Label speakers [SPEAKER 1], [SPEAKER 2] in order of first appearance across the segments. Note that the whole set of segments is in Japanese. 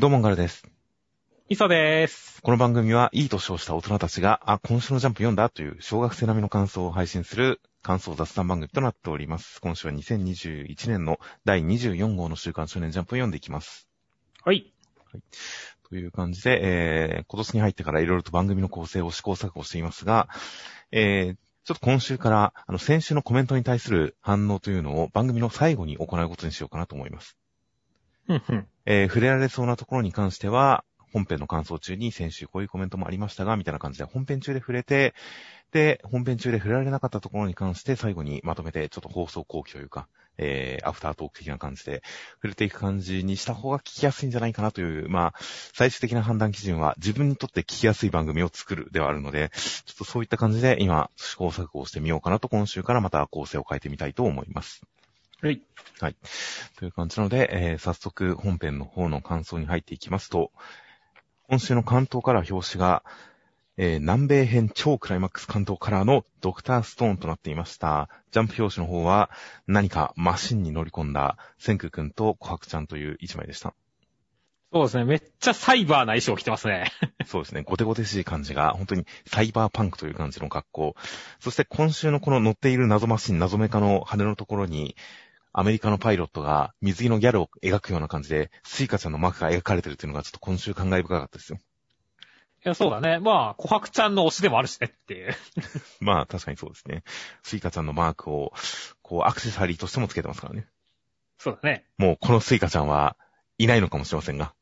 [SPEAKER 1] どうも、ガルです。
[SPEAKER 2] 磯です。
[SPEAKER 1] この番組は、いい年をした大人たちが、あ、今週のジャンプ読んだという小学生並みの感想を配信する感想雑談番組となっております。今週は2021年の第24号の週刊少年ジャンプを読んでいきます。
[SPEAKER 2] はい。
[SPEAKER 1] という感じで、えー、今年に入ってからいろいろと番組の構成を試行錯誤していますが、えー、ちょっと今週から、あの、先週のコメントに対する反応というのを番組の最後に行うことにしようかなと思います。
[SPEAKER 2] ふんふん。
[SPEAKER 1] えー触れられそうなところに関しては、本編の感想中に先週こういうコメントもありましたが、みたいな感じで本編中で触れて、で、本編中で触れられなかったところに関して最後にまとめて、ちょっと放送後期というか、えー、アフタートーク的な感じで触れていく感じにした方が聞きやすいんじゃないかなという、まあ、最終的な判断基準は自分にとって聞きやすい番組を作るではあるので、ちょっとそういった感じで今、試行錯誤してみようかなと今週からまた構成を変えてみたいと思います。
[SPEAKER 2] はい。
[SPEAKER 1] という感じなので、えー早速本編の方の感想に入っていきますと、今週の関東から表紙が、えー南米編超クライマックス関東カラーのドクターストーンとなっていました。ジャンプ表紙の方は何かマシンに乗り込んだセンク君とコハクちゃんという一枚でした。
[SPEAKER 2] そうですね。めっちゃサイバーな衣装着てますね。
[SPEAKER 1] そうですね。ゴテゴテしい感じが、本当にサイバーパンクという感じの格好。そして今週のこの乗っている謎マシン、謎メカの羽のところに、アメリカのパイロットが水着のギャルを描くような感じで、スイカちゃんのマークが描かれてるというのがちょっと今週感慨深かったですよ。
[SPEAKER 2] いや、そうだね。まあ、琥珀ちゃんの推しでもあるしねっていう。
[SPEAKER 1] まあ確かにそうですね。スイカちゃんのマークを、こうアクセサリーとしてもつけてますからね。
[SPEAKER 2] そうだね。
[SPEAKER 1] もうこのスイカちゃんはいないのかもしれませんが、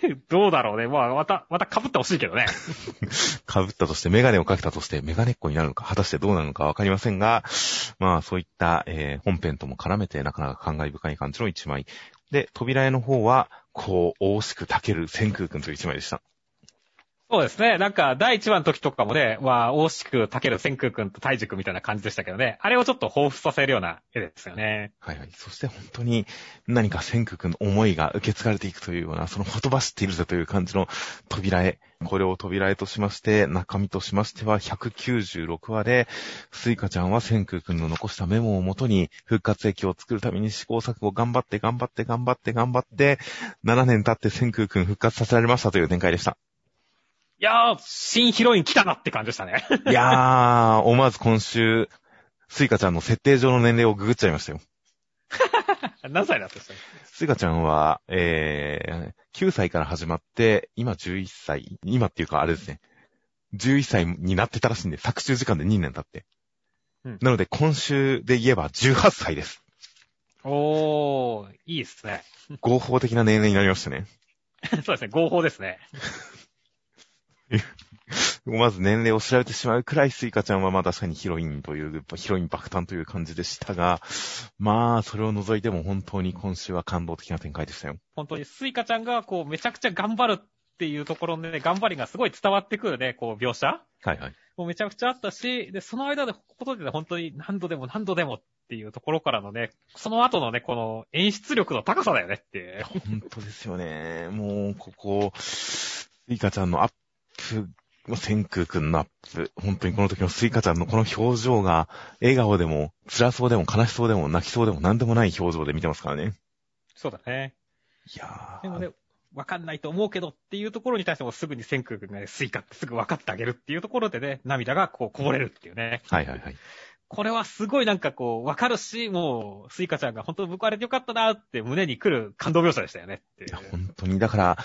[SPEAKER 2] どうだろうね。まあ、また、また被ってほしいけどね。
[SPEAKER 1] 被ったとして、メガネをかけたとして、メガネっ子になるのか、果たしてどうなのかわかりませんが、まあそういった、えー本編とも絡めてなかなか感慨深い感じの一枚。で、扉絵の方は、こう、大しくたける千空くんという一枚でした。
[SPEAKER 2] そうですね。なんか、第1話の時とかもね、まあ、大しくたける千空くんと大くみたいな感じでしたけどね。あれをちょっと彷彿させるような絵ですよね。
[SPEAKER 1] はいはい。そして本当に何か千空くんの思いが受け継がれていくというような、そのほとばしっているぜという感じの扉絵。これを扉絵としまして、中身としましては196話で、スイカちゃんは千空くんの残したメモをもとに復活液を作るために試行錯誤頑張って頑張って頑張って頑張って、7年経って千空くん復活させられましたという展開でした。
[SPEAKER 2] いやー、新ヒロイン来たなって感じでしたね。
[SPEAKER 1] いやー、思わず今週、スイカちゃんの設定上の年齢をググっちゃいましたよ。
[SPEAKER 2] 何歳だったんですか？
[SPEAKER 1] スイカちゃんは、えー、9歳から始まって、今11歳、今っていうかあれですね。11歳になってたらしいんで、作中時間で2年経って。
[SPEAKER 2] うん
[SPEAKER 1] なので、今週で言えば18歳です。
[SPEAKER 2] おー、いいですね。
[SPEAKER 1] 合法的な年齢になりましたね。
[SPEAKER 2] そうですね。合法ですね。
[SPEAKER 1] まず年齢を調べてしまうくらいスイカちゃんはまあ確かにヒロインという、ヒロイン爆誕という感じでしたが、まあ、それを除いても本当に今週は感動的な展開でしたよ。
[SPEAKER 2] 本当にスイカちゃんがこうめちゃくちゃ頑張るっていうところでね、頑張りがすごい伝わってくるね、こう描写
[SPEAKER 1] はいはい。
[SPEAKER 2] もうめちゃくちゃあったし、で、その間で、ことでね、本当に何度でも何度でもっていうところからのね、その後のね、この演出力の高さだよねって。
[SPEAKER 1] 本当ですよね。もう、ここ、スイカちゃんのアップ、千空くんのアップ、本当にこの時のスイカちゃんのこの表情が、笑顔でも、辛そうでも悲しそうでも泣きそうでも何でもない表情で見てますからね。
[SPEAKER 2] そうだね。
[SPEAKER 1] いやー。
[SPEAKER 2] でもね、わかんないと思うけどっていうところに対してもすぐに千空君がね、スイカってすぐ分かってあげるっていうところでね、涙がこうこぼれるっていうね。
[SPEAKER 1] はいはいはい。
[SPEAKER 2] これはすごいなんかこう、わかるし、もう、スイカちゃんが本当に報われてよかったなって胸に来る感動描写でしたよねっていう
[SPEAKER 1] いや、本当に、だから、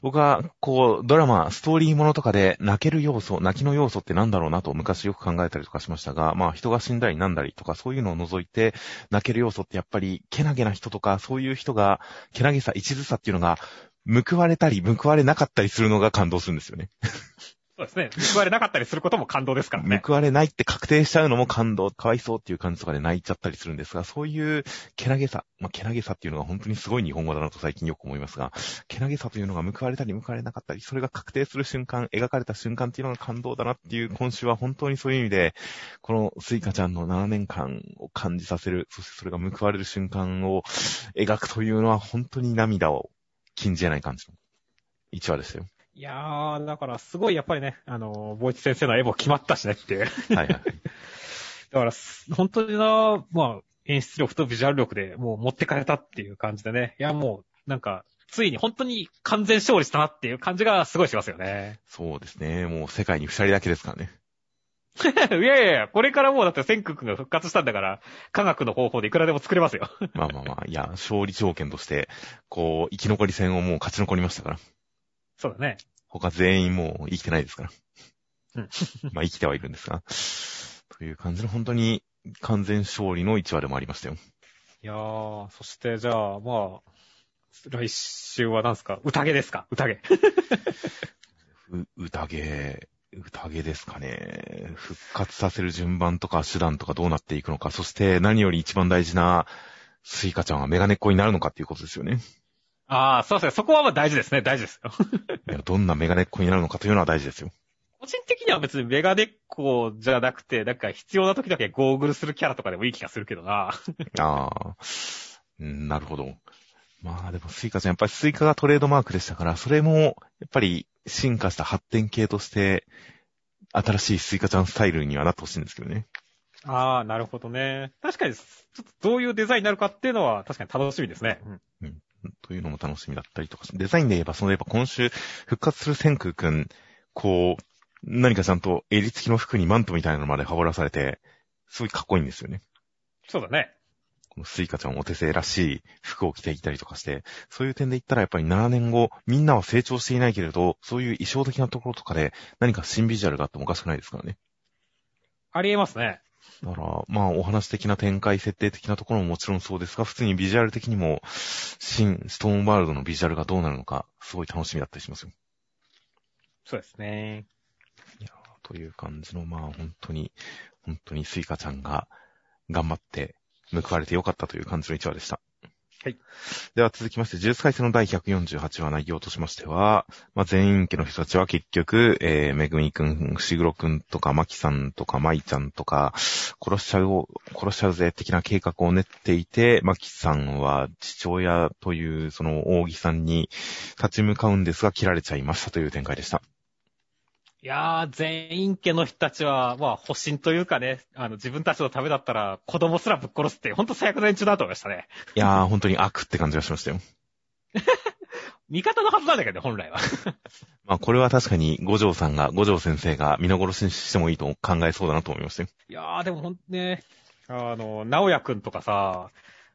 [SPEAKER 1] 僕は、こう、ドラマ、ストーリーものとかで泣ける要素、泣きの要素ってなんだろうなと昔よく考えたりとかしましたが、まあ人が死んだりなんだりとかそういうのを除いて、泣ける要素ってやっぱり、けなげな人とか、そういう人が、けなげさ、一途さっていうのが、報われたり、報われなかったりするのが感動するんですよね。
[SPEAKER 2] そうですね。報われなかったりすることも感動ですからね。
[SPEAKER 1] 報われないって確定しちゃうのも感動、かわいそうっていう感じとかで泣いちゃったりするんですが、そういうけなげさ、まあ、けなげさっていうのが本当にすごい日本語だなと最近よく思いますが、けなげさというのが報われたり報われなかったり、それが確定する瞬間、描かれた瞬間っていうのが感動だなっていう今週は本当にそういう意味で、このスイカちゃんの7年間を感じさせる、そしてそれが報われる瞬間を描くというのは本当に涙を禁じ得ない感じの一話ですよ。
[SPEAKER 2] いやー、だからすごいやっぱりね、あの、ボイチ先生の絵も決まったしねっていう。
[SPEAKER 1] はいはい。
[SPEAKER 2] だから、す本当にな、まあ、演出力とビジュアル力でもう持ってかれたっていう感じでね。いや、もう、なんか、ついに本当に完全勝利したなっていう感じがすごいしますよね。
[SPEAKER 1] そうですね。もう世界に二人だけですからね。
[SPEAKER 2] いやいやいや、これからもうだって千空君が復活したんだから、科学の方法でいくらでも作れますよ。
[SPEAKER 1] まあまあまあ、いや、勝利条件として、こう、生き残り戦をもう勝ち残りましたから。
[SPEAKER 2] そうだね。
[SPEAKER 1] 他全員もう生きてないですから。
[SPEAKER 2] うん
[SPEAKER 1] まあ生きてはいるんですが。という感じの本当に完全勝利の1話でもありましたよ。
[SPEAKER 2] いやー、そしてじゃあ、まあ、来週は何すか？宴ですか？宴。
[SPEAKER 1] う、宴、宴ですかね。復活させる順番とか手段とかどうなっていくのか、そして何より一番大事なスイカちゃんはメガネっ子になるのかっていうことですよね。
[SPEAKER 2] ああ、そうですね。そこはまあ大事ですね。大事ですよ。
[SPEAKER 1] い やどんなメガネっ子になるのかというのは大事ですよ。
[SPEAKER 2] 個人的には別にメガネっ子じゃなくて、なんか必要な時だけゴーグルするキャラとかでもいい気がするけどな。
[SPEAKER 1] ああ、うんなるほど。まあでもスイカちゃん、やっぱりスイカがトレードマークでしたから、それも、やっぱり進化した発展系として、新しいスイカちゃんスタイルにはなってほしいんですけどね。
[SPEAKER 2] ああ、なるほどね。確かに、ちょっとどういうデザインになるかっていうのは確かに楽しみですね。うん
[SPEAKER 1] というのも楽しみだったりとか、デザインで言えば、そのやっぱ今週復活する千空くん、こう、何かちゃんと襟付きの服にマントみたいなのまで羽織らされて、すごいかっこいいんですよね。
[SPEAKER 2] そうだね。
[SPEAKER 1] このスイカちゃんお手製らしい服を着ていたりとかして、そういう点で言ったらやっぱり7年後、みんなは成長していないけれど、そういう衣装的なところとかで何か新ビジュアルがあってもおかしくないですからね。
[SPEAKER 2] ありえますね。
[SPEAKER 1] だから、まあお話的な展開、設定的なところももちろんそうですが、普通にビジュアル的にも、新ストーンワールドのビジュアルがどうなるのか、すごい楽しみだったりしますよ。
[SPEAKER 2] そうですね。
[SPEAKER 1] いやーという感じの、まあ本当に、本当にスイカちゃんが頑張って報われてよかったという感じの一話でした。
[SPEAKER 2] はい。
[SPEAKER 1] では続きまして、ジュース回戦の第148話内容としましては、まあ禪院家の人たちは結局、えー、めぐみくん、伏黒くんとか、まきさんとか、まいちゃんとか、殺しちゃう、殺しちゃうぜ的な計画を練っていて、まきさんは父親という、その、扇さんに立ち向かうんですが、切られちゃいましたという展開でした。
[SPEAKER 2] いやー、全員家の人たちは、まあ、保身というかね、あの、自分たちのためだったら、子供すらぶっ殺すって、ほんと最悪の連中だと思いましたね。
[SPEAKER 1] いやー、本当に悪って感じがしましたよ。
[SPEAKER 2] 味方のはずなんだけどね、本来は。
[SPEAKER 1] まあ、これは確かに五条さんが、五条先生が見殺しにしてもいいと考えそうだなと思いましたよ。
[SPEAKER 2] いやー、でもほんとね、あの、直也くんとかさ、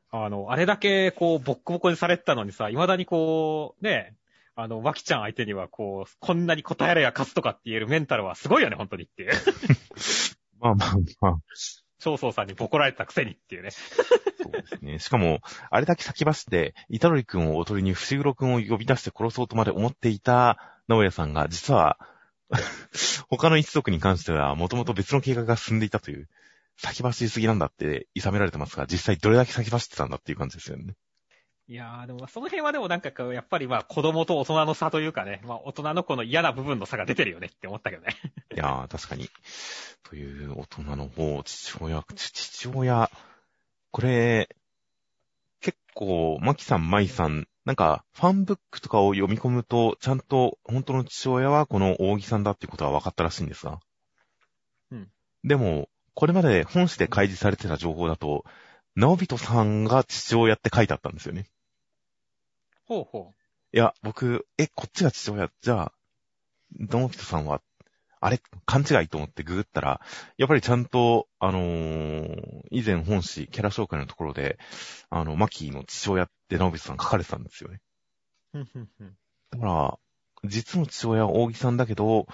[SPEAKER 2] あの、あれだけこう、ボッコボコにされてたのにさ、未だにこう、ね、あの、脇ちゃん相手にはこう、こんなに答えらや勝つとかって言えるメンタルはすごいよね、本当にっていう。
[SPEAKER 1] まあまあまあ、
[SPEAKER 2] 長宗さんにボコられたくせにっていうね。
[SPEAKER 1] そうですね。しかも、あれだけ先走って、イタロリ君をおとりに伏黒君を呼び出して殺そうとまで思っていた直哉さんが、実は、他の一族に関しては、もともと別の計画が進んでいたという、先走りすぎなんだって、諌められてますが、実際どれだけ先走ってたんだっていう感じですよね。
[SPEAKER 2] いやー、でもその辺はでもなんか、やっぱりまあ子供と大人の差というかね、まあ大人の子の嫌な部分の差が出てるよねって思ったけどね。
[SPEAKER 1] いやー、確かに。という大人の方、父親、父親、これ、結構、マキさん、マイさん、なんか、ファンブックとかを読み込むと、ちゃんと、本当の父親はこの大木さんだってことは分かったらしいんですが。
[SPEAKER 2] うん。
[SPEAKER 1] でも、これまで本誌で開示されてた情報だと、直人さんが父親って書いてあったんですよね。
[SPEAKER 2] ほうほ
[SPEAKER 1] いや、僕、え、こっちが父親、じゃあ、直人さんは、あれ勘違いと思ってググったら、やっぱりちゃんと、あのー以前本誌、キャラ紹介のところで、あの、マキの父親って直人さん書かれてたんですよね。だから、実の父親は大木さんだけど、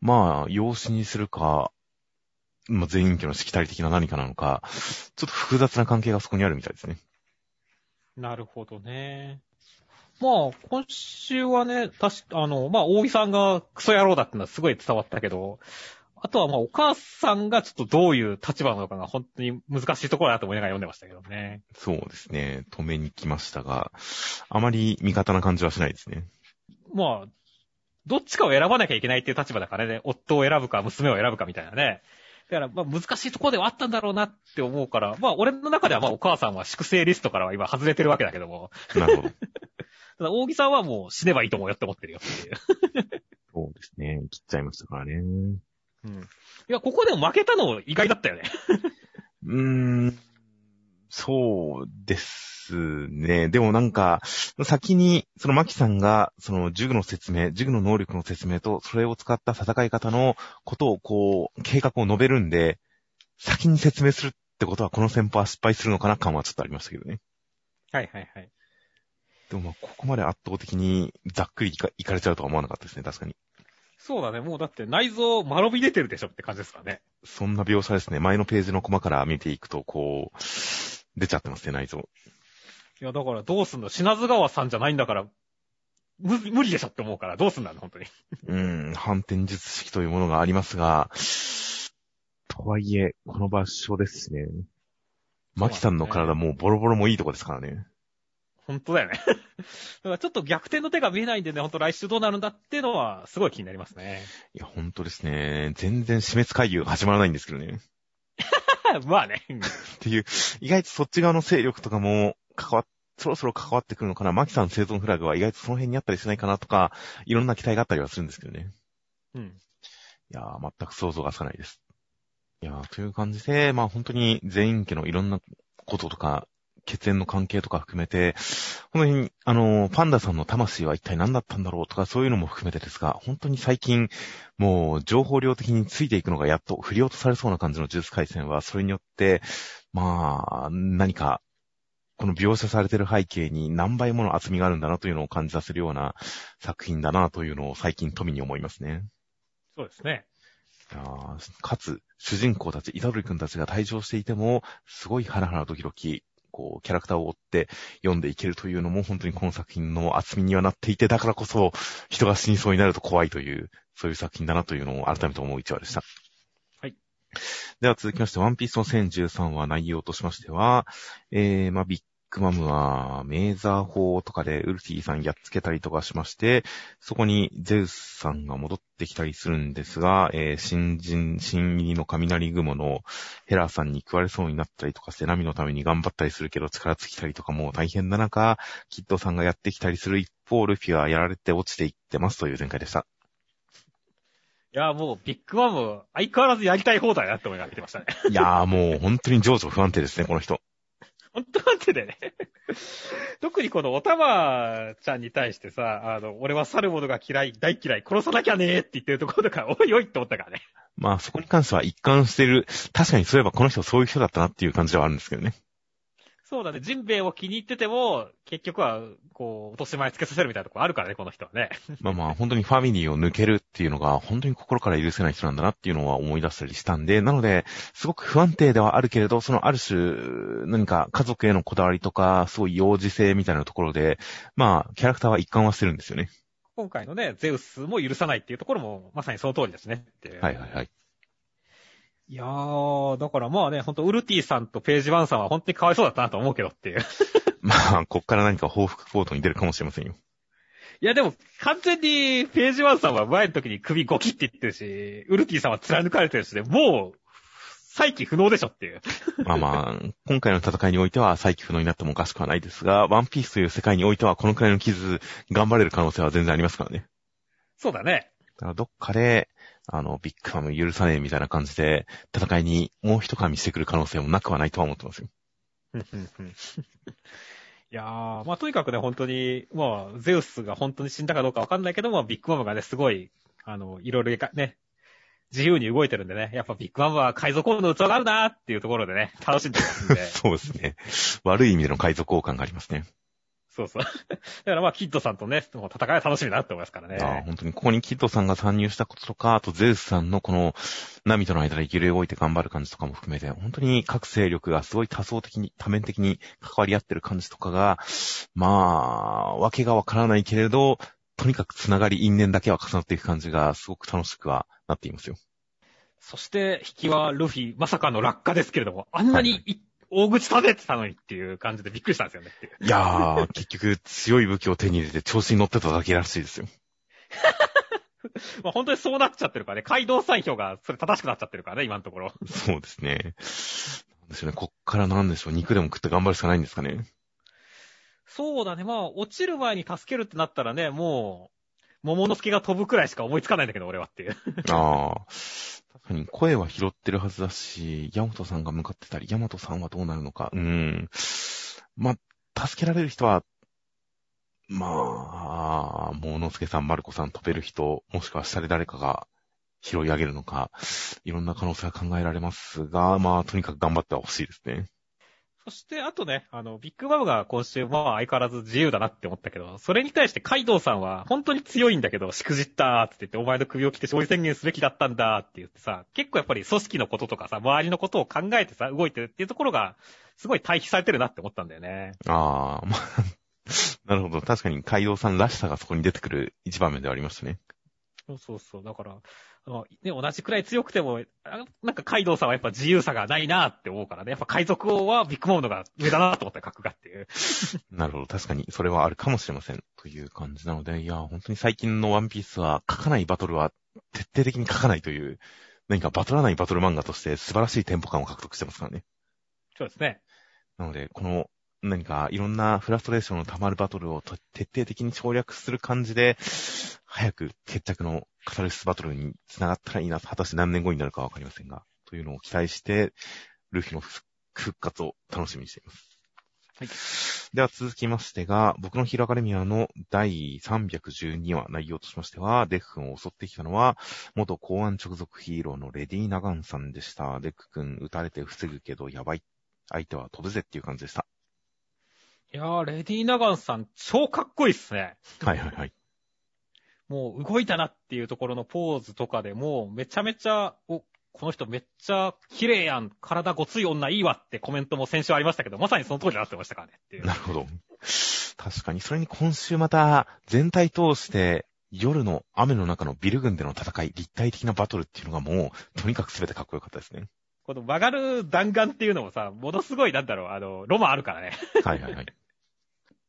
[SPEAKER 1] まあ、養子にするか、まあ、全員家のしきたり的な何かなのか、ちょっと複雑な関係がそこにあるみたいですね。
[SPEAKER 2] なるほどね。まあ、今週はね、確か、あの、まあ、大木さんがクソ野郎だってのはすごい伝わったけど、あとはまあ、お母さんがちょっとどういう立場なのかが本当に難しいところだと思いながら読んでましたけどね。
[SPEAKER 1] そうですね。止めに来ましたが、あまり味方な感じはしないですね。
[SPEAKER 2] まあ、どっちかを選ばなきゃいけないっていう立場だからね、夫を選ぶか娘を選ぶかみたいなね。だから、まあ難しいところではあったんだろうなって思うから、まあ俺の中ではまあお母さんは粛清リストからは今外れてるわけだけども、
[SPEAKER 1] なるほど。
[SPEAKER 2] ただ大木さんはもう死ねばいいと思うよって思ってるよっていう。
[SPEAKER 1] そうですね。切っちゃいましたからね。
[SPEAKER 2] うん。いや、ここでも負けたの意外だったよね。
[SPEAKER 1] うーん。そうですね。でもなんか、先に、そのマキさんが、そのジグの説明、ジグの能力の説明と、それを使った戦い方のことをこう、計画を述べるんで、先に説明するってことは、この先輩は失敗するのかな感はちょっとありましたけどね。
[SPEAKER 2] はいはいはい。
[SPEAKER 1] でもまあ、ここまで圧倒的にざっくりいかいかれちゃうとは思わなかったですね、確かに。
[SPEAKER 2] そうだね。もうだって内臓丸び出てるでしょって感じですかね。
[SPEAKER 1] そんな描写ですね。前のページのコマから見ていくと、こう、出ちゃってますね、内臓。
[SPEAKER 2] いや、だからどうすんの品津川さんじゃないんだから、無無理でしょって思うから、どうすんだの本当に。
[SPEAKER 1] うん、反転術式というものがありますが、とはいえ、この場所ですしね。マキさんの体もうボロボロもいいとこですからね。
[SPEAKER 2] 本当だよね。だからちょっと逆転の手が見えないんでね、本当来週どうなるんだっていうのは、すごい気になりますね。
[SPEAKER 1] いや、本当ですね。全然死滅会議が始まらないんですけどね。
[SPEAKER 2] まあね。
[SPEAKER 1] っていう、意外とそっち側の勢力とかも関わっ、そろそろ関わってくるのかな。マキさん生存フラグは意外とその辺にあったりしないかなとか、いろんな期待があったりはするんですけどね。
[SPEAKER 2] うん。
[SPEAKER 1] いやー、全く想像がつかないです。いやー、という感じで、まあ本当に全員家のいろんなこととか、血縁の関係とか含めて、本当に、あの、パンダさんの魂は一体何だったんだろうとか、そういうのも含めてですが、本当に最近、もう、情報量的についていくのがやっと振り落とされそうな感じの呪術回戦は、それによって、まあ、何か、この描写されてる背景に何倍もの厚みがあるんだなというのを感じさせるような作品だなというのを最近富に思いますね。
[SPEAKER 2] そうですね。
[SPEAKER 1] かつ、主人公たち、イタドリ君たちが退場していても、すごいハラハラドキドキ、こう、キャラクターを追って読んでいけるというのも、本当にこの作品の厚みにはなっていて、だからこそ、人が死にそうになると怖いという、そういう作品だなというのを改めて思う一話でした。
[SPEAKER 2] はい。
[SPEAKER 1] では続きまして、ワンピースの1013話内容としましては、えー、まあ、ビッグマムは、メーザー法とかでウルフィさんやっつけたりとかしまして、そこにゼウスさんが戻ってきたりするんですが、えー新人、新入りの雷雲のヘラーさんに食われそうになったりとかして、ナミのために頑張ったりするけど力尽きたりとかもう大変な中、キッドさんがやってきたりする一方、ルフィはやられて落ちていってますという展開でした。
[SPEAKER 2] いや、もう、ビッグマム、相変わらずやりたい放題だなって思いがってましたね。
[SPEAKER 1] いやーもう本当に情緒不安定ですね、この人。
[SPEAKER 2] 本当なんてね。特にこのおたまちゃんに対してさ、あの、俺は去る者が嫌い、大嫌い、殺さなきゃねーって言ってるところとか、おいおいって思ったからね。
[SPEAKER 1] まあそこに関しては一貫してる、確かにそういえばこの人そういう人だったなっていう感じではあるんですけどね。
[SPEAKER 2] そうだね、ジンベエを気に入ってても、結局は、こう、落とし前つけさせるみたいなとこあるからね、この人はね。
[SPEAKER 1] まあまあ本当にファミリーを抜けるっていうのが本当に心から許せない人なんだなっていうのは思い出したりしたんで、なので、すごく不安定ではあるけれど、そのある種、何か家族へのこだわりとか、すごい幼児性みたいなところで、まあ、キャラクターは一貫はしてるんですよね。
[SPEAKER 2] 今回のね、ゼウスも許さないっていうところも、まさにその通りですね。
[SPEAKER 1] はいはいはい。
[SPEAKER 2] いやー、だからまあね、ほんとウルティさんとページワンさんは本当にかわいそうだったなと思うけどっていう。
[SPEAKER 1] まあ、こっから何か報復コートに出るかもしれませんよ。
[SPEAKER 2] いやでも、完全にページワンさんは前の時に首ゴキって言ってるし、ウルティさんは貫かれてるしで、もう、再起不能でしょっていう。
[SPEAKER 1] まあまあ、今回の戦いにおいては再起不能になってもおかしくはないですが、ワンピースという世界においてはこのくらいの傷、頑張れる可能性は全然ありますからね。
[SPEAKER 2] そうだね。
[SPEAKER 1] だからどっかで、あの、ビッグマム許さねえみたいな感じで、戦いにもう一噛みしてくる可能性もなくはないとは思ってますよ。
[SPEAKER 2] いやー、まあとにかくね、本当に、まあ、ゼウスが本当に死んだかどうかわかんないけども、ビッグマムがね、すごい、あの、いろいろね、自由に動いてるんでね、やっぱビッグマムは海賊王の器があるなーっていうところでね、楽しんでますんで。
[SPEAKER 1] そうですね。悪い意味での海賊王感がありますね。
[SPEAKER 2] そうそう。だからまあ、キッドさんとね、もう戦いは楽しみだなって思いますからね。
[SPEAKER 1] ああ本当にここにキッドさんが参入したこととか、あとゼウスさんのこの、ナミとの間で揺れ動いて頑張る感じとかも含めて、本当に各勢力がすごい多層的に、多面的に関わり合ってる感じとかが、まあ、わけがわからないけれど、とにかくつながり、因縁だけは重なっていく感じが、すごく楽しくはなっていますよ。
[SPEAKER 2] そして、引きはルフィ、まさかの落下ですけれども、あんなにい、大口立ててたのにっていう感じでびっくりしたんですよね。い
[SPEAKER 1] やー、結局強い武器を手に入れて調子に乗ってただけらしいですよ。
[SPEAKER 2] まあ本当にそうなっちゃってるからね、街道産票がそれ正しくなっちゃってるからね、今のところ。
[SPEAKER 1] そうですね。なんでしょうね。こっからなんでしょう。肉でも食って頑張るしかないんですかね。
[SPEAKER 2] そうだね、まあ、落ちる前に助けるってなったらね、もう、桃之助が飛ぶくらいしか思いつかないんだけど、俺はっていう。
[SPEAKER 1] ああ。確かに声は拾ってるはずだし、ヤマトさんが向かってたり、ヤマトさんはどうなるのか。うん。まあ、助けられる人は、まあ、モノスケさん、マルコさん、飛べる人、もしくは下で誰かが拾い上げるのか、いろんな可能性は考えられますが、まあ、とにかく頑張ってほしいですね。
[SPEAKER 2] そして、あとね、あの、ビッグマムが今週、まあ相変わらず自由だなって思ったけど、それに対してカイドウさんは、本当に強いんだけど、しくじったーって言って、お前の首を切って勝利宣言すべきだったんだって言ってさ、結構やっぱり組織のこととかさ、周りのことを考えてさ、動いてるっていうところが、すごい対比されてるなって思ったんだよね。
[SPEAKER 1] ああ、まあ、なるほど。確かにカイドウさんらしさがそこに出てくる一場面ではありましたね。
[SPEAKER 2] そうそうそう。だから、ね、同じくらい強くても、なんかカイドウさんはやっぱ自由さがないなって思うからね。やっぱ海賊王はビッグモードが上だなと思った格がっていう。
[SPEAKER 1] なるほど。確かに、それはあるかもしれません。という感じなので、いや、本当に最近のワンピースは書かないバトルは徹底的に書かないという、何かバトらないバトル漫画として素晴らしいテンポ感を獲得してますからね。
[SPEAKER 2] そうですね。
[SPEAKER 1] なので、この何かいろんなフラストレーションの溜まるバトルを徹底的に省略する感じで、早く決着のカタルシスバトルに繋がったらいいな、果たして何年後になるかわかりませんが、というのを期待して、ルフィの復活を楽しみにしています。はい。では続きましてが、僕のヒーローアカデミアの第312話内容としましては、デク君を襲ってきたのは、元公安直属ヒーローのレディー・ナガンさんでした。デク君撃たれて防ぐけどやばい。相手は飛ぶぜっていう感じでした。
[SPEAKER 2] いやー、レディー・ナガンさん、超かっこいいっすね。
[SPEAKER 1] はいはいはい。
[SPEAKER 2] もう動いたなっていうところのポーズとかでも、めちゃめちゃ、お、この人めっちゃ綺麗やん、体ごつい女いいわってコメントも先週ありましたけど、まさにその通りになってましたからねっていう。
[SPEAKER 1] なるほど。確かに、それに今週また、全体通して、夜の雨の中のビル群での戦い、立体的なバトルっていうのがもう、とにかく全てかっこよかったですね。
[SPEAKER 2] この曲がる弾丸っていうのもさ、ものすごいなんだろう、あの、ロマンあるからね。
[SPEAKER 1] はいはいはい。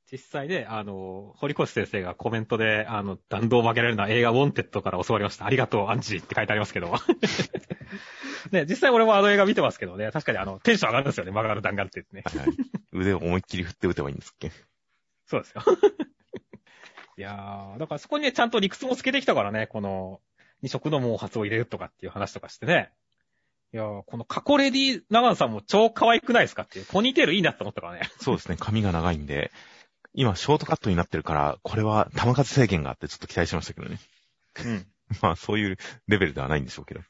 [SPEAKER 2] 実際ね、あの、堀越先生がコメントで、あの、弾道を曲げられるのは映画ウォンテッドから教わりました。ありがとう、アンジーって書いてありますけど。ね、実際俺もあの映画見てますけどね、確かにあの、テンション上がるんですよね、曲がる弾丸って言ってね。はいはい。
[SPEAKER 1] 腕を思いっきり振って打てばいいんですっけ？
[SPEAKER 2] そうですよ。いやー、だからそこにね、ちゃんと理屈もつけてきたからね、この、二色の毛髪を入れるとかっていう話とかしてね。いやー、この過去レディー長野さんも超可愛くないですかっていう。ポニーテールいいなって思ったからね。
[SPEAKER 1] そうですね、髪が長いんで、今、ショートカットになってるから、これは球数制限があってちょっと期待しましたけどね。うん。まあ、そういうレベルではないんでしょうけど。い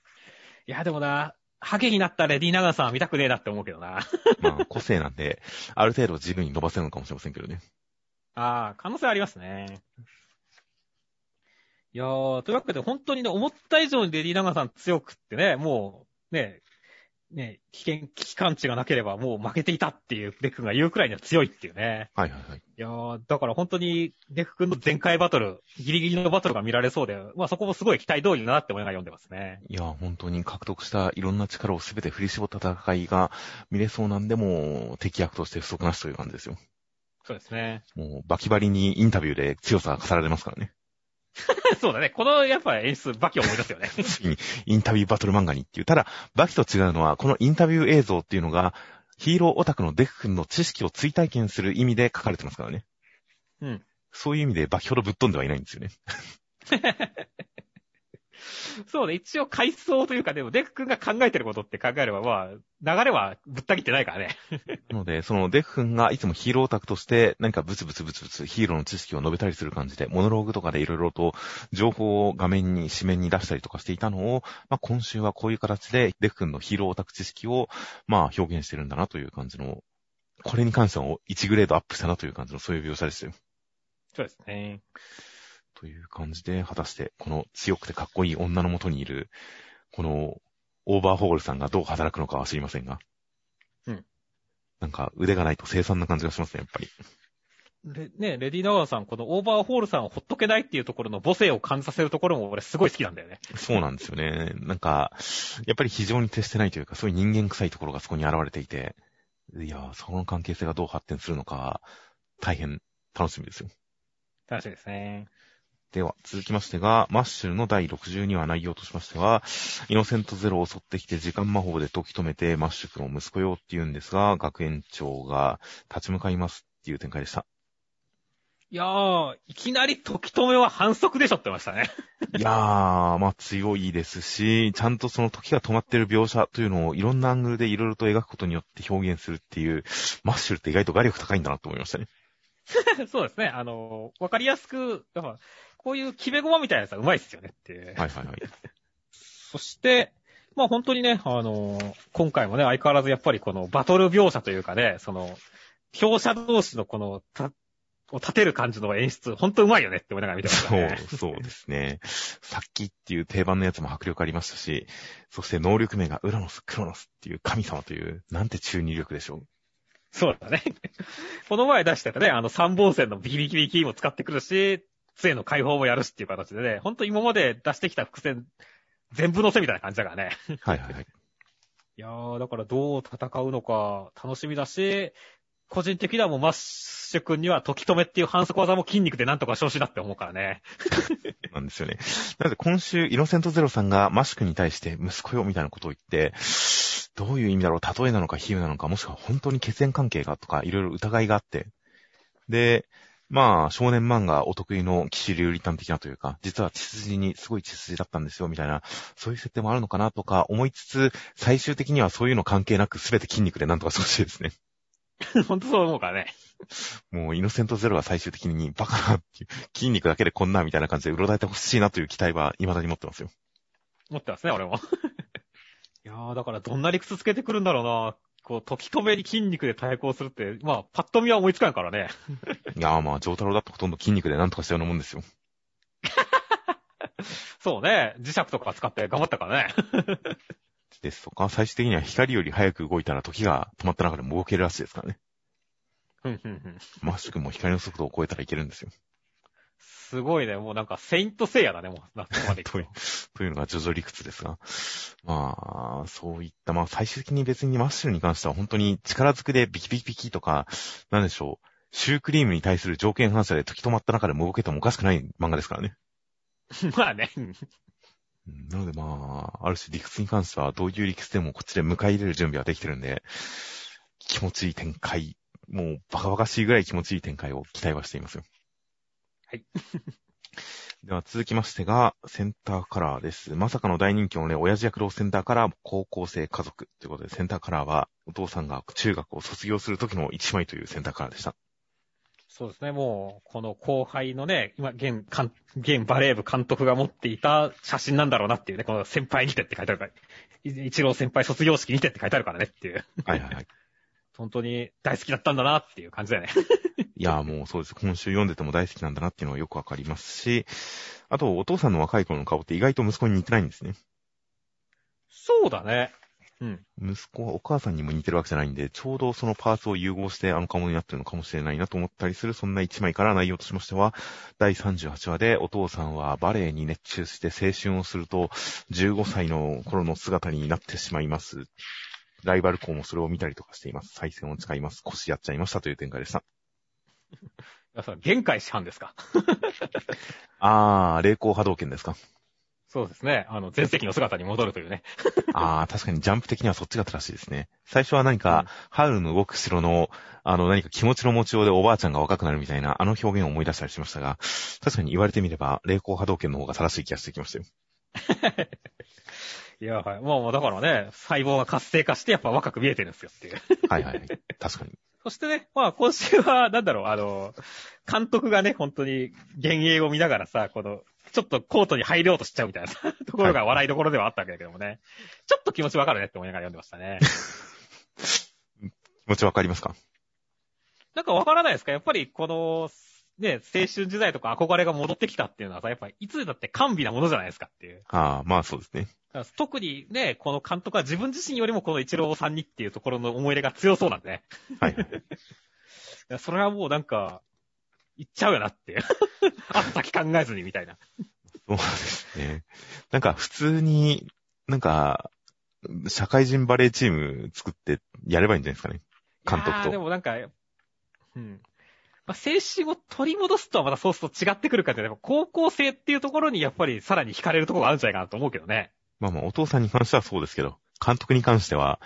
[SPEAKER 2] や、でもな、ハゲになったレディー・ナガンさんは見たくねえなって思うけどな。
[SPEAKER 1] まあ、個性なんで、ある程度自分に伸ばせるのかもしれませんけどね。
[SPEAKER 2] ああ、可能性ありますね。いやー、というわけで本当にね、思った以上にレディー・ナガンさん強くってね、もう、ね、ね、危険、危機感知がなければもう負けていたっていうデク君が言うくらいには強いっていうね。
[SPEAKER 1] はいはいはい。い
[SPEAKER 2] やー、だから本当にデク君の前回バトル、ギリギリのバトルが見られそうで、まあそこもすごい期待通りだなって思いながら読んでますね。
[SPEAKER 1] いやー、本当に獲得したいろんな力をすべて振り絞った戦いが見れそうなんで、も敵役として不足なしという感じですよ。
[SPEAKER 2] そうですね。
[SPEAKER 1] もうバキバリにインタビューで強さが語られますからね。
[SPEAKER 2] そうだね。このやっぱ演出、バキを思い出すよね。
[SPEAKER 1] 次にインタビューバトル漫画にっていう。ただ、バキと違うのは、このインタビュー映像っていうのが、ヒーローオタクのデク君の知識を追体験する意味で書かれてますからね。
[SPEAKER 2] うん。
[SPEAKER 1] そういう意味でバキほどぶっ飛んではいないんですよね。
[SPEAKER 2] そうね、一応回想というか、でも、デク君が考えてることって考えれば、まあ、流れはぶった切ってないからね。
[SPEAKER 1] なので、そのデク君がいつもヒーローオタクとして何かブツブツブツブツヒーローの知識を述べたりする感じで、モノローグとかでいろいろと情報を画面に、紙面に出したりとかしていたのを、まあ今週はこういう形でデク君のヒーローオタク知識を、まあ表現してるんだなという感じの、これに関しては1グレードアップしたなという感じのそういう描写ですよ。
[SPEAKER 2] そうですね。
[SPEAKER 1] という感じで、果たしてこの強くてかっこいい女の元にいる、このオーバーホールさんがどう働くのかは知りませんが。
[SPEAKER 2] うん。
[SPEAKER 1] なんか腕がないと凄惨な感じがしますね、やっぱり。
[SPEAKER 2] レね、レディー・ナワーさん、このオーバーホールさんをほっとけないっていうところの母性を感じさせるところも俺すごい好きなんだよね。
[SPEAKER 1] そうなんですよね。なんか、やっぱり非常に徹してないというか、そういう人間臭いところがそこに現れていて、いやその関係性がどう発展するのか、大変楽しみですよ。
[SPEAKER 2] 楽しみですね。
[SPEAKER 1] では、続きましてが、マッシュルの第62話内容としましては、イノセントゼロを襲ってきて時間魔法で解き止めて、マッシュ君を息子よって言うんですが、学園長が立ち向かいますっていう展開でした。
[SPEAKER 2] いやー、いきなり時止めは反則でしょってましたね。
[SPEAKER 1] いやー、まあ強いですし、ちゃんとその時が止まってる描写というのをいろんなアングルでいろいろと描くことによって表現するっていう、マッシュルって意外と画力高いんだなと思いましたね。
[SPEAKER 2] そうですね。あの、わかりやすく、やっぱ、こういう決め駒みたいなやつはうまいっすよねっていう。
[SPEAKER 1] はいはいはい。
[SPEAKER 2] そして、まあ本当にね、あの、今回もね、相変わらずやっぱりこのバトル描写というかね、その、表者同士のこの、た、を立てる感じの演出、本当うまいよねって思いながら見てました
[SPEAKER 1] そう
[SPEAKER 2] ね。、
[SPEAKER 1] そうですね。さっきっていう定番のやつも迫力ありましたし、そして能力名がウラノス、クロノスっていう神様という、なんて中二力でしょう。
[SPEAKER 2] そうだね。この前出してたね、あの三本線のビキビキビキも使ってくるし、杖の解放もやるしっていう形でね、ほんと今まで出してきた伏線、全部乗せみたいな感じだからね。
[SPEAKER 1] はいはいはい。
[SPEAKER 2] いやー、だからどう戦うのか楽しみだし、個人的にはもうマッシュ君には時止めっていう反則技も筋肉でなんとかしてほしいなって思うからね。
[SPEAKER 1] なんですよね。なので今週、イノセントゼロさんがマシュクに対して息子よみたいなことを言って、どういう意味だろう例えなのか比喩なのか、もしくは本当に血縁関係がとか、いろいろ疑いがあって。で、まあ、少年漫画お得意の騎士流理端的なというか、実は血筋にすごい血筋だったんですよ、みたいな、そういう設定もあるのかなとか思いつつ、最終的にはそういうの関係なく全て筋肉でなんとかしてほしいですね。
[SPEAKER 2] ほんとそう思うからね。
[SPEAKER 1] もう、イノセントゼロが最終的にバカなっていう、筋肉だけでこんなみたいな感じでうろたえてほしいなという期待は未だに持ってますよ。
[SPEAKER 2] 思ってますね、俺も。いやー、だからどんな理屈つけてくるんだろうな。こう、時止めに筋肉で対抗するって、まあ、パッと見は思いつかんからね。
[SPEAKER 1] いやーまあ、ジョータロだってほとんど筋肉でなんとかしたようなもんですよ。
[SPEAKER 2] そうね、磁石とか使って頑張ったからね。
[SPEAKER 1] ですとか、最終的には光より早く動いたら時が止まった中でも動けるらしいですからね。
[SPEAKER 2] ふんふんふん
[SPEAKER 1] マッシュ君も光の速度を超えたらいけるんですよ。
[SPEAKER 2] すごいね、もうなんか、セイントセイヤだね、もう、な、ここまで行くと。
[SPEAKER 1] というのが徐々理屈ですが。まあ、そういった、まあ最終的に別にマッシュルに関しては本当に力ずくでビキビキビキとか、なんでしょう、シュークリームに対する条件反射で時止まった中でも動けてもおかしくない漫画ですからね。
[SPEAKER 2] まあね。
[SPEAKER 1] うんなのでまあ、ある種理屈に関してはどういう理屈でもこっちで迎え入れる準備はできてるんで、気持ちいい展開、もうバカバカしいぐらい気持ちいい展開を期待はしていますよ。
[SPEAKER 2] はい。
[SPEAKER 1] では続きましてが、センターカラーです。まさかの大人気のね、親父役老センターカラー、高校生家族ということで、センターカラーはお父さんが中学を卒業する時の一枚というセンターカラーでした。
[SPEAKER 2] そうですね、もう、この後輩のね、今、現、監現バレー部監督が持っていた写真なんだろうなっていうね、この先輩にてって書いてあるから、い一郎先輩卒業式にてって書いてあるからねっていう。
[SPEAKER 1] はいはいはい。
[SPEAKER 2] 本当に大好きだったんだなっていう感じだよね。
[SPEAKER 1] いや、もうそうです。今週読んでても大好きなんだなっていうのはよくわかりますし、あと、お父さんの若い頃の顔って意外と息子に似てないんですね。
[SPEAKER 2] そうだね。うん。
[SPEAKER 1] 息子はお母さんにも似てるわけじゃないんで、ちょうどそのパーツを融合してあの顔になってるのかもしれないなと思ったりする、そんな一枚から内容としましては、第38話でお父さんはバレエに熱中して青春をすると、15歳の頃の姿になってしまいます。ライバル校もそれを見たりとかしています。再戦を誓います。腰やっちゃいましたという展開でした。
[SPEAKER 2] いやそれ限界師範ですか？
[SPEAKER 1] あー、霊光波動拳ですか？
[SPEAKER 2] そうですね。あの、前世紀の姿に戻るというね。
[SPEAKER 1] あー、確かにジャンプ的にはそっちが正しいですね。最初は何か、ハウルの動く城の、あの、何か気持ちの持ちようでおばあちゃんが若くなるみたいな、あの表現を思い出したりしましたが、確かに言われてみれば、霊光波動拳の方が正しい気がしてきましたよ。
[SPEAKER 2] いや、はい。もう、もうだからね、細胞が活性化してやっぱ若く見えてるんですよっていう。
[SPEAKER 1] はいはいはい。確かに。
[SPEAKER 2] そしてね、まあ今週は、なんだろう、あの、監督がね、本当に幻影を見ながらさ、この、ちょっとコートに入ろうとしちゃうみたいなさ ところが笑いどころではあったわけだけどもね。ちょっと気持ちわかるねって思いながら読んでましたね。
[SPEAKER 1] 気持ちわかりますか？
[SPEAKER 2] なんかわからないですか？やっぱりこの、ね、青春時代とか憧れが戻ってきたっていうのはさ、やっぱりいつだって甘美なものじゃないですかっていう。
[SPEAKER 1] あー、まあそうですね。
[SPEAKER 2] 特にね、この監督は自分自身よりもこの一郎さんにっていうところの思い入れが強そうなんでね。
[SPEAKER 1] はい
[SPEAKER 2] それはもうなんか、言っちゃうよなっていう。あと先考えずにみたいな。
[SPEAKER 1] そうですね。なんか普通に、なんか、社会人バレーチーム作ってやればいいんじゃないですかね。監督
[SPEAKER 2] いやーで
[SPEAKER 1] と。
[SPEAKER 2] もなんか、うん。まあ、青春を取り戻すとはまたそうすると違ってくるかって、でも高校生っていうところにやっぱりさらに惹かれるところがあるんじゃないかなと思うけどね。
[SPEAKER 1] まあまあ、お父さんに関してはそうですけど、監督に関しては、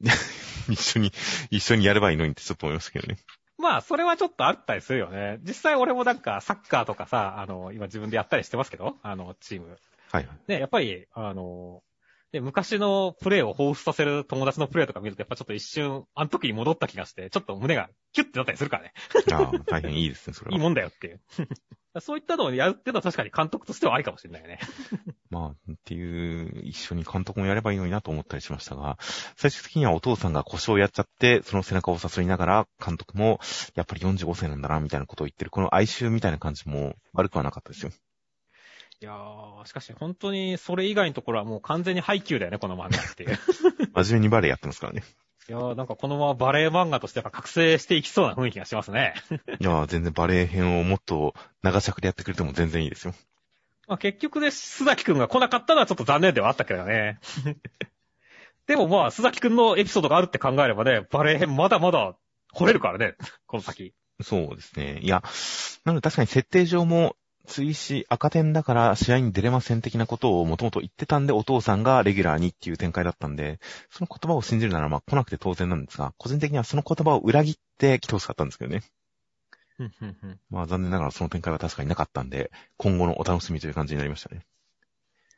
[SPEAKER 1] 一緒に、一緒にやればいいのにってちょっと思いましたけどね。
[SPEAKER 2] まあ、それはちょっとあったりするよね。実際俺もなんか、サッカーとかさ、あの、今自分でやったりしてますけど、あの、チーム。
[SPEAKER 1] はいはい。
[SPEAKER 2] ね、やっぱり、あの、で、昔のプレイを彷彿させる友達のプレイとか見ると、やっぱちょっと一瞬、あの時に戻った気がして、ちょっと胸がキュッてなったりするからね。
[SPEAKER 1] ああ、大変いいですね、それは。
[SPEAKER 2] いいもんだよっていう。そういったのをやるっていうのは確かに監督としてはありかもしれないよね。
[SPEAKER 1] まあ、っていう、一緒に監督もやればいいのになと思ったりしましたが、最終的にはお父さんが故障をやっちゃって、その背中を誘いながら、監督も、やっぱり45歳なんだな、みたいなことを言ってる、この哀愁みたいな感じも悪くはなかったですよ。
[SPEAKER 2] いやー、しかし本当にそれ以外のところはもう完全に配給だよね、この漫画っていう。
[SPEAKER 1] 真面目にバレエやってますからね。
[SPEAKER 2] いやー、なんかこのままバレエ漫画としてやっぱ覚醒していきそうな雰囲気がしますね。
[SPEAKER 1] いやー、全然バレエ編をもっと長尺でやってくれても全然いいですよ。
[SPEAKER 2] まあ結局ね、須崎くんが来なかったのはちょっと残念ではあったけどね。でもまあ、須崎くんのエピソードがあるって考えればね、バレエ編まだまだ掘れるからね、この先。
[SPEAKER 1] そうですね。いや、なので確かに設定上も、追試赤点だから試合に出れません的なことをもともと言ってたんで、お父さんがレギュラーにっていう展開だったんで、その言葉を信じるならまあ来なくて当然なんですが、個人的にはその言葉を裏切って来てほしかったんですけどね。まあ残念ながらその展開は確かになかったんで、今後のお楽しみという感じになりましたね。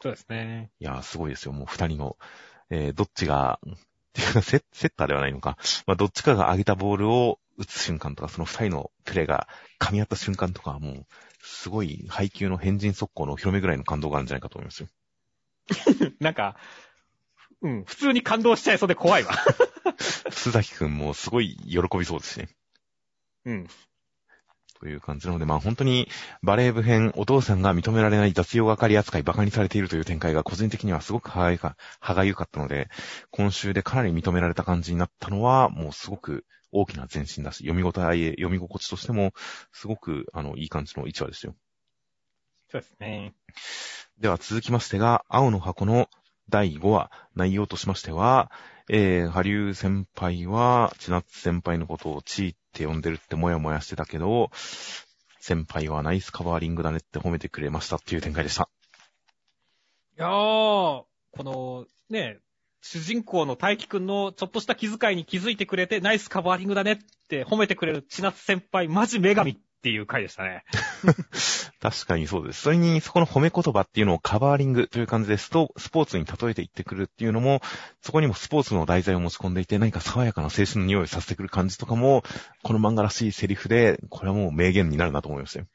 [SPEAKER 2] そうですね。
[SPEAKER 1] いやー、すごいですよ。もう二人の、えー、どっちが、っていうかセ、セッターではないのか。まあ、どっちかが上げたボールを打つ瞬間とか、その二人のプレーが噛み合った瞬間とかはもう、すごい配球の変人速攻のお披露目ぐらいの感動があるんじゃないかと思いますよ。
[SPEAKER 2] なんか、うん、普通に感動しちゃいそうで怖いわ。
[SPEAKER 1] 須崎くんもすごい喜びそうですしね。
[SPEAKER 2] うん。
[SPEAKER 1] という感じなので、まあ本当にバレー部編、お父さんが認められない雑用係扱い馬鹿にされているという展開が個人的にはすごく歯がゆか歯がゆかったので、今週でかなり認められた感じになったのは、もうすごく大きな前進だし、読み応え、読み心地としても、すごく、あの、いい感じの1話ですよ。
[SPEAKER 2] そうですね。
[SPEAKER 1] では続きましてが、青の箱の第5話、内容としましては、えー、ハリュー先輩は、千夏先輩のことをチーって呼んでるってもやもやしてたけど、先輩はナイスカバーリングだねって褒めてくれましたっていう展開でした。
[SPEAKER 2] いやー、この、ね、主人公の大輝くんのちょっとした気遣いに気づいてくれて、ナイスカバーリングだねって褒めてくれる千夏先輩、マジ女神っていう回でしたね。
[SPEAKER 1] 確かにそうです。それに、そこの褒め言葉っていうのをカバーリングという感じでスト、スポーツに例えて言ってくるっていうのも、そこにもスポーツの題材を持ち込んでいて、何か爽やかな青春の匂いをさせてくる感じとかも、この漫画らしいセリフで、これはもう名言になるなと思いましたよ。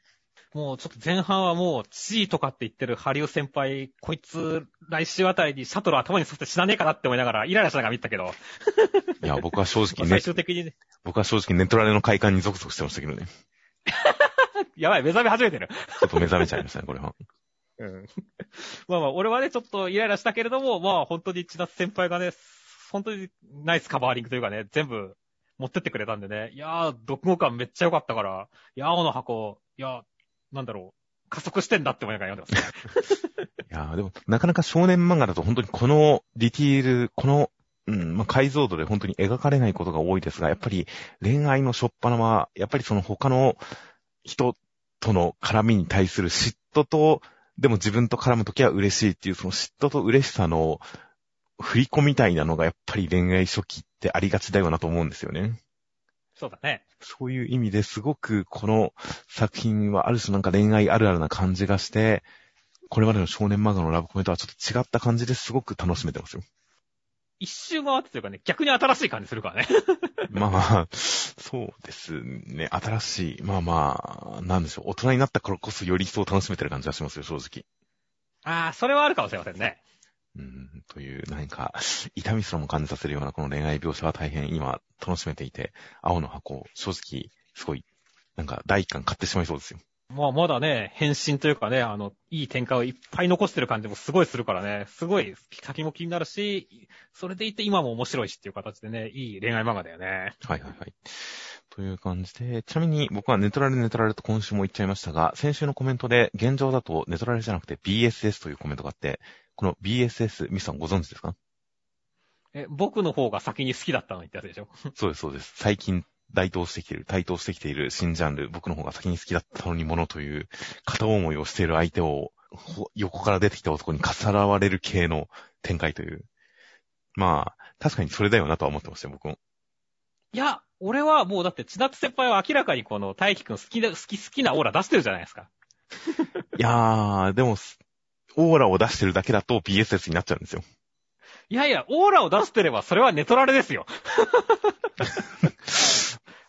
[SPEAKER 2] もうちょっと前半はもう、チーとかって言ってるハリウ先輩、こいつ、来週あたりにシャトル頭に沿って死なねえかなって思いながら、イライラしながら見たけど、
[SPEAKER 1] いや、僕は正直ね
[SPEAKER 2] 最、終的にね、
[SPEAKER 1] 僕は正直ネットラレの快感にゾクゾクしてましたけどね。
[SPEAKER 2] やばい、目覚め始めてる。
[SPEAKER 1] ちょっと目覚めちゃいましたね、これは。
[SPEAKER 2] うん。まあまあ、俺はね、ちょっとイライラしたけれども、まあ本当に千夏先輩がね、本当にナイスカバーリングというかね、全部持ってってくれたんでね、いやー、読後感めっちゃ良かったから、いやー、青の箱、いやー、なんだろう、加速してんだって思いながら読んでますね。
[SPEAKER 1] いやでも、なかなか少年漫画だと本当にこのディティール、この、うん、まあ、解像度で本当に描かれないことが多いですが、やっぱり恋愛のしょっぱなは、やっぱりその他の人との絡みに対する嫉妬と、でも自分と絡むときは嬉しいっていう、その嫉妬と嬉しさの振り子みたいなのがやっぱり恋愛初期ってありがちだよなと思うんですよね。
[SPEAKER 2] そうだね。
[SPEAKER 1] そういう意味ですごくこの作品はある種なんか恋愛あるあるな感じがして、これまでの少年漫画のラブコメとはちょっと違った感じですごく楽しめてますよ。
[SPEAKER 2] 一周回ってというかね、逆に新しい感じするからね。
[SPEAKER 1] まあ、そうですね。新しい。まあまあ、なんでしょう。大人になったからこそより一層楽しめてる感じがしますよ、正直。
[SPEAKER 2] あー、それはあるかもしれませんね。
[SPEAKER 1] うん、という、何か、痛みすらも感じさせるようなこの恋愛描写は大変今楽しめていて、青の箱、正直、すごい、なんか第一巻買ってしまいそうですよ。
[SPEAKER 2] まあ、まだね、変身というかね、あの、いい展開をいっぱい残してる感じもすごいするからね、すごい先も気になるし、それでいて今も面白いしっていう形でね、いい恋愛漫画だよね。
[SPEAKER 1] はいはいはい。という感じで、ちなみに僕はネトラレネトラレと今週も言っちゃいましたが、先週のコメントで現状だとネトラレじゃなくて BSS というコメントがあって、この BSS、ミスさんご存知ですか？
[SPEAKER 2] え、僕の方が先に好きだったのにってやつでしょ？
[SPEAKER 1] そうです、そうです。最近、台頭してきている、台頭してきている新ジャンル、僕の方が先に好きだったのにものという、片思いをしている相手を、ほ横から出てきた男にかさらわれる系の展開という。まあ、確かにそれだよなとは思ってましたよ、僕も。
[SPEAKER 2] いや、俺はもうだって千夏先輩は明らかにこの大輝くん好きな、好き好きなオーラ出してるじゃないですか。
[SPEAKER 1] いやー、でも、オーラを出してるだけだと BSS になっちゃうんですよ。
[SPEAKER 2] いやいや、オーラを出してればそれはネトラレですよ。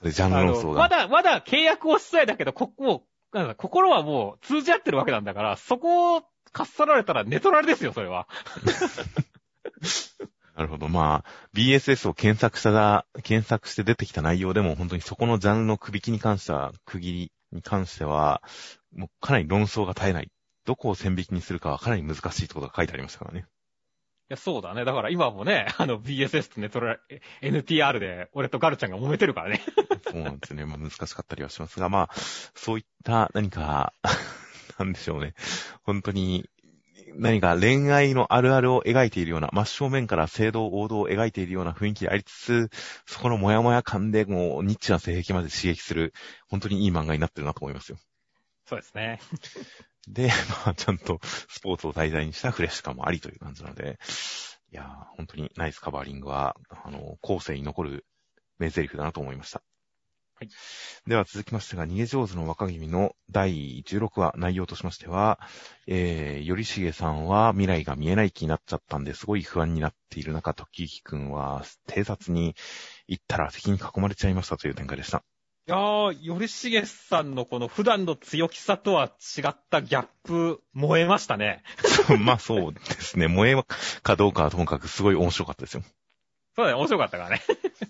[SPEAKER 1] でジャンル
[SPEAKER 2] あ
[SPEAKER 1] 論争が。
[SPEAKER 2] のまだ、まだ契約をしさえだけど、こ、もう、なんだ心はもう通じ合ってるわけなんだから、そこをかっさられたらネトラレですよ、それは。
[SPEAKER 1] なるほど。まあ、BSS を検索した、検索して出てきた内容でも、本当にそこのジャンルの区引きに関しては、区切りに関しては、もうかなり論争が絶えない。どこを線引きにするかはかなり難しいってことが書いてありましたからね。
[SPEAKER 2] いや、そうだね。だから今もね、あの BSS とネトラレ、NTR で俺とガルちゃんが揉めてるからね。
[SPEAKER 1] そうなんですよね。まあ難しかったりはしますが、まあ、そういった何か、なんでしょうね。本当に、何か恋愛のあるあるを描いているような、真正面から正道王道を描いているような雰囲気でありつつ、そこのモヤモヤ感でもうニッチな性癖まで刺激する、本当にいい漫画になってるなと思いますよ。
[SPEAKER 2] そうですね。
[SPEAKER 1] で、まあ、ちゃんとスポーツを題材にしたフレッシュ感もありという感じなので、いやー、本当にナイスカバーリングは、あの、後世に残る名台詞だなと思いました。
[SPEAKER 2] はい。
[SPEAKER 1] では続きましてが、逃げ上手の若君の第16話内容としましては、えー、頼重さんは未来が見えない気になっちゃったんですごい不安になっている中、時行くんは偵察に行ったら敵に囲まれちゃいましたという展開でした。
[SPEAKER 2] いやー、頼重さんのこの普段の強気さとは違ったギャップ、燃えましたね。
[SPEAKER 1] まあそうですね。萌えかどうかはともかくすごい面白かったですよ。
[SPEAKER 2] そうだね、面白かったからね。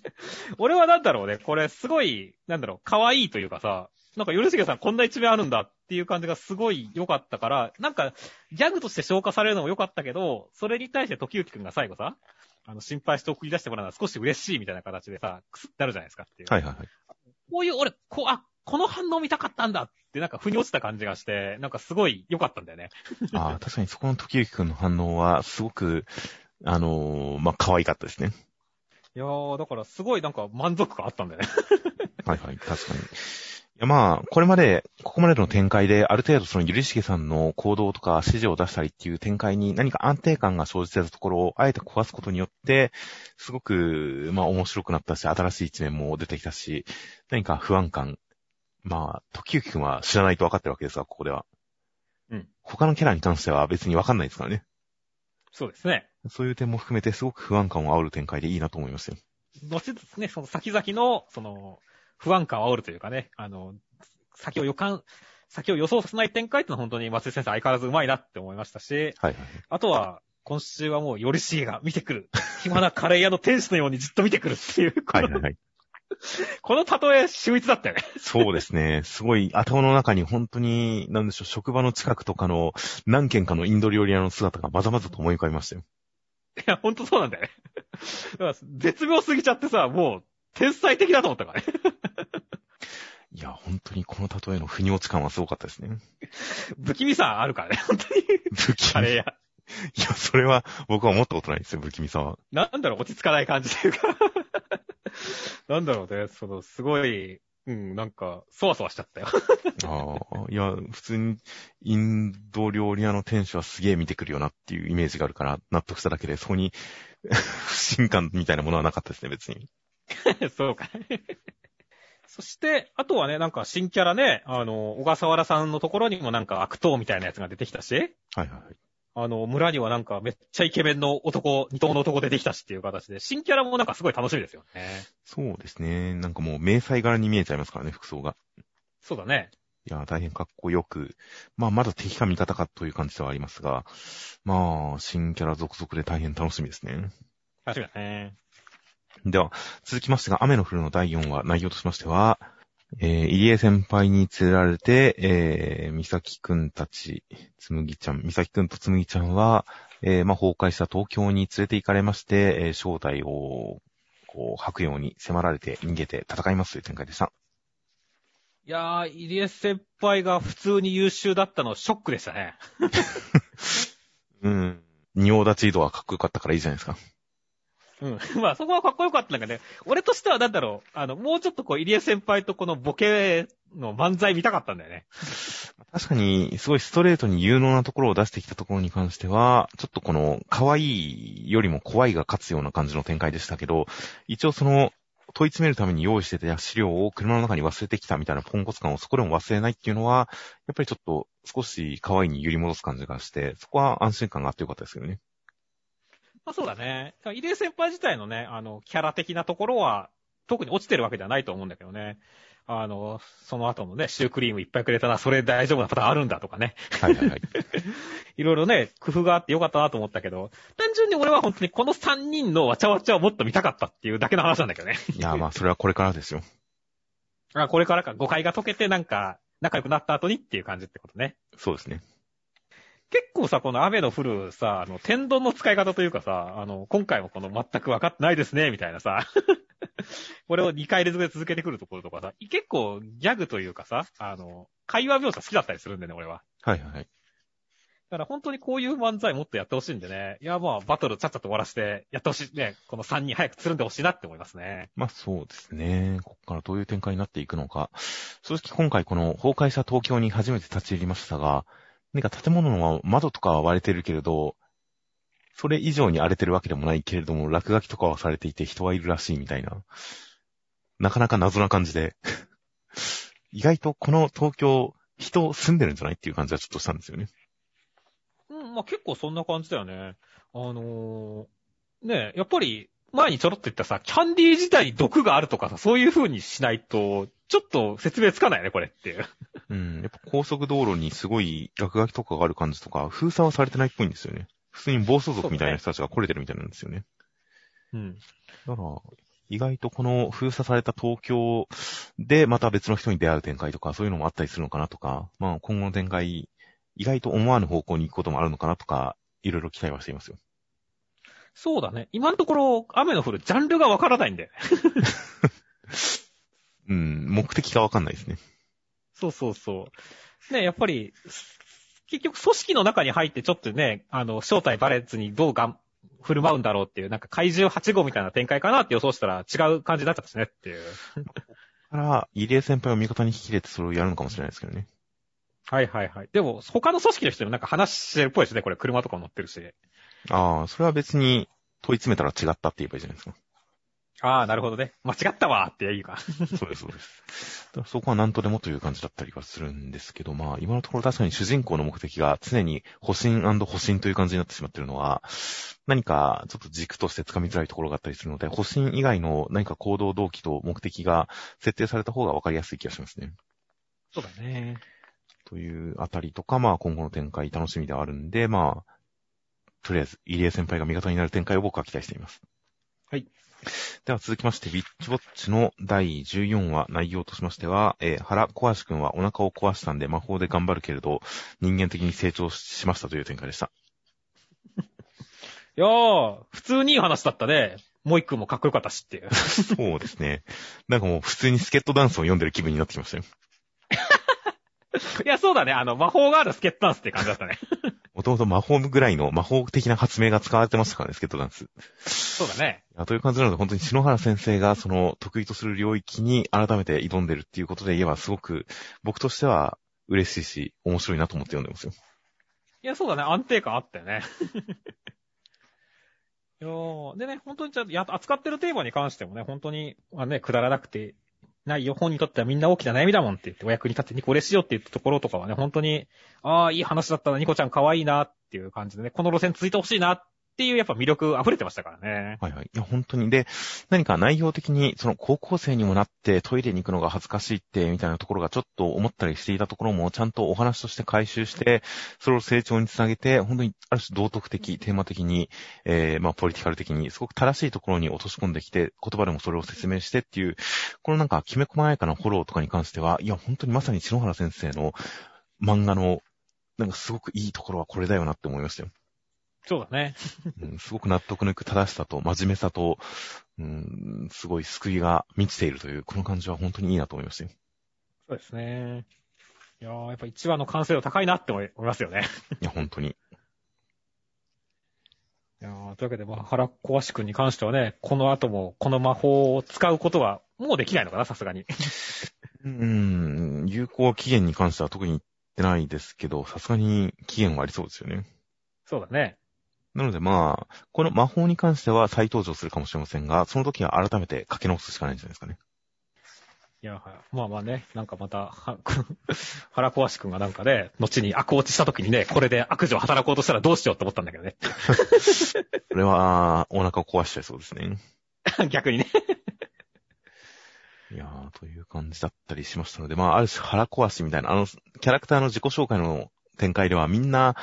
[SPEAKER 2] 俺はなんだろうね、これすごい、なんだろう、可愛いというかさ、なんか、よりしげさんこんな一面あるんだっていう感じがすごい良かったから、なんか、ギャグとして消化されるのも良かったけど、それに対して時行くんが最後さ、あの、心配して送り出してもらうのは少し嬉しいみたいな形でさ、くすってなるじゃないですかっていう。
[SPEAKER 1] はいはいはい。
[SPEAKER 2] こういう、俺、こう、あ、この反応見たかったんだって、なんか、腑に落ちた感じがして、なんかすごい良かったんだよね。
[SPEAKER 1] ああ、確かにそこの時行くんの反応は、すごく、あのーまあ、可愛かったですね。
[SPEAKER 2] いやー、だからすごいなんか満足感あったんだよね。
[SPEAKER 1] はいはい、確かに。いやまあ、これまで、ここまでの展開で、ある程度そのゆりしげさんの行動とか指示を出したりっていう展開に何か安定感が生じてたところを、あえて壊すことによって、すごく、まあ面白くなったし、新しい一面も出てきたし、何か不安感。まあ、時行くんは知らないと分かってるわけですが、ここでは。
[SPEAKER 2] うん。
[SPEAKER 1] 他のキャラに関しては別に分かんないですからね。
[SPEAKER 2] そうですね。
[SPEAKER 1] そういう点も含めて、すごく不安感を煽る展開でいいなと思いますよ。
[SPEAKER 2] 後々ね、その先々の、その、不安感を煽るというかね、あの、先を予感、先を予想させない展開ってのは本当に松井先生相変わらず上手いなって思いましたし、
[SPEAKER 1] はいはい。
[SPEAKER 2] あとは、今週はもう、よりしげが見てくる。暇なカレー屋の天使のようにじっと見てくるっていう、この
[SPEAKER 1] はいはいはい。
[SPEAKER 2] この例え、秀逸だったよね。
[SPEAKER 1] そうですね。すごい頭の中に本当に、なんでしょう、職場の近くとかの何軒かのインド料理屋の姿がまざまざと思い浮かびましたよ。
[SPEAKER 2] いや、ほんとそうなんだよね。絶妙すぎちゃってさ、もう、天才的だと思ったからね。
[SPEAKER 1] いや、本当にこの例えの腑に落ち感はすごかったですね。
[SPEAKER 2] 不気味さあるからね、本当に。
[SPEAKER 1] 不気味。い
[SPEAKER 2] カレー屋。
[SPEAKER 1] や、それは僕は思ったことないですよ、不気味さは。
[SPEAKER 2] なんだろう、落ち着かない感じというか。なんだろうね、その、すごい、うん、なんか、そわそわしちゃったよ。
[SPEAKER 1] ああ、いや、普通にインド料理屋の店主はすげえ見てくるよなっていうイメージがあるから納得しただけで、そこに不信感みたいなものはなかったですね、別に。
[SPEAKER 2] そうか。そして、あとはね、なんか新キャラね、あの、小笠原さんのところにもなんか悪党みたいなやつが出てきたし、
[SPEAKER 1] はいはいはい。
[SPEAKER 2] あの、村にはなんかめっちゃイケメンの男、二頭の男出てきたしっていう形で、新キャラもなんかすごい楽しみですよね。
[SPEAKER 1] そうですね。なんかもう迷彩柄に見えちゃいますからね、服装が。
[SPEAKER 2] そうだね。
[SPEAKER 1] いや、大変かっこよく、まあ、まだ敵か味方かという感じではありますが、まあ、新キャラ続々で大変楽しみですね。
[SPEAKER 2] 楽しみだね。
[SPEAKER 1] では、続きましてが、雨の降るの第4話、内容としましては、えー、入江先輩に連れられて、えー、美咲くんたち、つむぎちゃん、美咲くんとつむぎちゃんは、えー、まあ、崩壊した東京に連れて行かれまして、えー、正体を、こう、吐くように迫られて逃げて戦いますという展開でした。
[SPEAKER 2] いやー、入江先輩が普通に優秀だったのショックでしたね。
[SPEAKER 1] うん。仁王立ち移動はかっこよかったからいいじゃないですか。
[SPEAKER 2] うん。まあ、そこはかっこよかったんだけどね。俺としてはなんだろう、あの、もうちょっとこう、入江先輩とこのボケの漫才見たかったんだよね。
[SPEAKER 1] 確かに、すごいストレートに有能なところを出してきたところに関しては、ちょっとこの、可愛いよりも怖いが勝つような感じの展開でしたけど、一応その、問い詰めるために用意してた資料を車の中に忘れてきたみたいなポンコツ感をそこでも忘れないっていうのは、やっぱりちょっと少し可愛いに揺り戻す感じがして、そこは安心感があってよかったですけどね。
[SPEAKER 2] まあそうだね。入江先輩自体のね、あの、キャラ的なところは、特に落ちてるわけではないと思うんだけどね。あの、その後のね、シュークリームいっぱいくれたな、それ大丈夫なパターンあるんだとかね。
[SPEAKER 1] はいはいはい。
[SPEAKER 2] いろいろね、工夫があってよかったなと思ったけど、単純に俺は本当にこの3人のわちゃわちゃをもっと見たかったっていうだけの話なんだけどね。
[SPEAKER 1] いや、まあ、それはこれからですよ。
[SPEAKER 2] あ、これからか誤解が解けてなんか、仲良くなった後にっていう感じってことね。
[SPEAKER 1] そうですね。
[SPEAKER 2] 結構さ、この雨の降るさ、あの、天丼の使い方というかさ、あの、今回もこの全く分かってないですね、みたいなさ、これを2回連続で続けてくるところとかさ、結構ギャグというかさ、あの、会話描写好きだったりするんでね、俺は。
[SPEAKER 1] はいはいはい。
[SPEAKER 2] だから本当にこういう漫才もっとやってほしいんでね。いや、まあ、バトルちゃっちゃと終わらせて、やってほしいね。この3人早くつるんでほしいなって思いますね。
[SPEAKER 1] まあそうですね。ここからどういう展開になっていくのか。正直今回この崩壊した東京に初めて立ち入りましたが、なんか建物の窓とかは割れてるけれど、それ以上に荒れてるわけでもないけれども、落書きとかはされていて人はいるらしいみたいな。なかなか謎な感じで。意外とこの東京、人住んでるんじゃないっていう感じはちょっとしたんですよね。
[SPEAKER 2] うん、まあ結構そんな感じだよね。あのー、ねやっぱり、前にちょろっと言ったさ、キャンディー自体に毒があるとかさ、そういう風にしないと、ちょっと説明つかないね、これっていう。
[SPEAKER 1] うん。やっぱ高速道路にすごい落書きとかがある感じとか、封鎖はされてないっぽいんですよね。普通に暴走族みたいな人たちが来れてるみたいなんですよね。
[SPEAKER 2] うん。
[SPEAKER 1] だから、意外とこの封鎖された東京でまた別の人に出会う展開とか、そういうのもあったりするのかなとか、まあ今後の展開、意外と思わぬ方向に行くこともあるのかなとか、いろいろ期待はしていますよ。
[SPEAKER 2] そうだね。今のところ、雨の降るジャンルがわからないんだよね。
[SPEAKER 1] うん、目的がわかんないですね。
[SPEAKER 2] そうそうそう。ね、やっぱり、結局組織の中に入ってちょっとね、あの、正体バレずにどうがん、振る舞うんだろうっていう、なんか怪獣8号みたいな展開かなって予想したら違う感じになっちゃったしねっていう。
[SPEAKER 1] だから、入江先輩を味方に引き入れてそれをやるのかもしれないですけどね。
[SPEAKER 2] はいはいはい。でも、他の組織の人にもなんか話してるっぽいですね、これ。車とかも乗ってるし。
[SPEAKER 1] ああ、それは別に問い詰めたら違ったって言えばいいじゃないですか。
[SPEAKER 2] ああ、なるほどね。間違ったわーっていいか。
[SPEAKER 1] そうです、そうです。そこは何とでもという感じだったりはするんですけど、まあ、今のところ確かに主人公の目的が常に保身保身という感じになってしまっているのは、何かちょっと軸として掴みづらいところがあったりするので、保身以外の何か行動動機と目的が設定された方が分かりやすい気がしますね。
[SPEAKER 2] そうだね。
[SPEAKER 1] というあたりとか、まあ今後の展開楽しみではあるんで、まあ、とりあえず、入江先輩が味方になる展開を僕は期待しています。
[SPEAKER 2] はい。
[SPEAKER 1] では続きまして、ビッチウォッチの第14話内容としましては、えー原小橋くんはお腹を壊したんで魔法で頑張るけれど、人間的に成長しましたという展開でした。
[SPEAKER 2] いやー、普通にいい話だったね。もう一くんもかっこよかったしっていう。
[SPEAKER 1] そうですね。なんかもう普通にスケットダンスを読んでる気分になってきましたよ。
[SPEAKER 2] いや、そうだね。あの、魔法があるスケットダンスって感じだったね。
[SPEAKER 1] もともと魔法ぐらいの魔法的な発明が使われてましたからね、スケットダンス。
[SPEAKER 2] そうだね。
[SPEAKER 1] あという感じなので、本当に篠原先生がその得意とする領域に改めて挑んでるっていうことで言えば、すごく僕としては嬉しいし、面白いなと思って読んでますよ。
[SPEAKER 2] いや、そうだね。安定感あったよね。いやーでね、本当にじゃあや、扱ってるテーマに関してもね、本当に、まあね、くだらなくて、ないよ、本にとってはみんな大きな悩みだもんって言って、お役に立ってニコレしよって言ったところとかはね、本当に、ああ、いい話だったな、ニコちゃん可愛いなっていう感じでね、この路線続いてほしいなっていう、やっぱ魅力溢れてましたからね。
[SPEAKER 1] はいはい。いや、本当に。で、何か内容的に、その高校生にもなってトイレに行くのが恥ずかしいって、みたいなところがちょっと思ったりしていたところも、ちゃんとお話として回収して、それを成長につなげて、本当にある種道徳的、テーマ的に、えー、まあ、ポリティカル的に、すごく正しいところに落とし込んできて、言葉でもそれを説明してっていう、このなんか、きめ細やかなフォローとかに関しては、いや、本当にまさに篠原先生の漫画の、なんかすごくいいところはこれだよなって思いましたよ。
[SPEAKER 2] そうだね。
[SPEAKER 1] うんすごく納得のいく正しさと真面目さと、うん、すごい救いが満ちているという、この感じは本当にいいなと思いましたよ。
[SPEAKER 2] そうですね。いやー、やっぱ1話の完成度高いなって思いますよね。
[SPEAKER 1] いや、本当に。
[SPEAKER 2] いやーというわけで、まあ、原小橋くんに関してはね、この後もこの魔法を使うことはもうできないのかな、さすがに。
[SPEAKER 1] うん、有効期限に関しては特に言ってないですけど、さすがに期限はありそうですよね。
[SPEAKER 2] そうだね。
[SPEAKER 1] なのでまあ、この魔法に関しては再登場するかもしれませんが、その時は改めて書き直すしかないんじゃないですかね。
[SPEAKER 2] いや、はい。まあまあね、なんかまた、は 原小橋くんがなんかね、後に悪落ちした時にね、これで悪女を働こうとしたらどうしようって思ったんだけどね。
[SPEAKER 1] これは、お腹を壊しちゃいそうですね。
[SPEAKER 2] 逆にね。
[SPEAKER 1] いやー、という感じだったりしましたので、まあ、ある種腹壊しみたいな、あの、キャラクターの自己紹介の展開ではみんな、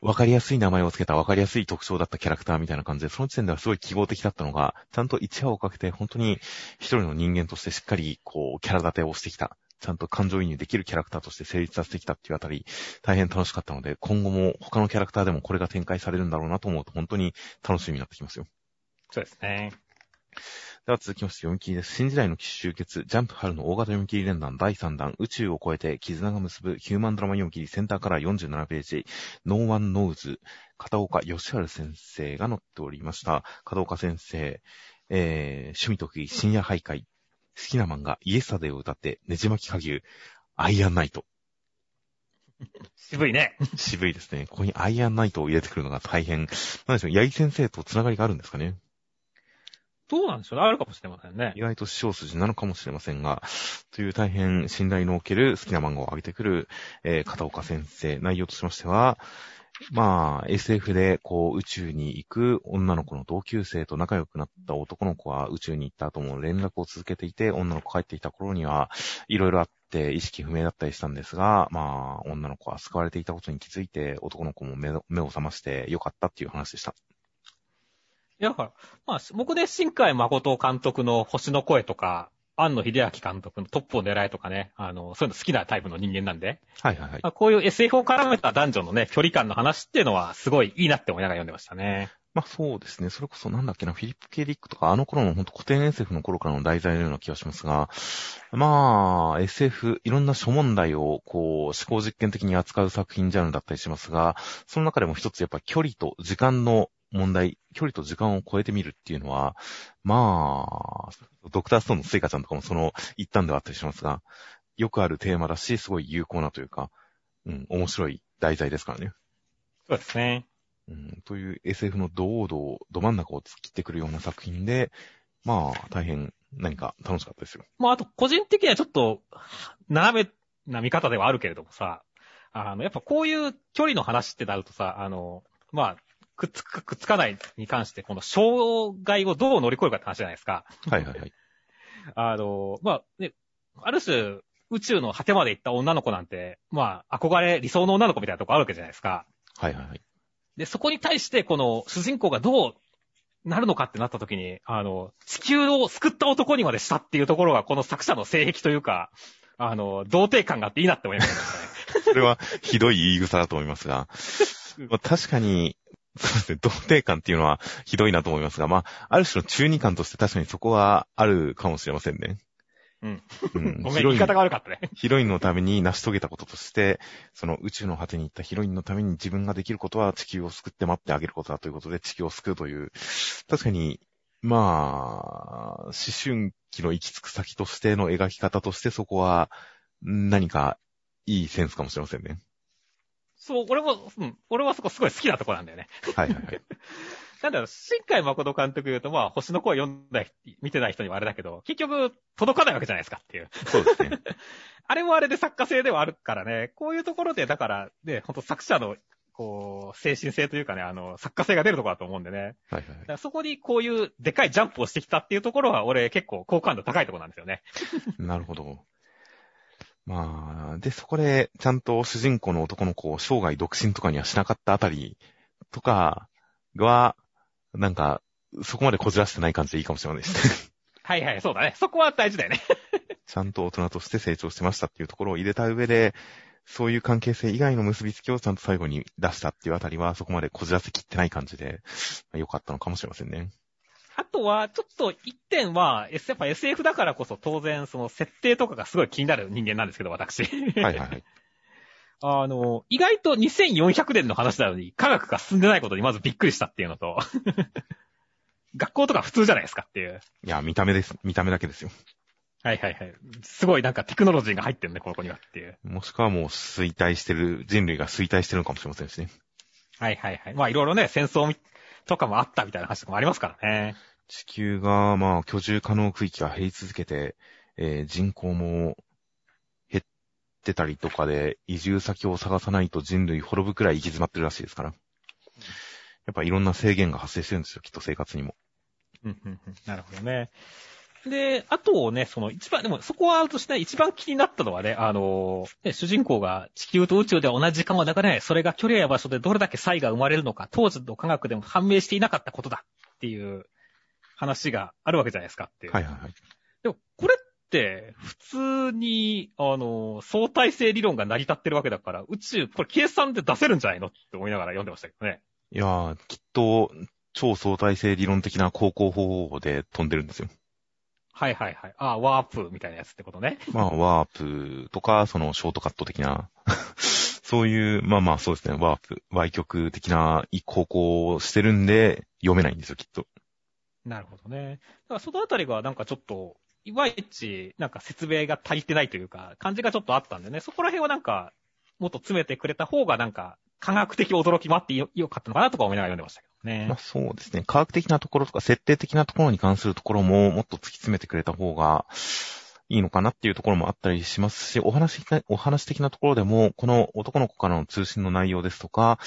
[SPEAKER 1] わかりやすい名前をつけたわかりやすい特徴だったキャラクターみたいな感じで、その時点ではすごい記号的だったのが、ちゃんと一話をかけて、本当に一人の人間としてしっかり、こう、キャラ立てをしてきた。ちゃんと感情移入できるキャラクターとして成立させてきたっていうあたり、大変楽しかったので、今後も他のキャラクターでもこれが展開されるんだろうなと思うと、本当に楽しみになってきますよ。
[SPEAKER 2] そうですね。
[SPEAKER 1] では続きまして読み切りです。新時代の騎士集結、ジャンプ春の大型読み切り連弾第3弾、宇宙を超えて絆が結ぶヒューマンドラマ読み切りセンターから47ページ、ノーワンノーズ、片岡義治先生が載っておりました。片岡先生、えー、趣味得意深夜徘徊、好きな漫画イエスタデーを歌ってねじ巻き下牛、アイアンナイト。
[SPEAKER 2] 渋いね。
[SPEAKER 1] 渋いですね。ここにアイアンナイトを入れてくるのが大変。なんでしょう、八木先生とつながりがあるんですかね。
[SPEAKER 2] どうなんでしょうね。あるかもしれませんね
[SPEAKER 1] 意。外と師匠筋なのかもしれませんが、という大変信頼のおける好きな漫画を挙げてくる、えー、片岡先生。内容としましては、まあ、SF で、こう、宇宙に行く女の子の同級生と仲良くなった男の子は宇宙に行った後も連絡を続けていて、女の子帰ってきた頃には、いろいろあって意識不明だったりしたんですが、まあ、女の子は救われていたことに気づいて、男の子も目目を覚ましてよかったっていう話でした。
[SPEAKER 2] いや、だから、まあ、僕で新海誠監督の星の声とか、庵野秀明監督のトップを狙えとかね、あの、そういうの好きなタイプの人間なんで、
[SPEAKER 1] はいはいはい。
[SPEAKER 2] まあ、こういう SF を絡めた男女のね、距離感の話っていうのはすごいいいなって思いながら読んでましたね。
[SPEAKER 1] まあそうですね。それこそなんだっけな、フィリップ・ケリックとか、あの頃のほんと古典 SF の頃からの題材のような気がしますが、まあ、SF、いろんな諸問題を、こう、思考実験的に扱う作品ジャンルだったりしますが、その中でも一つやっぱ距離と時間の問題、距離と時間を超えてみるっていうのは、まあ、ドクターストーンのスイカちゃんとかもその一端ではあったりしますが、よくあるテーマだし、すごい有効なというか、うん、面白い題材ですからね。
[SPEAKER 2] そうですね。
[SPEAKER 1] うん、という SF の堂々、ど真ん中を突っ切ってくるような作品で、まあ、大変何か楽しかったですよ。
[SPEAKER 2] まあ、あと、個人的にはちょっと、斜めな見方ではあるけれどもさ、あの、やっぱこういう距離の話ってなるとさ、あの、まあ、くっつか、くっつかないに関して、この障害をどう乗り越えるかって話じゃないですか。
[SPEAKER 1] はいはいはい。
[SPEAKER 2] あの、まあ、ね、ある種、宇宙の果てまで行った女の子なんて、まあ、憧れ、理想の女の子みたいなとこあるわけじゃないですか。
[SPEAKER 1] はいはいはい。
[SPEAKER 2] で、そこに対して、この主人公がどうなるのかってなった時に、あの、地球を救った男にまでしたっていうところが、この作者の性癖というか、あの、童貞感があっていいなって思いましたね。
[SPEAKER 1] それはひどい言い草だと思いますが、まあ、確かに、そうですね、童貞感っていうのはひどいなと思いますが、まあ、ある種の中二感として確かにそこはあるかもしれませんね。
[SPEAKER 2] うん。
[SPEAKER 1] うん、
[SPEAKER 2] ごめん、言い方が悪かったね。
[SPEAKER 1] ヒロインのために成し遂げたこととして、その宇宙の果てに行ったヒロインのために自分ができることは地球を救って待ってあげることだということで地球を救うという、確かに、まあ、思春期の行き着く先としての描き方としてそこは何かいいセンスかもしれませんね。
[SPEAKER 2] そう、俺も、うん、俺はそこすごい好きなところなんだよね。
[SPEAKER 1] はいはいはい。
[SPEAKER 2] なんだろう、新海誠監督言うと、まあ、星の声読んだ、見てない人にはあれだけど、結局、届かないわけじゃないですかっていう。
[SPEAKER 1] そうですね。
[SPEAKER 2] あれもあれで作家性ではあるからね、こういうところで、だから、ね、ほんと作者の、こう、精神性というかね、あの、作家性が出るところだと思うんでね。
[SPEAKER 1] はいはい
[SPEAKER 2] そこにこういうでかいジャンプをしてきたっていうところは、俺結構好感度高いところなんですよね。
[SPEAKER 1] なるほど。まあ、で、そこで、ちゃんと主人公の男の子を生涯独身とかにはしなかったあたりとかは、なんか、そこまでこじらしてない感じでいいかもしれないですね。
[SPEAKER 2] はいはい、そうだね。そこは大事だよね。
[SPEAKER 1] ちゃんと大人として成長してましたっていうところを入れた上で、そういう関係性以外の結びつきをちゃんと最後に出したっていうあたりは、そこまでこじらせきってない感じで、良かったのかもしれませんね。
[SPEAKER 2] あとは、ちょっと一点は、やっぱ SF だからこそ当然その設定とかがすごい気になる人間なんですけど、私。
[SPEAKER 1] はいはいはい。
[SPEAKER 2] あの、意外と2400年の話なのに科学が進んでないことにまずびっくりしたっていうのと、学校とか普通じゃないですかっていう。
[SPEAKER 1] いや、見た目です。見た目だけですよ。
[SPEAKER 2] はいはいはい。すごいなんかテクノロジーが入ってるね、この子にはっていう。
[SPEAKER 1] もしくはもう衰退してる、人類が衰退してるのかもしれませんしね。
[SPEAKER 2] はいはいはい。まあいろいろね、戦争とかもあったみたいな話とかもありますからね。
[SPEAKER 1] 地球が、まあ、居住可能区域が減り続けて、えー人口も減ってたりとかで、移住先を探さないと人類滅ぶくらい行き詰まってるらしいですから。やっぱいろんな制限が発生してるんですよ、きっと生活にも。
[SPEAKER 2] うんうんうんなるほどね。で、あとね、その一番、でもそこはとして一番気になったのはね、あの、ね、主人公が地球と宇宙では同じ時間を流れない、それが距離や場所でどれだけ差異が生まれるのか、当時の科学でも判明していなかったことだっていう話があるわけじゃないですかっていう。
[SPEAKER 1] はいはいはい。
[SPEAKER 2] でも、これって、普通に、あの、相対性理論が成り立ってるわけだから、宇宙、これ計算で出せるんじゃないのって思いながら読んでましたけどね。
[SPEAKER 1] いやー、きっと、超相対性理論的な航行方法で飛んでるんですよ。
[SPEAKER 2] はいはいはい。ああ、ワープみたいなやつってことね。
[SPEAKER 1] まあ、ワープとか、その、ショートカット的な、そういう、まあまあ、そうですね、ワープ、歪曲的な航行をしてるんで、読めないんですよ、きっと。
[SPEAKER 2] なるほどね。だからそのあたりがなんかちょっと、いまいち、なんか説明が足りてないというか、感じがちょっとあったんでね、そこら辺はなんか、もっと詰めてくれた方がなんか、科学的驚きもあってよよかったのかなとか思いながら読んでましたけどね
[SPEAKER 1] まあ。そうですね。科学的なところとか設定的なところに関するところももっと突き詰めてくれた方がいいのかなっていうところもあったりしますし、お話的な、お話的なところでも、この男の子からの通信の内容ですとか、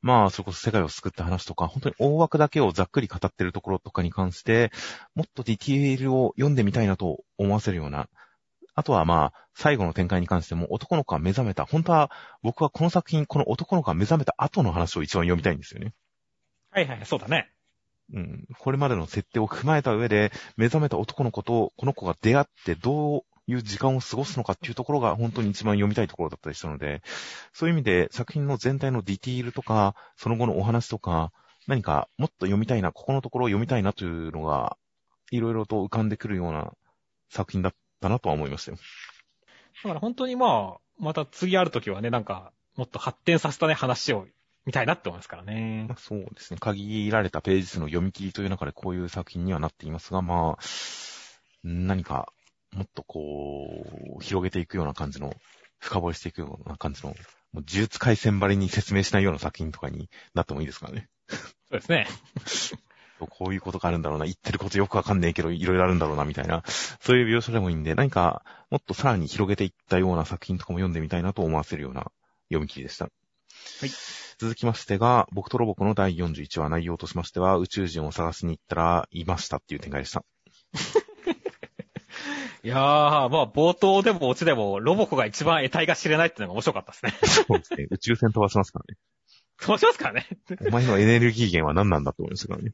[SPEAKER 1] まあ、それこそ世界を救った話とか、本当に大枠だけをざっくり語ってるところとかに関して、もっとディティールを読んでみたいなと思わせるような、あとはまあ、最後の展開に関しても男の子が目覚めた。本当は僕はこの作品、この男の子が目覚めた後の話を一番読みたいんですよね。
[SPEAKER 2] はいはい、そうだね。
[SPEAKER 1] うん、これまでの設定を踏まえた上で、目覚めた男の子とこの子が出会ってどういう時間を過ごすのかっていうところが本当に一番読みたいところだったりしたので、そういう意味で作品の全体のディティールとか、その後のお話とか、何かもっと読みたいな、ここのところを読みたいなというのが、いろいろと浮かんでくるような作品だったなとは思いましたよ。
[SPEAKER 2] だから本当にまあ、また次あるときはね、なんか、もっと発展させたね、話を見たいなって思いますからね
[SPEAKER 1] ま。あ、そうですね。限られたページ数の読み切りという中でこういう作品にはなっていますが、まあ、何か、もっとこう、広げていくような感じの、深掘りしていくような感じの、もう呪術回戦張りに説明しないような作品とかになってもいいですからね。
[SPEAKER 2] そうですね。
[SPEAKER 1] こういうことがあるんだろうな、言ってることよくわかんねえけど、いろいろあるんだろうな、みたいな、そういう描写でもいいんで、何か、もっとさらに広げていったような作品とかも読んでみたいなと思わせるような読み切りでした。
[SPEAKER 2] はい。
[SPEAKER 1] 続きましてが、僕とロボコの第41話内容としましては、宇宙人を探しに行ったら、いましたっていう展開でした。
[SPEAKER 2] いやー、まあ冒頭でもオチでも、ロボコが一番得体が知れないっていうのが面白かったですね。
[SPEAKER 1] そうですね。宇宙船飛ばしますからね。
[SPEAKER 2] そうしますからね。
[SPEAKER 1] お前のエネルギー源は何なんだと思いましたからね。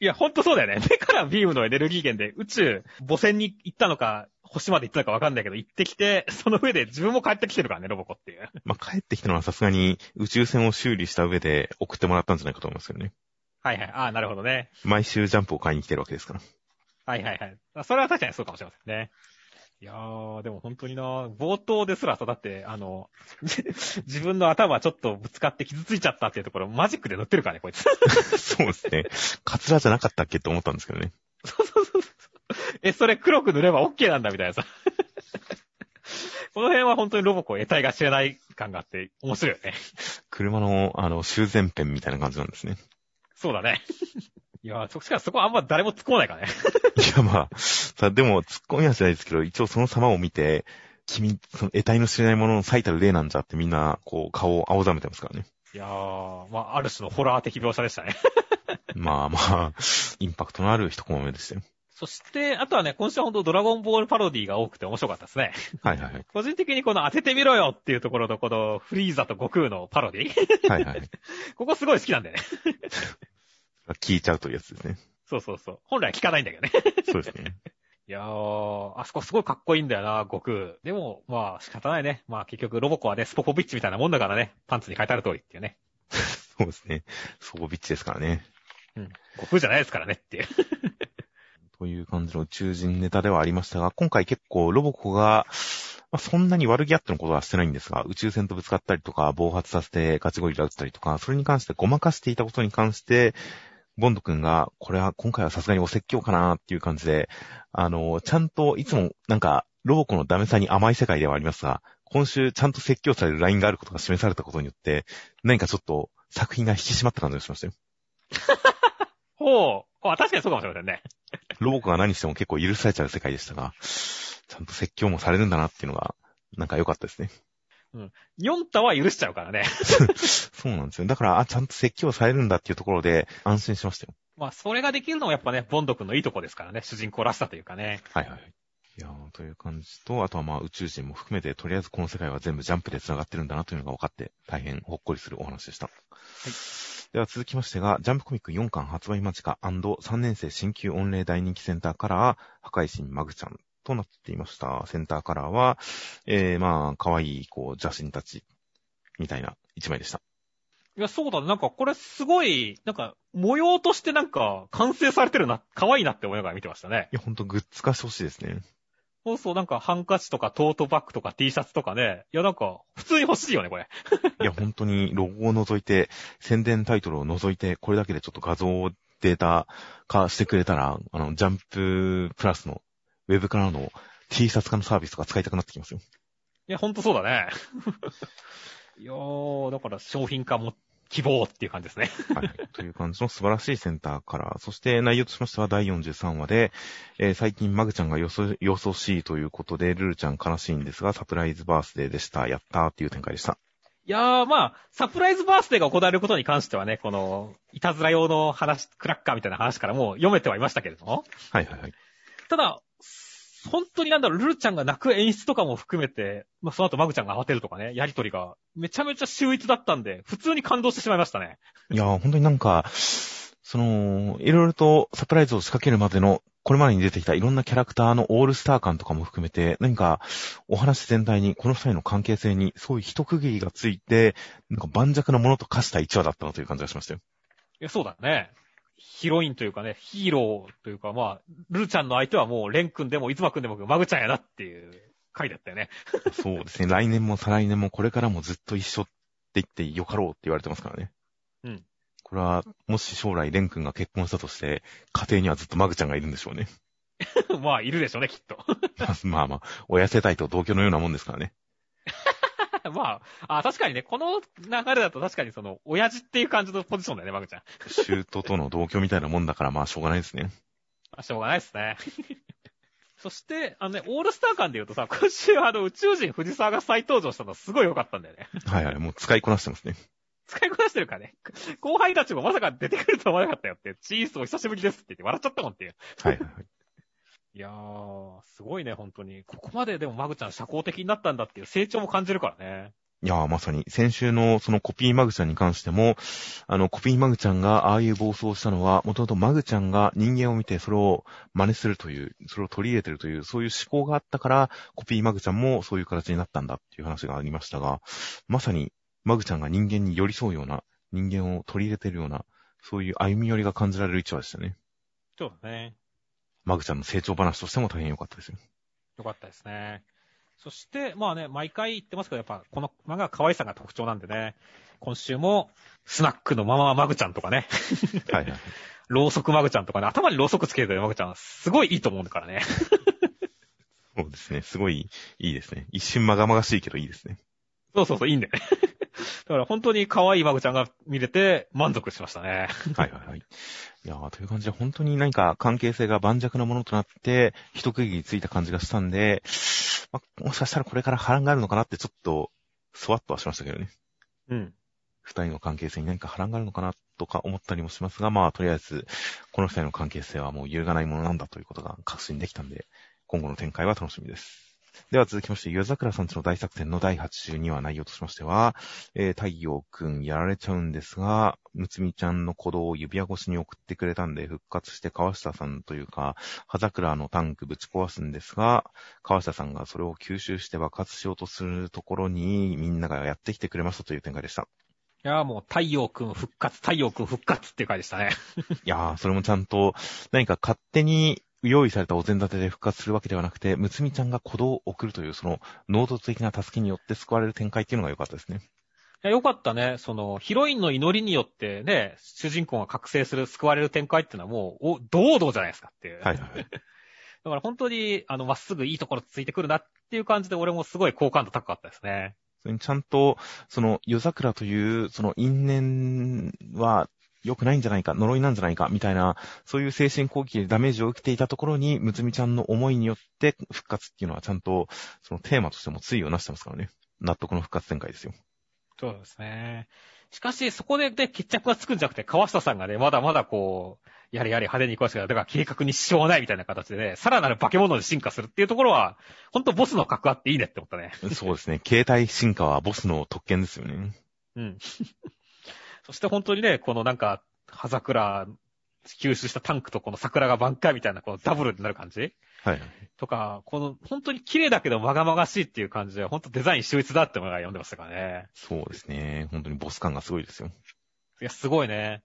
[SPEAKER 2] いや、ほんとそうだよね。目からビームのエネルギー源で宇宙、母船に行ったのか、星まで行ったのかわかんないけど、行ってきて、その上で自分も帰ってきてるからね、ロボコっていう。
[SPEAKER 1] まあ、帰ってきたのはさすがに宇宙船を修理した上で送ってもらったんじゃないかと思いますけどね。
[SPEAKER 2] はいはい。ああ、なるほどね。
[SPEAKER 1] 毎週ジャンプを買いに来てるわけですから。
[SPEAKER 2] はいはいはい。あそれは確かにそうかもしれませんね。いやー、でも本当にな、冒頭ですらさ、だって、あの、自分の頭ちょっとぶつかって傷ついちゃったっていうところ、マジックで塗ってるからね、こいつ。
[SPEAKER 1] そうですね。カツラじゃなかったっけと思ったんですけどね。
[SPEAKER 2] そうそうそう。え、それ黒く塗れば OK なんだみたいなさ。この辺は本当にロボコ得体が知れない感があって面白いよね。
[SPEAKER 1] 車の、あの、修繕ペンみたいな感じなんですね。
[SPEAKER 2] そうだね。いやー、そしかもそこあんま誰も突っ込まないからね。
[SPEAKER 1] いや、まあ、さ、でも、突っ込みはしないですけど、一応その様を見て、君、その得体の知れないものの最たる例なんじゃってみんな、こう、顔を青ざめてますからね。
[SPEAKER 2] いやー、まあ、ある種のホラー的描写でしたね。
[SPEAKER 1] まあまあ、インパクトのある一コマ目でしたよ。
[SPEAKER 2] そして、あとはね、今週は本当ドラゴンボールパロディが多くて面白かったですね。
[SPEAKER 1] はいはいはい。
[SPEAKER 2] 個人的にこの当ててみろよっていうところと、このフリーザと悟空のパロディ
[SPEAKER 1] はいはい。
[SPEAKER 2] ここすごい好きなんでね。
[SPEAKER 1] 聞いちゃうというやつですね。
[SPEAKER 2] そうそうそう。本来は聞かないんだけどね。
[SPEAKER 1] そうですね。
[SPEAKER 2] いやー、あそこすごいかっこいいんだよな、悟空。でも、まあ仕方ないね。まあ結局ロボコはね、スポコビッチみたいなもんだからね、パンツに書いてある通りっていうね。
[SPEAKER 1] そうですね。ソボビッチですからね。
[SPEAKER 2] うん。悟空じゃないですからねっていう。
[SPEAKER 1] という感じの宇宙人ネタではありましたが、今回結構ロボコが、まあ、そんなに悪気あってのことはしてないんですが、宇宙船とぶつかったりとか、暴発させてガチゴリラ撃ったりとか、それに関してごまかしていたことに関して、ボンド君が、これは今回はさすがにお説教かなっていう感じで、あの、ちゃんといつもなんか、ロボコのダメさに甘い世界ではありますが、今週ちゃんと説教されるラインがあることが示されたことによって、何かちょっと作品が引き締まった感じがしましたよ。
[SPEAKER 2] ほう。あ、確かにそうかもしれませんね。
[SPEAKER 1] ロボコが何しても結構許されちゃう世界でしたが、ちゃんと説教もされるんだなっていうのが、なんか良かったですね。
[SPEAKER 2] ヨンタは許しちゃうからね。
[SPEAKER 1] そうなんですよ。だから、あ、ちゃんと説教されるんだっていうところで安心しましたよ。
[SPEAKER 2] まあ、それができるのもやっぱね、ボンド君のいいとこですからね。主人公らしさというかね。
[SPEAKER 1] はいはいはい。いやーという感じと、あとはまあ宇宙人も含めて、とりあえずこの世界は全部ジャンプで繋がってるんだなというのが分かって、大変ほっこりするお話でした。はい。では続きましてが、ジャンプコミック4巻発売間近 &3 年生新旧御礼大人気センターカラー、破壊神マグちゃんとなっていました。センターカラーは、えー、まあ、可愛い、こう、邪神たち、みたいな一枚でした。
[SPEAKER 2] いや、そうだね。なんかこれすごい、なんか模様としてなんか完成されてるな、可愛いなって思いながら見てましたね。
[SPEAKER 1] いや、ほんとグッズ化してほしいですね。
[SPEAKER 2] そうそう、なんかハンカチとかトートバッグとか T シャツとかね。いや、なんか普通に欲しいよね、これ。
[SPEAKER 1] いや、本当にロゴを除いて、宣伝タイトルを除いて、これだけでちょっと画像データ化してくれたら、あの、ジャンププラスのウェブからの T シャツ化のサービスとか使いたくなってきますよ。
[SPEAKER 2] いや、ほんとそうだね。いやー、だから商品化も希望っていう感じですね。
[SPEAKER 1] はい。という感じの素晴らしいセンターカラー。そして内容としましては第43話で、えー最近マグちゃんがよそ、よそしいということで、ルルちゃん悲しいんですが、サプライズバースデーでした。やったーっていう展開でした。
[SPEAKER 2] いやー、まあ、サプライズバースデーが行われることに関してはね、この、いたずら用の話、クラッカーみたいな話からもう読めてはいましたけれども。
[SPEAKER 1] はいはいはい。
[SPEAKER 2] ただ、本当になんだろう、ルルちゃんが泣く演出とかも含めて、まあ、その後マグちゃんが慌てるとかね、やりとりが、めちゃめちゃ秀逸だったんで、普通に感動してしまいましたね。
[SPEAKER 1] いやー、本当になんか、その、いろいろとサプライズを仕掛けるまでの、これまでに出てきたいろんなキャラクターのオールスター感とかも含めて、何かお話全体に、この二人の関係性に、そういう一区切りがついて、なんか盤石なものと化した一話だったなという感じがしましたよ。
[SPEAKER 2] いや、そうだね。ヒロインというかね、ヒーローというか、まあ、ルルちゃんの相手はもう、レン君でも、いつまくんでも、マグちゃんやなっていう回だったよね。
[SPEAKER 1] そうですね。来年も再来年もこれからもずっと一緒って言ってよかろうって言われてますからね。
[SPEAKER 2] うん。
[SPEAKER 1] これは、もし将来レン君が結婚したとして、家庭にはずっとマグちゃんがいるんでしょうね。
[SPEAKER 2] まあ、いるでしょうね、きっと。
[SPEAKER 1] まあまあ、親世帯と同居のようなもんですからね。
[SPEAKER 2] まあ、あ、確かにね、この流れだと確かにその、親父っていう感じのポジションだよね、マグちゃん。
[SPEAKER 1] 舅との同居みたいなもんだから、まあしょうがないですね。
[SPEAKER 2] あしょうがないですね。そして、あのね、オールスター感で言うとさ、今週あの宇宙人藤沢が再登場したのすごい良かったんだよね。
[SPEAKER 1] はいはい、もう使いこなしてますね。
[SPEAKER 2] 使いこなしてるからね。後輩たちもまさか出てくるとは思わなかったよって、チーズお久しぶりですって言って笑っちゃったもんっていう。
[SPEAKER 1] はいはいはい。
[SPEAKER 2] いやー、すごいね、本当に。ここまででもマグちゃん社交的になったんだっていう成長も感じるからね。
[SPEAKER 1] いやーまさに、先週のそのコピーマグちゃんに関しても、あの、コピーマグちゃんがああいう暴走をしたのは、もともとマグちゃんが人間を見てそれを真似するという、それを取り入れてるという、そういう思考があったから、コピーマグちゃんもそういう形になったんだっていう話がありましたが、まさに、マグちゃんが人間に寄り添うような、人間を取り入れてるような、そういう歩み寄りが感じられる一話でしたね。
[SPEAKER 2] そうだね。
[SPEAKER 1] マグちゃんの成長話としても大変良かったですよ。
[SPEAKER 2] よかったですね。そして、まあね、毎回言ってますけど、やっぱ、この漫画は可愛さが特徴なんでね、今週も、スナックのマママグちゃんとかね、
[SPEAKER 1] はいはいはい。
[SPEAKER 2] ろうそくマグちゃんとかね、頭にろうそくつけてるマグちゃん、すごいいいと思うんだからね。
[SPEAKER 1] そうですね。すごいいいですね。一瞬まがまがしいけどいいですね。
[SPEAKER 2] そうそうそう、いいんだよね。だから本当に可愛いマグちゃんが見れて満足しましたね。
[SPEAKER 1] はいはいはい。いやー、という感じで本当に何か関係性が盤石なものとなって、一区切りついた感じがしたんで、まあ、もしかしたらこれから波乱があるのかなってちょっと、そわっとはしましたけどね。
[SPEAKER 2] うん。
[SPEAKER 1] 二人の関係性に何か波乱があるのかなとか思ったりもしますが、まあ、とりあえず、この二人の関係性はもう揺るがないものなんだということが確信できたんで、今後の展開は楽しみです。では続きまして、夜桜さんちの大作戦の第82話内容としましては、えー、太陽くんやられちゃうんですが、むつみちゃんの鼓動を指輪越しに送ってくれたんで、復活して川下さんというか、葉桜のタンクぶち壊すんですが、川下さんがそれを吸収して爆発しようとするところに、みんながやってきてくれましたという展開でした。
[SPEAKER 2] いやーもう太陽くん復活、太陽くん復活っていう回でしたね。
[SPEAKER 1] いやー、それもちゃんと、何か勝手に用意されたお膳立てで復活するわけではなくて、むつみちゃんが鼓動を送るという、その、能動的な助けによって救われる展開っていうのが良かったですね。
[SPEAKER 2] いや、よかったね。その、ヒロインの祈りによってね、主人公が覚醒する、救われる展開っていうのはもう、お、堂々じゃないですかっていう。
[SPEAKER 1] はいはい。
[SPEAKER 2] だから本当に、あの、まっすぐいいところついてくるなっていう感じで、俺もすごい好感度高かったですね。
[SPEAKER 1] それにちゃんと、その、夜桜という、その因縁は良くないんじゃないか、呪いなんじゃないか、みたいな、そういう精神攻撃でダメージを受けていたところに、むつみちゃんの思いによって復活っていうのはちゃんと、そのテーマとしても追をなしてますからね。納得の復活展開ですよ。
[SPEAKER 2] そうですね。しかし、そこで、で、決着がつくんじゃなくて、川下さんがね、まだまだこう、やれやれ派手に行くわけだから、計画に支障はないみたいな形でね、さらなる化け物に進化するっていうところは、ほんとボスの格あっていいねって思ったね。
[SPEAKER 1] そうですね。携帯進化はボスの特権ですよね。
[SPEAKER 2] うん。そして本当にね、このなんか、葉桜、吸収したタンクとこの桜が挽回みたいな、このダブルになる感じ？
[SPEAKER 1] はい。
[SPEAKER 2] とか、この、本当に綺麗だけどまがまがしいっていう感じで、本当デザイン秀逸だって思いが読んでましたからね。
[SPEAKER 1] そうですね。本当にボス感がすごいですよ。
[SPEAKER 2] いや、すごいね。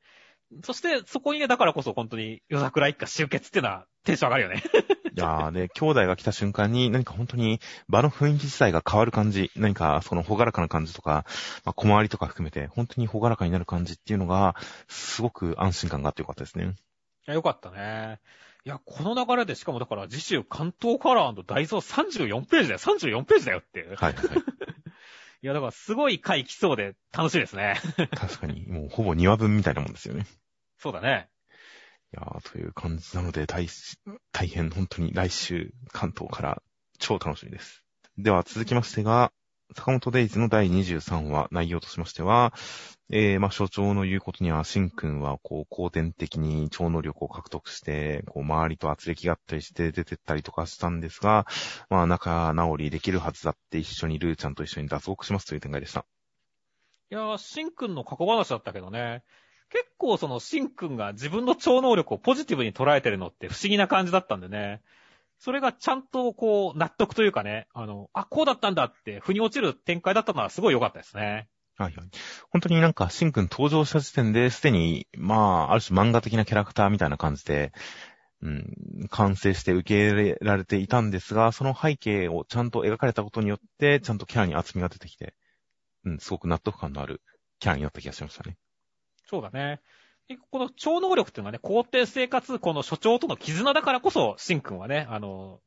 [SPEAKER 2] そして、そこにね、だからこそ本当に、夜桜一家集結っていうのはテンション上がるよね。
[SPEAKER 1] いやー、で、兄弟が来た瞬間に、何か本当に場の雰囲気自体が変わる感じ、何かそのほがらかな感じとか、まあ、小回りとか含めて、本当にほがらかになる感じっていうのが、すごく安心感があってよかったですね。い
[SPEAKER 2] や、よかったね。いや、この流れでしかもだから次週関東カラー大蔵34ページだよ。34ページだよっていう。
[SPEAKER 1] はいはい。
[SPEAKER 2] いや、だからすごい回来そうで楽しいですね。
[SPEAKER 1] 確かに、もうほぼ2話分みたいなもんですよね。
[SPEAKER 2] そうだね。
[SPEAKER 1] いやー、という感じなので、大、大変本当に来週関東から超楽しみです。では続きましてが、坂本デイズの第23話、内容としましては、えー、まあ、所長の言うことには、シン君は、こう、後天的に超能力を獲得して、こう、周りと圧力があったりして出てったりとかしたんですが、まあ、仲直りできるはずだって一緒にルーちゃんと一緒に脱獄しますという展開でした。
[SPEAKER 2] いやー、シン君の過去話だったけどね、結構そのシン君が自分の超能力をポジティブに捉えてるのって不思議な感じだったんでね。それがちゃんとこう、納得というかね、あの、あ、こうだったんだって、腑に落ちる展開だったのはすごい良かったですね。
[SPEAKER 1] はいはい。本当になんか、シンくん登場した時点で、すでに、まあ、ある種漫画的なキャラクターみたいな感じで、うん、完成して受け入れられていたんですが、その背景をちゃんと描かれたことによって、ちゃんとキャラに厚みが出てきて、うん、すごく納得感のあるキャラになった気がしましたね。
[SPEAKER 2] そうだね。この超能力っていうのはね、皇帝生活、この所長との絆だからこそ、シン君はね、あの、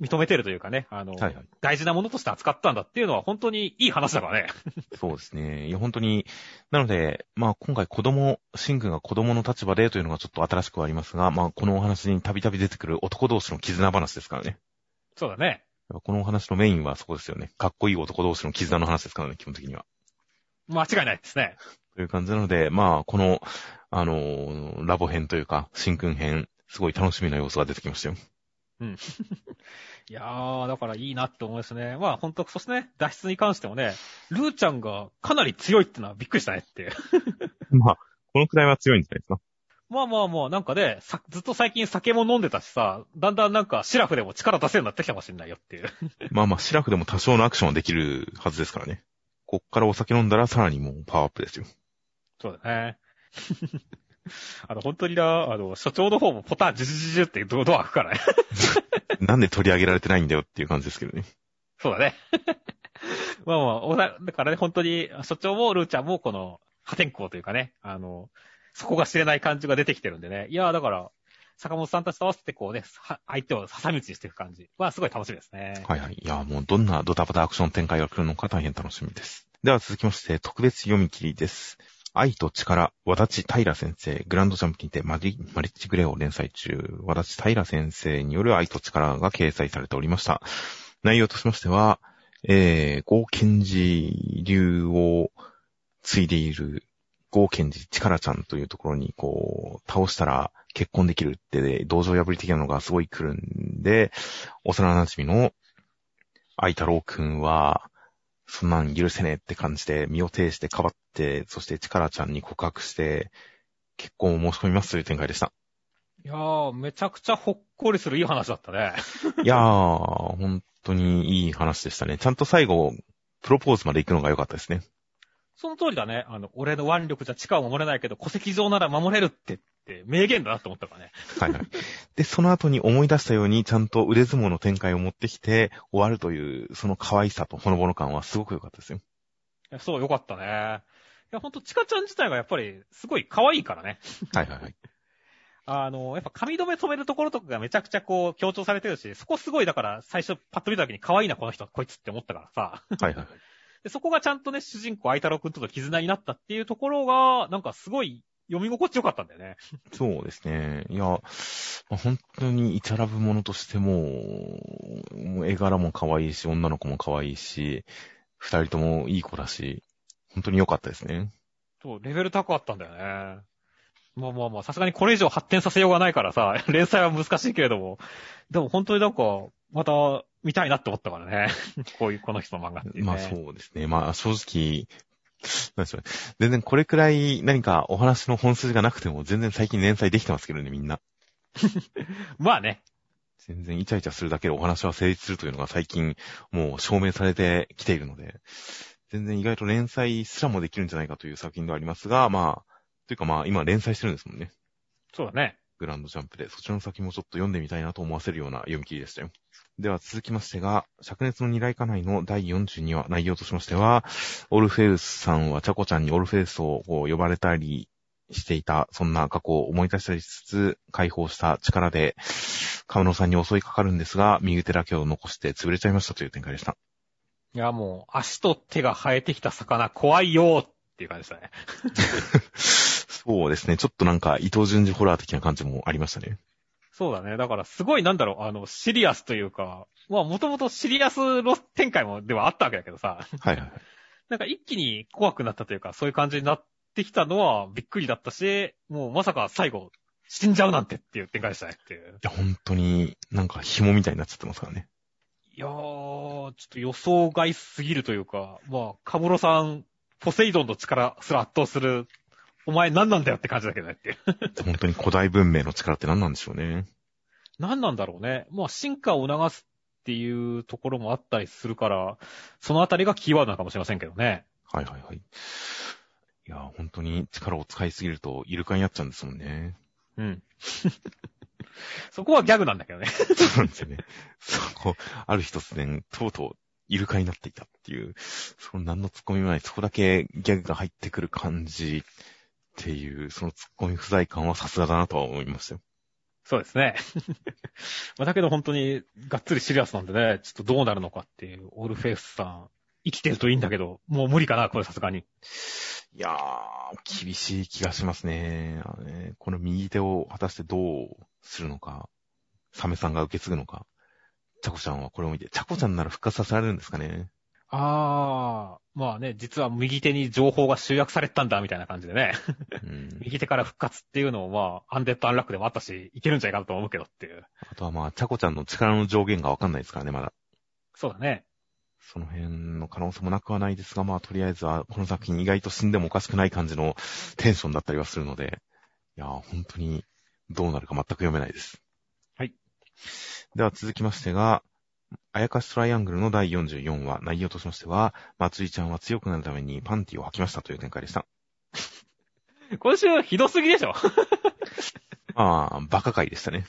[SPEAKER 2] 認めてるというかね、あの、はいはい、大事なものとして扱ったんだっていうのは本当にいい話だからね。
[SPEAKER 1] そうですね。いや、本当に、なので、まあ今回子供、シン君が子供の立場でというのがちょっと新しくはありますが、まあこのお話にたびたび出てくる男同士の絆話ですからね。
[SPEAKER 2] そうだね。
[SPEAKER 1] このお話のメインはそこですよね。かっこいい男同士の絆の話ですからね、基本的には。
[SPEAKER 2] 間違いないですね。
[SPEAKER 1] という感じなので、まあ、この、あのー、ラボ編というか、新君編、すごい楽しみな要素が出てきましたよ。
[SPEAKER 2] うん。いやー、だからいいなって思いますね。まあ、ほんと、そしてね、脱出に関してもね、ルーちゃんがかなり強いってのはびっくりしたねって。
[SPEAKER 1] まあ、このくらいは強いんじゃないですか。
[SPEAKER 2] まあまあまあ、なんかね、ずっと最近酒も飲んでたしさ、だんだんなんかシラフでも力出せるようになってきたかもしれないよっていう。
[SPEAKER 1] まあまあ、シラフでも多少のアクションはできるはずですからね。こっからお酒飲んだらさらにもうパワーアップですよ。
[SPEAKER 2] そうだね。あの、本当にな、あの、所長の方もポタンジュジュジュジュってドア開くからね。
[SPEAKER 1] なんで取り上げられてないんだよっていう感じですけどね。
[SPEAKER 2] そうだね。まあまあ、おだからね、本当に、所長もルーちゃんもこの、破天荒というかね、あの、そこが知れない感じが出てきてるんでね。いやだから、坂本さんたちと合わせてこうね、相手を挟み撃ちにしていく感じはすごい楽しみですね。
[SPEAKER 1] はいはい。いや、もうどんなドタバタアクション展開が来るのか大変楽しみです。では続きまして、特別読み切りです。愛と力、和立平先生、グランドジャンプにてマリマリッジグレーを連載中、和立平先生による愛と力が掲載されておりました。内容としましては、えー、ゴーケンジ流を継いでいるゴーケンジ力ちゃんというところに、こう、倒したら結婚できるって、道場破り的なのがすごい来るんで、幼馴染の愛太郎くんは、そんなん許せねえって感じで身を挺してかばって、そしてチカラちゃんに告白して、結婚を申し込みますという展開でした。
[SPEAKER 2] いやー、めちゃくちゃほっこりするいい話だったね。
[SPEAKER 1] いやー、本当にいい話でしたね。ちゃんと最後、プロポーズまで行くのが良かったですね。
[SPEAKER 2] その通りだね。あの、俺の腕力じゃ地下を守れないけど、戸籍上なら守れるってって名言だなって思ったからね。
[SPEAKER 1] はいはい。で、その後に思い出したように、ちゃんと腕相撲の展開を持ってきて、終わるという、その可愛さとほのぼの感はすごく良かったですよ。
[SPEAKER 2] そう、良かったね。いや、ほんと、チカちゃん自体がやっぱり、すごい可愛いからね。
[SPEAKER 1] はいはいはい。
[SPEAKER 2] あの、やっぱ髪留め止めるところとかがめちゃくちゃこう強調されてるし、そこすごいだから最初パッと見た時に可愛いなこの人、こいつって思ったからさ。
[SPEAKER 1] はいはい。
[SPEAKER 2] で、そこがちゃんとね、主人公、愛太郎くんとの絆になったっていうところが、なんかすごい読み心地よかったんだよね。
[SPEAKER 1] そうですね。いや、まあ本当にイチャラブものとしても、もう絵柄も可愛いし、女の子も可愛いし、二人ともいい子だし、本当に良かったですね。
[SPEAKER 2] そう、レベル高かったんだよね。まあまあまあ、さすがにこれ以上発展させようがないからさ、連載は難しいけれども、でも本当になんか、また見たいなって思ったからね。こういう、この人の漫画っていう、ね。
[SPEAKER 1] まあそうですね。まあ正直、なんでしょうね。全然これくらい何かお話の本筋がなくても全然最近連載できてますけどね、みんな。
[SPEAKER 2] まあね。
[SPEAKER 1] 全然イチャイチャするだけでお話は成立するというのが最近もう証明されてきているので、全然意外と連載すらもできるんじゃないかという作品ではありますが、まあ、というかまあ今連載してるんですもんね。
[SPEAKER 2] そうだね。
[SPEAKER 1] グランドジャンプで、そちらの先もちょっと読んでみたいなと思わせるような読み切りでしたよ。では続きましてが、灼熱の二来家内の第42話内容としましては、オルフェウスさんはチャコちゃんにオルフェウスを呼ばれたりしていた、そんな過去を思い出したりしつつ、解放した力で、カ野さんに襲いかかるんですが、右手だけを残して潰れちゃいましたという展開でした。
[SPEAKER 2] いや、もう、足と手が生えてきた魚怖いよっていう感じでしたね。
[SPEAKER 1] そうですね。ちょっとなんか、伊藤淳二ホラー的な感じもありましたね。
[SPEAKER 2] そうだね。だから、すごいなんだろう、あの、シリアスというか、まあ、もともとシリアスの展開も、ではあったわけだけどさ、
[SPEAKER 1] はいはい。
[SPEAKER 2] なんか一気に怖くなったというか、そういう感じになってきたのはびっくりだったし、もうまさか最後、死んじゃうなんてっていう展開でしたねっていう。
[SPEAKER 1] いや、本当になんか紐みたいになっちゃってますからね。
[SPEAKER 2] いやー、ちょっと予想外すぎるというか、まあ、カムロさん、ポセイドンの力すら圧倒する、お前何なんだよって感じだけどねっていう。
[SPEAKER 1] 本当に古代文明の力って何なんでしょうね。
[SPEAKER 2] 何なんだろうね。まあ、進化を促すっていうところもあったりするから、そのあたりがキーワードなのかもしれませんけどね。
[SPEAKER 1] はいはいはい。いや、本当に力を使いすぎるとイルカになっちゃうんですもんね。
[SPEAKER 2] うん。そこはギャグなんだけどね。
[SPEAKER 1] そうなんですよね。そこ、ある日突然、とうとうイルカになっていたっていう、その何の突っ込みもない、そこだけギャグが入ってくる感じっていう、その突っ込み不在感はさすがだなとは思いましたよ。
[SPEAKER 2] そうですね。まあ、だけど本当にがっつりシリアスなんでね、ちょっとどうなるのかっていう、オルフェウスさん、生きてるといいんだけど、もう無理かな、これさすがに。
[SPEAKER 1] いやー、厳しい気がしますねこの右手を果たしてどうするのか、サメさんが受け継ぐのか。チャコちゃんはこれを見て、チャコちゃんなら復活させられるんですかね。
[SPEAKER 2] あー、まあね、実は右手に情報が集約されてたんだ、みたいな感じでね。
[SPEAKER 1] うん、
[SPEAKER 2] 右手から復活っていうのも、まあ、アンデッドアンラックでもあったし、いけるんじゃないかなと思うけどっていう。
[SPEAKER 1] あとはまあ、チャコちゃんの力の上限がわかんないですからね、まだ。
[SPEAKER 2] そうだね。
[SPEAKER 1] その辺の可能性もなくはないですが、まあ、とりあえずは、この作品意外と死んでもおかしくない感じのテンションだったりはするので、いやー、本当にどうなるか全く読めないです。
[SPEAKER 2] はい。
[SPEAKER 1] では続きましてが、あやかしトライアングルの第44話、内容としましては、まつりちゃんは強くなるためにパンティを履きましたという展開でした。
[SPEAKER 2] 今週ひどすぎでしょ
[SPEAKER 1] まあ、バカ回でしたね。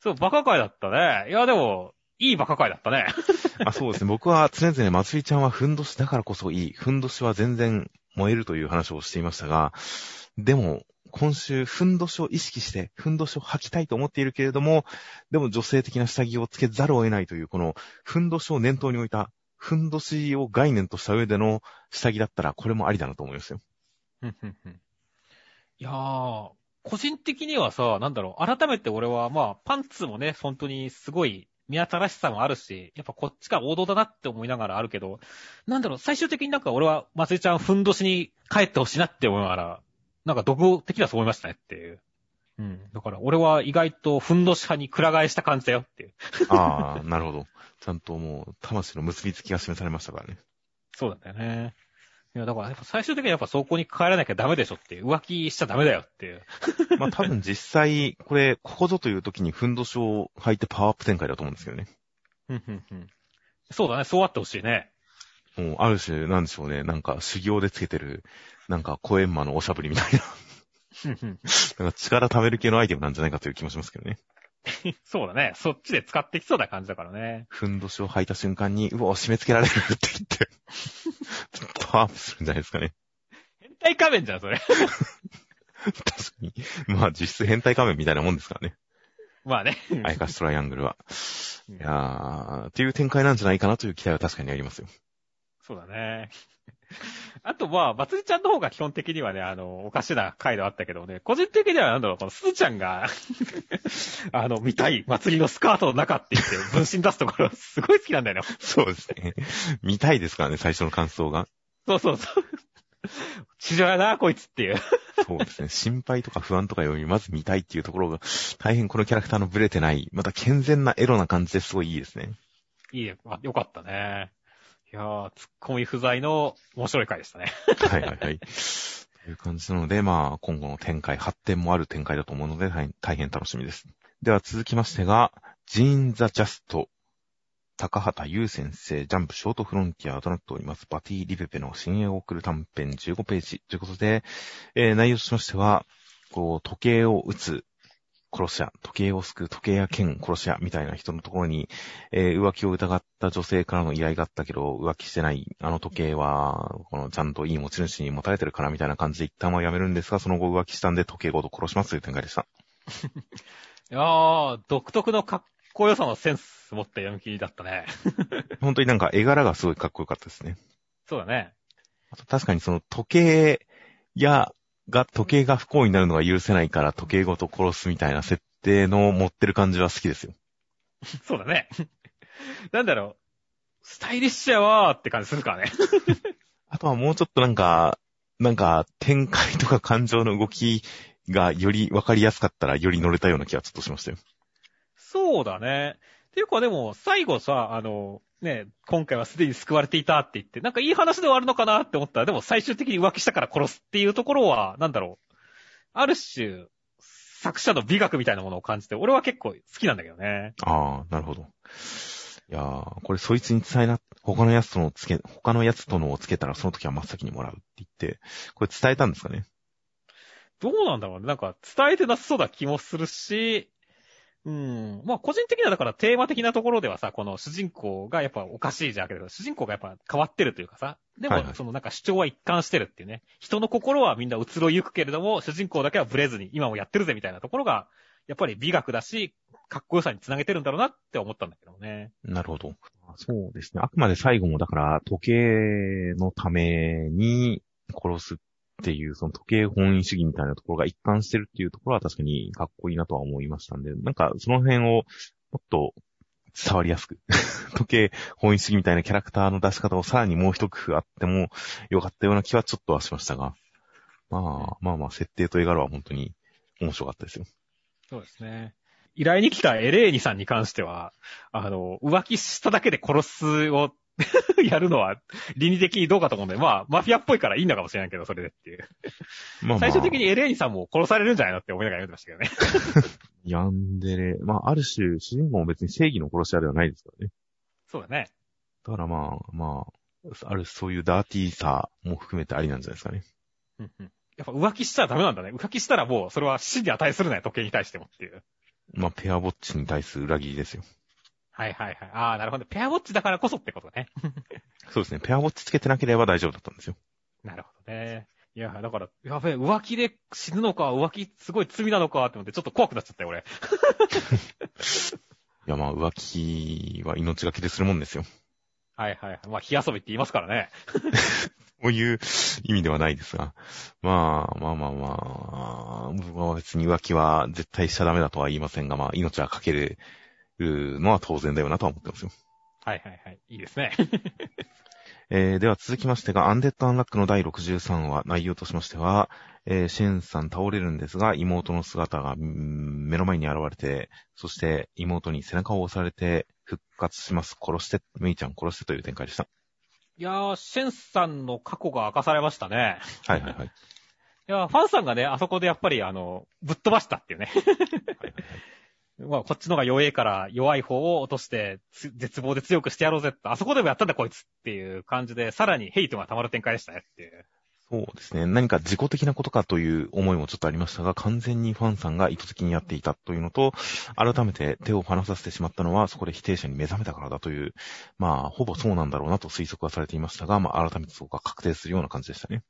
[SPEAKER 2] そう、バカ回だったね。いや、でも、いいバカ回だったね。
[SPEAKER 1] あそうですね。僕は常々まつりちゃんはふんどしだからこそいい。ふんどしは全然燃えるという話をしていましたが、でも、今週、ふんどしを意識して、ふんどしを履きたいと思っているけれども、でも女性的な下着をつけざるを得ないという、この、ふんどしを念頭に置いた、ふんどしを概念とした上での下着だったら、これもありだなと思いますよ。
[SPEAKER 2] いやー、個人的にはさ、なんだろう、改めて俺は、まあ、パンツもね、本当にすごい、見新しさもあるし、やっぱこっちが王道だなって思いながらあるけど、なんだろう、最終的になんか俺は、まつりちゃんふんどしに帰ってほしいなって思いながら、なんか独的にはそう思いましたねっていう。うん。だから俺は意外とふんどし派にくら替えした感じだよっていう。
[SPEAKER 1] ああ、なるほど。ちゃんともう、魂の結びつきが示されましたからね。
[SPEAKER 2] そうだよね。いや、だから最終的にはやっぱそこに帰らなきゃダメでしょっていう。浮気しちゃダメだよっていう。
[SPEAKER 1] まあ多分実際、これ、ここぞという時にふんどしを履いてパワーアップ展開だと思うんですけどね。
[SPEAKER 2] うんうんうんそうだね、そうあってほしいね。
[SPEAKER 1] もう、ある種、なんでしょうね。なんか、修行でつけてる、なんか、コエンマのおしゃぶりみたいな。なんか、力貯める系のアイテムなんじゃないかという気もしますけどね。
[SPEAKER 2] そうだね。そっちで使ってきそうな感じだからね。
[SPEAKER 1] ふんどしを履いた瞬間に、うわ、締め付けられるって言って、パワーアップするんじゃないですかね。
[SPEAKER 2] 変態仮面じゃん、それ。
[SPEAKER 1] 確かに。まあ、実質変態仮面みたいなもんですからね。
[SPEAKER 2] まあね。
[SPEAKER 1] アイカストライアングルは。
[SPEAKER 2] うん
[SPEAKER 1] いやー、っていう展開なんじゃないかなという期待は確かにありますよ。
[SPEAKER 2] そうだね。あと、まあ、まつりちゃんの方が基本的にはね、あの、おかしな回路あったけどね、個人的にはなんだろう、このすずちゃんが あの、見たい、祭りのスカートの中って言って、分身出すところ、すごい好きなんだよね。
[SPEAKER 1] そうですね。見たいですからね、最初の感想が。
[SPEAKER 2] そうそうそう。地上やな、こいつっていう。
[SPEAKER 1] そうですね。心配とか不安とかより、まず見たいっていうところが、大変このキャラクターのブレてない、また健全なエロな感じですごいいいですね。
[SPEAKER 2] いいよ、よかったね。いやー、ツッコミ不在の面白い回でしたね。
[SPEAKER 1] はいはいはい。という感じなので、まあ、今後の展開、発展もある展開だと思うので、大変楽しみです。では続きましてが、ジーン・ザ・ジャスト、高畑優先生、ジャンプショートフロンティアとなっております。バティ・リペペの新鋭を送る短編15ページということで、えー、内容としましては、こう、時計を打つ殺し屋、時計を救う時計屋兼殺し屋みたいな人のところに、えー、浮気を疑った女性からの依頼があったけど、浮気してない、あの時計は、このちゃんといい持ち主に持たれてるからみたいな感じで一旦はやめるんですが、その後浮気したんで時計ごと殺しますという展開でした。
[SPEAKER 2] いやー、独特のかっこよさのセンス持った読み切りだったね。
[SPEAKER 1] 本当になんか絵柄がすごいかっこよかったですね。
[SPEAKER 2] そうだね。
[SPEAKER 1] あと確かにその時計やが、時計が不幸になるのが許せないから時計ごと殺すみたいな設定の持ってる感じは好きですよ。
[SPEAKER 2] そうだね。なんだろう。スタイリッシュやわーって感じするからね。
[SPEAKER 1] あとはもうちょっとなんか、なんか展開とか感情の動きがより分かりやすかったらより乗れたような気がちょっとしましたよ。
[SPEAKER 2] そうだね。ていうかでも、最後さ、あの、ね、今回はすでに救われていたって言って、なんかいい話ではあるのかなって思ったら、でも最終的に浮気したから殺すっていうところは、なんだろう。ある種、作者の美学みたいなものを感じて、俺は結構好きなんだけどね。
[SPEAKER 1] ああ、なるほど。いやー、これそいつに伝えな、他のやつとのつけ、他のやつとのをつけたらその時は真っ先にもらうって言って、これ伝えたんですかね？
[SPEAKER 2] どうなんだろうね。なんか伝えてなさそうな気もするし、うん。まあ、個人的にはだからテーマ的なところではさ、この主人公がやっぱおかしいじゃんけど、主人公がやっぱ変わってるというかさ、でも、そのなんか主張は一貫してるっていうね。人の心はみんな移ろゆくけれども、主人公だけはブレずに今もやってるぜみたいなところが、やっぱり美学だし、かっこよさにつなげてるんだろうなって思ったんだけどね。
[SPEAKER 1] なるほど。そうですね。あくまで最後もだから時計のために殺すっっていう、その時計本位主義みたいなところが一貫してるっていうところは確かにかっこいいなとは思いましたんで、なんかその辺をもっと伝わりやすく 時計本位主義みたいなキャラクターの出し方をさらにもう一工夫あってもよかったような気はちょっとはしましたが、まあまあまあ設定と絵柄は本当に面白かったですよ。
[SPEAKER 2] そうですね。依頼に来たエレーニさんに関しては、あの、浮気しただけで殺すを やるのは、倫理的にどうかと思うんで、まあ、マフィアっぽいからいいのかもしれないけど、それでっていう。まあ、まあ、最終的にエレーニさんも殺されるんじゃないのって思いながら言ってましたけどね。
[SPEAKER 1] ヤンデレ。まあ、ある種、主人公も別に正義の殺し屋ではないですからね。
[SPEAKER 2] そうだね。
[SPEAKER 1] だからまあ、まあ、あるそういうダーティーさも含めてありなんじゃないですかね。
[SPEAKER 2] うんうん。やっぱ浮気したらダメなんだね。浮気したらもう、それは死に値するね、時計に対してもっていう。
[SPEAKER 1] まあ、ペアウォッチに対する裏切りですよ。
[SPEAKER 2] はいはいはい。ああ、なるほど。ペアウォッチだからこそってことね。
[SPEAKER 1] そうですね。ペアウォッチつけてなければ大丈夫だったんですよ。
[SPEAKER 2] なるほどね。いや、だから、やべえ、浮気で死ぬのか、浮気すごい罪なのかって思って、ちょっと怖くなっちゃったよ、俺。い
[SPEAKER 1] や、まあ、浮気は命がけでするもんですよ。
[SPEAKER 2] はいはい。まあ、火遊びって言いますからね。
[SPEAKER 1] そういう意味ではないですが。まあ、まあまあまあ、僕は別に浮気は絶対しちゃダメだとは言いませんが、まあ、命はかけるうのは当然だよなとは思ってますよ。
[SPEAKER 2] はいはいはい。いいですね。
[SPEAKER 1] えー、では続きましてが、アンデッド・アンラックの第63話、内容としましては、えー、シェンさん倒れるんですが、妹の姿が目の前に現れて、そして妹に背中を押されて復活します。殺して、メイちゃん殺してという展開でした。
[SPEAKER 2] いやー、シェンさんの過去が明かされましたね。
[SPEAKER 1] はいはいはい。い
[SPEAKER 2] や、ファンさんがね、あそこでやっぱりあの、ぶっ飛ばしたっていうね。はいはいはいまあ、こっちのが弱いから弱い方を落として、絶望で強くしてやろうぜって、あそこでもやったんだこいつっていう感じで、さらにヘイトが溜まる展開でしたねっていう。
[SPEAKER 1] そうですね。何か自己的なことかという思いもちょっとありましたが、完全にファンさんが意図的にやっていたというのと、改めて手を離させてしまったのは、そこで否定者に目覚めたからだという、まあ、ほぼそうなんだろうなと推測はされていましたが、まあ、改めてそこが確定するような感じでしたね。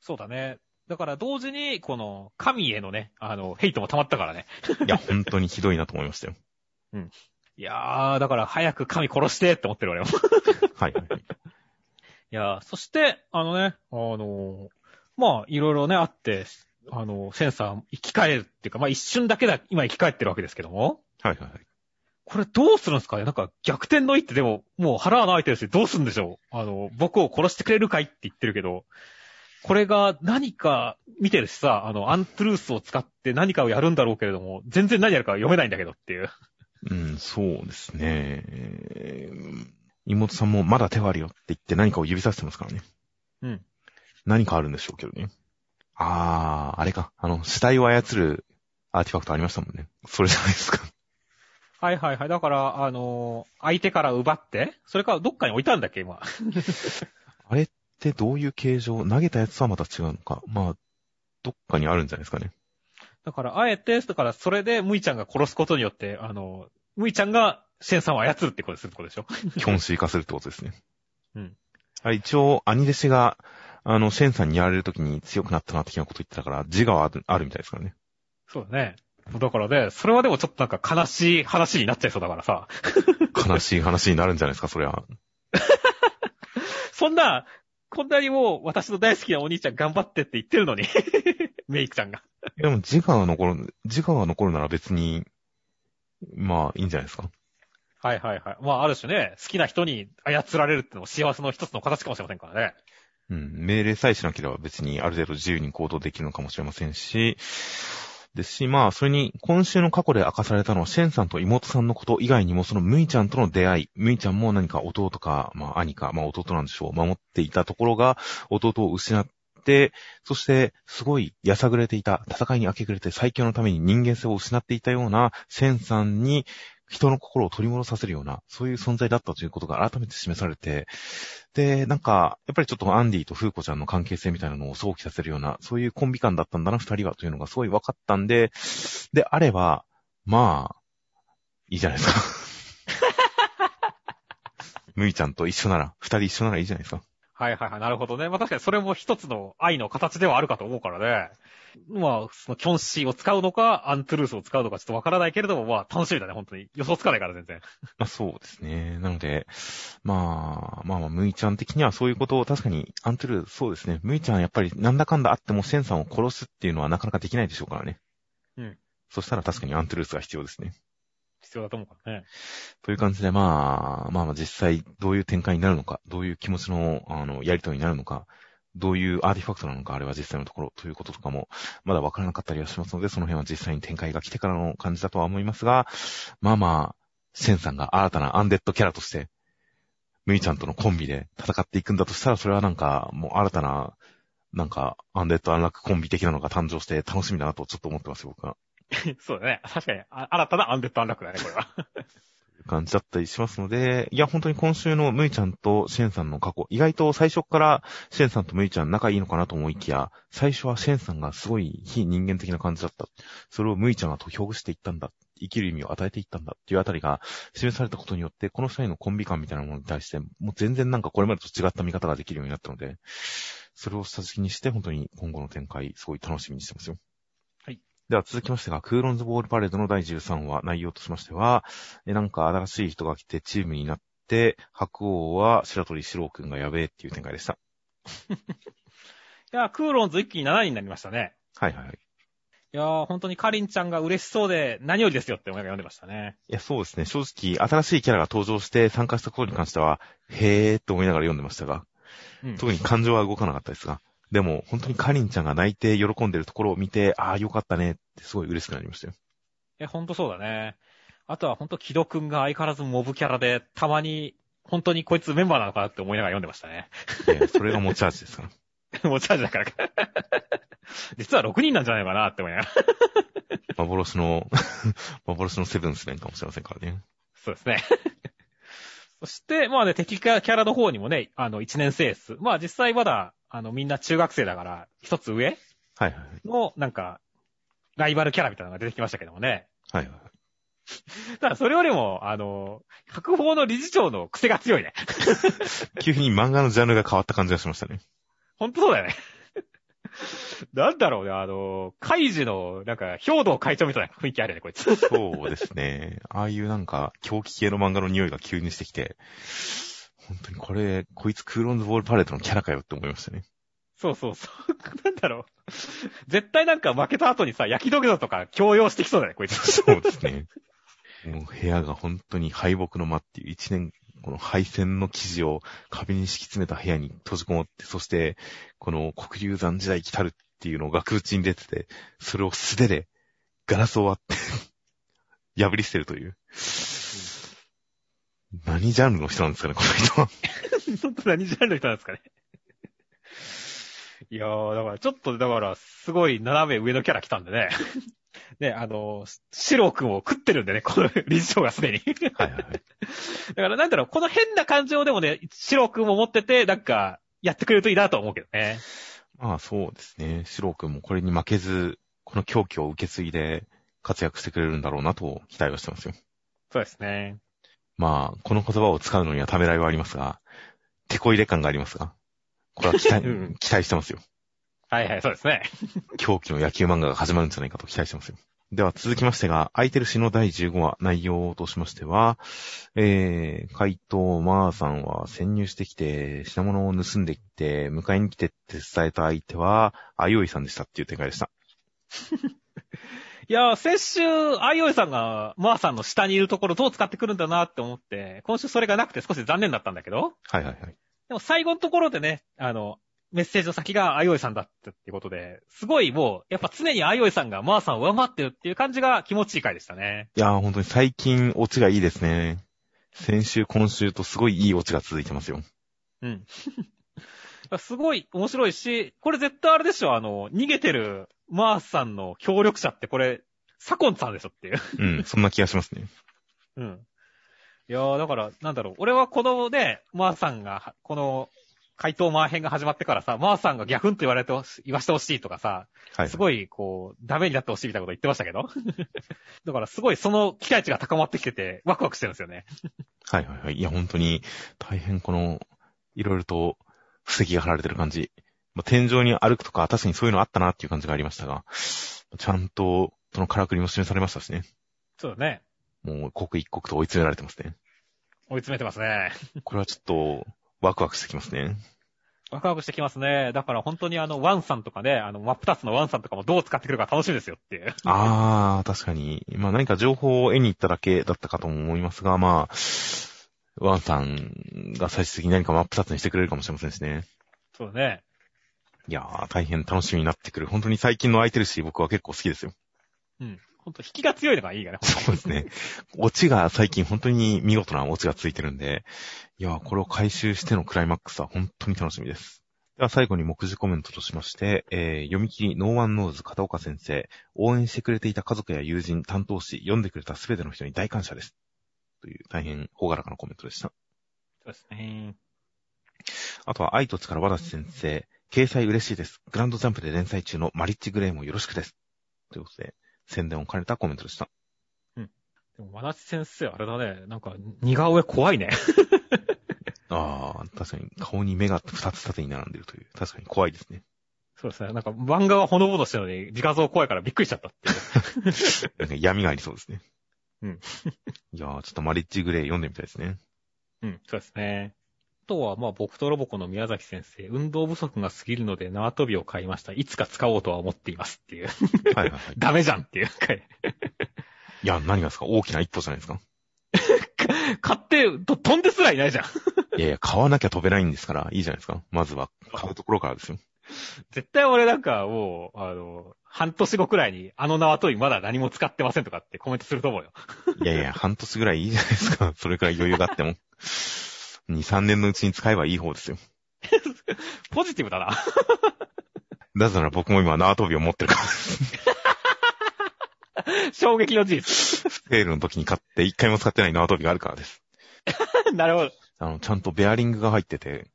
[SPEAKER 2] そうだね。だから同時に、この、神へのね、あの、ヘイトも溜まったからね。
[SPEAKER 1] いや、本当にひどいなと思いましたよ。
[SPEAKER 2] うん。いやー、だから早く神殺してって思ってる俺も。
[SPEAKER 1] はいい
[SPEAKER 2] やー、そして、あのね、あのーまあ、いろいろね、あって、あのーセンサー生き返るっていうか、まあ一瞬だけだ、今生き返ってるわけですけども、
[SPEAKER 1] はいはいはい。
[SPEAKER 2] これどうするんですかね？なんか逆転の一手でも、もう腹穴開いてるし、どうするんでしょう？あの、僕を殺してくれるかいって言ってるけど、これが何か見てるしさ、あの、アントゥルースを使って何かをやるんだろうけれども、全然何やるか読めないんだけどっていう。
[SPEAKER 1] うん、そうですね。えー妹さんもまだ手はあるよって言って何かを指さしてますからね。
[SPEAKER 2] うん。
[SPEAKER 1] 何かあるんでしょうけどね。あー、あれか。あの、死体を操るアーティファクトありましたもんね。それじゃないですか。
[SPEAKER 2] はいはいはい。だから、あのー相手から奪って、それからどっかに置いたんだっけ、今。
[SPEAKER 1] あれってどういう形状投げたやつはまた違うのか。まあ、どっかにあるんじゃないですかね。
[SPEAKER 2] だから、あえて、だから、それで、むいちゃんが殺すことによって、あの、むいちゃんが、シェンさんを操るってことするってことでしょ
[SPEAKER 1] キョンシー化するってことですね。
[SPEAKER 2] うん。
[SPEAKER 1] あれ一応、兄弟子が、あの、シェンさんにやられるときに強くなったな的なこと言ってたから、自我はあるあるみたいですからね。
[SPEAKER 2] そうだね。だからね、それはでもちょっとなんか悲しい話になっちゃいそうだからさ。
[SPEAKER 1] 悲しい話になるんじゃないですか、そりゃ。
[SPEAKER 2] そんな、こんなにもう私の大好きなお兄ちゃん頑張ってって言ってるのに。メイクちゃんが。
[SPEAKER 1] でも自我が残る、自我が残るなら別に、まあ、いいんじゃないですか。
[SPEAKER 2] はいはいはい。まあある種ね、好きな人に操られるってのも幸せの一つの形かもしれませんからね。
[SPEAKER 1] うん、命令さえしなければ別にある程度自由に行動できるのかもしれませんし、ですし、まあ、それに、今週の過去で明かされたのは、シェンさんと妹さんのこと以外にも、そのムイちゃんとの出会い、ムイちゃんも何か弟か、まあ、兄か、まあ、弟なんでしょう、守っていたところが、弟を失って、そして、すごい、やさぐれていた、戦いに明け暮れて最強のために人間性を失っていたような、シェンさんに、人の心を取り戻させるような、そういう存在だったということが改めて示されて、で、なんか、やっぱりちょっとアンディとフーコちゃんの関係性みたいなのを想起させるような、そういうコンビ感だったんだな、二人はというのがすごい分かったんで、で、あれば、まあ、いいじゃないですか。むいちゃんと一緒なら、二人一緒ならいいじゃないですか。
[SPEAKER 2] はいはいはい。なるほどね。まあ確かにそれも一つの愛の形ではあるかと思うからね。まあ、そのキョンシーを使うのか、アントゥルースを使うのかちょっとわからないけれども、まあ楽しみだね、本当に。予想つかないから全然。
[SPEAKER 1] まあそうですね。なので、まあ、まあまあ、むいちゃん的にはそういうことを確かに、アントゥルー、そうですね。むいちゃんやっぱりなんだかんだあってもセンさんを殺すっていうのはなかなかできないでしょうからね。
[SPEAKER 2] うん。
[SPEAKER 1] そしたら確かにアントゥルースが必要ですね。
[SPEAKER 2] 必要だと思うからね。
[SPEAKER 1] という感じで、まあ、まあまあ実際どういう展開になるのか、どういう気持ちの、あの、やりとりになるのか、どういうアーティファクトなのか、あれは実際のところということとかも、まだわからなかったりはしますので、その辺は実際に展開が来てからの感じだとは思いますが、まあまあ、センさんが新たなアンデッドキャラとして、ムイちゃんとのコンビで戦っていくんだとしたら、それはなんか、もう新たな、なんか、アンデッドアンラックコンビ的なのが誕生して楽しみだなとちょっと思ってます、僕は。
[SPEAKER 2] そうだね。確かに、あ新たなアンデッドアンラックだね、これは。
[SPEAKER 1] 感じだったりしますので、いや、本当に今週のムイちゃんとシェンさんの過去、意外と最初からシェンさんとムイちゃん仲いいのかなと思いきや、最初はシェンさんがすごい非人間的な感じだった。それをムイちゃんがと表していったんだ。生きる意味を与えていったんだっていうあたりが示されたことによって、この二人のコンビ感みたいなものに対して、もう全然なんかこれまでと違った見方ができるようになったので、それを下敷きにして本当に今後の展開、すごい楽しみにしてますよ。
[SPEAKER 2] はい。
[SPEAKER 1] では続きましてが、クーロンズボールパレードの第13話、内容としましては、え、なんか新しい人が来てチームになって、白王は白鳥四郎くんがやべえっていう展開でした。
[SPEAKER 2] いや、クーロンズ一気に7人になりましたね。
[SPEAKER 1] はいはいはい。
[SPEAKER 2] いやー、本当にカリンちゃんが嬉しそうで何よりですよって思いが読んでましたね。
[SPEAKER 1] いや、そうですね。正直、新しいキャラが登場して参加したことに関しては、へーって思いながら読んでましたが、
[SPEAKER 2] うん。
[SPEAKER 1] 特に感情は動かなかったですが、でも、本当にカリンちゃんが泣いて喜んでるところを見て、ああ、よかったねってすごい嬉しくなりましたよ。
[SPEAKER 2] え、ほんとそうだね。あとはほんと、木戸くんが相変わらずモブキャラで、たまに、本当にこいつメンバーなのかなって思いながら読んでましたね。
[SPEAKER 1] いやそれが持ち味ですから。
[SPEAKER 2] 持ち味だからか。実は6人なんじゃないかなって思いながら。
[SPEAKER 1] 幻の、幻のセブンスメンかもしれませんからね。
[SPEAKER 2] そうですね。そして、まあね、敵キャラの方にもね、あの、1年生です。まあ実際まだ、あの、みんな中学生だから、一つ上
[SPEAKER 1] はいはいはい。
[SPEAKER 2] の、なんか、ライバルキャラみたいなのが出てきましたけどもね。
[SPEAKER 1] はいはい。
[SPEAKER 2] ただ、それよりも、あの、白鵬の理事長の癖が強いね。
[SPEAKER 1] 急に漫画のジャンルが変わった感じがしましたね。
[SPEAKER 2] ほんとそうだよね。なんだろうね、あの、カイジの、なんか、兵道会長みたいな雰囲気あるよね、こいつ。
[SPEAKER 1] そうですね。ああいうなんか、狂気系の漫画の匂いが急にしてきて、本当にこれ、こいつクーロンズボールパレードのキャラかよって思いましたね。
[SPEAKER 2] そうそうそう。なんだろう。絶対なんか負けた後にさ、焼き土下座とか強要してきそうだね、こいつ。
[SPEAKER 1] そうですね。もう部屋が本当に敗北の間っていう一年、この敗戦の記事を壁に敷き詰めた部屋に閉じこもって、そして、この黒竜山時代来たるっていうのを額縁に出てて、それを素手でガラスを割って 破り捨てるという。何ジャンルの人なんですかね、この人は。
[SPEAKER 2] 本当何ジャンルの人なんですかね。いやー、だからちょっと、だから、すごい斜め上のキャラ来たんでね。ね、あの、シロー君を食ってるんでね、この理事長がすでに。
[SPEAKER 1] はいはいはい。
[SPEAKER 2] だからなんだろう、この変な感情でもね、シロー君も持ってて、なんか、やってくれるといいなと思うけどね。
[SPEAKER 1] まあそうですね。シロー君もこれに負けず、この狂気を受け継いで活躍してくれるんだろうなと期待はしてますよ。
[SPEAKER 2] そうですね。
[SPEAKER 1] まあ、この言葉を使うのにはためらいはありますが、手こ入れ感がありますが、これは期待、
[SPEAKER 2] うん
[SPEAKER 1] 期待してますよ。
[SPEAKER 2] はいはい、そうですね。
[SPEAKER 1] 狂気の野球漫画が始まるんじゃないかと期待してますよ。では続きましてが、空いてる詩の第15話、内容としましては、えー、怪盗マーさんは潜入してきて、品物を盗んできて、迎えに来てって伝えた相手は、あいおいさんでしたっていう展開でした。
[SPEAKER 2] いやー、先週、アイオイさんが、マーさんの下にいるところどう使ってくるんだなって思って、今週それがなくて少し残念だったんだけど、
[SPEAKER 1] はいはいはい。
[SPEAKER 2] でも最後のところでね、あの、メッセージの先がアイオイさんだったってことで、すごいもう、やっぱ常にアイオイさんがマーさんを上回ってるっていう感じが気持ちいい回でしたね。
[SPEAKER 1] いやー、本当に最近オチがいいですね。先週、今週とすごいいいオチが続いてますよ。
[SPEAKER 2] うん。すごい面白いし、これ絶対あれでしょ、あの、逃げてるマーさんの協力者ってこれ、サコンさんでしょっていう。
[SPEAKER 1] うん、そんな気がしますね。
[SPEAKER 2] うん。いやー、だから、なんだろう。俺はこのね、マーさんが、この、怪盗マー編が始まってからさ、マーさんがギャフンと言われて言わしてほしいとかさ、
[SPEAKER 1] はい。
[SPEAKER 2] すごい、こう、ダメになってほしいみたいなこと言ってましたけど。だから、すごいその期待値が高まってきてて、ワクワクしてるんですよね。
[SPEAKER 1] はいはいはい。いや、本当に、大変この、いろいろと、布石が張られてる感じ。まあ天井に歩くとか、確かにそういうのあったなっていう感じがありましたが、ちゃんと、そのからくりも示されましたしね。
[SPEAKER 2] そうだね。
[SPEAKER 1] もう、刻一刻と追い詰められてますね。
[SPEAKER 2] 追い詰めてますね。
[SPEAKER 1] これはちょっと、ワクワクしてきますね。
[SPEAKER 2] ワクワクしてきますね。だから本当にあの、ワンさんとかね、あの、真っ二つのワンさんとかもどう使ってくるか楽しみですよっていう。
[SPEAKER 1] あー、確かに。まあ何か情報を得に行っただけだったかとも思いますが、まあ、ワンさんが最終的に何か真っ二つにしてくれるかもしれませんしね。
[SPEAKER 2] そうだね。
[SPEAKER 1] いやー、大変楽しみになってくる。本当に最近のアイテルシー、僕は結構好きですよ。
[SPEAKER 2] うん。本当引きが強いのがいいがね。
[SPEAKER 1] そうですね。オチが最近本当に見事なオチがついてるんで、いやー、これを回収してのクライマックスは本当に楽しみです。では最後に目次コメントとしまして、えー読み切りノーワンノーズ片岡先生、応援してくれていた家族や友人、担当氏、読んでくれたすべての人に大感謝です。という大変ほがらかなコメントでした。
[SPEAKER 2] そうですね。
[SPEAKER 1] あとは愛と力和田先生、掲載嬉しいです。グランドジャンプで連載中のマリッジグレイもよろしくです。ということで、宣伝を兼ねたコメントでした。
[SPEAKER 2] でも、まなち先生、あれだね。なんか、似顔絵怖いね。
[SPEAKER 1] ああ、確かに顔に目が二つ縦に並んでるという、確かに怖いですね。
[SPEAKER 2] そうですね。なんか、漫画はほのぼのしてるのに、自画像怖いからびっくりしちゃったっていう。
[SPEAKER 1] なんか闇がありそうですね。
[SPEAKER 2] うん。
[SPEAKER 1] いやー、ちょっとマリッジグレイ読んでみたいですね。
[SPEAKER 2] うん、そうですね。あとは、まあ、僕とロボコの宮崎先生、運動不足が過ぎるので縄跳びを買いました。いつか使おうとは思っていますっていう。
[SPEAKER 1] はいはいはい。
[SPEAKER 2] ダメじゃんっていう回。
[SPEAKER 1] いや、何がですか？大きな一歩じゃないですか？
[SPEAKER 2] 買って、と飛んですらいないじゃん。
[SPEAKER 1] いやいや、買わなきゃ飛べないんですから、いいじゃないですか。まずは、買うところからですよ。
[SPEAKER 2] 絶対俺なんかもう、あの、半年後くらいに、あの縄跳びまだ何も使ってませんとかってコメントすると思うよ。
[SPEAKER 1] いやいや、半年ぐらいいいじゃないですか。それくらい余裕があっても。2、3年のうちに使えばいい方ですよ。
[SPEAKER 2] ポジティブだな。
[SPEAKER 1] なぜなら僕も今縄跳びを持ってるから。
[SPEAKER 2] 衝撃の事実。
[SPEAKER 1] セールの時に買って一回も使ってない縄跳びがあるからです。
[SPEAKER 2] なるほど。
[SPEAKER 1] あの、ちゃんとベアリングが入ってて、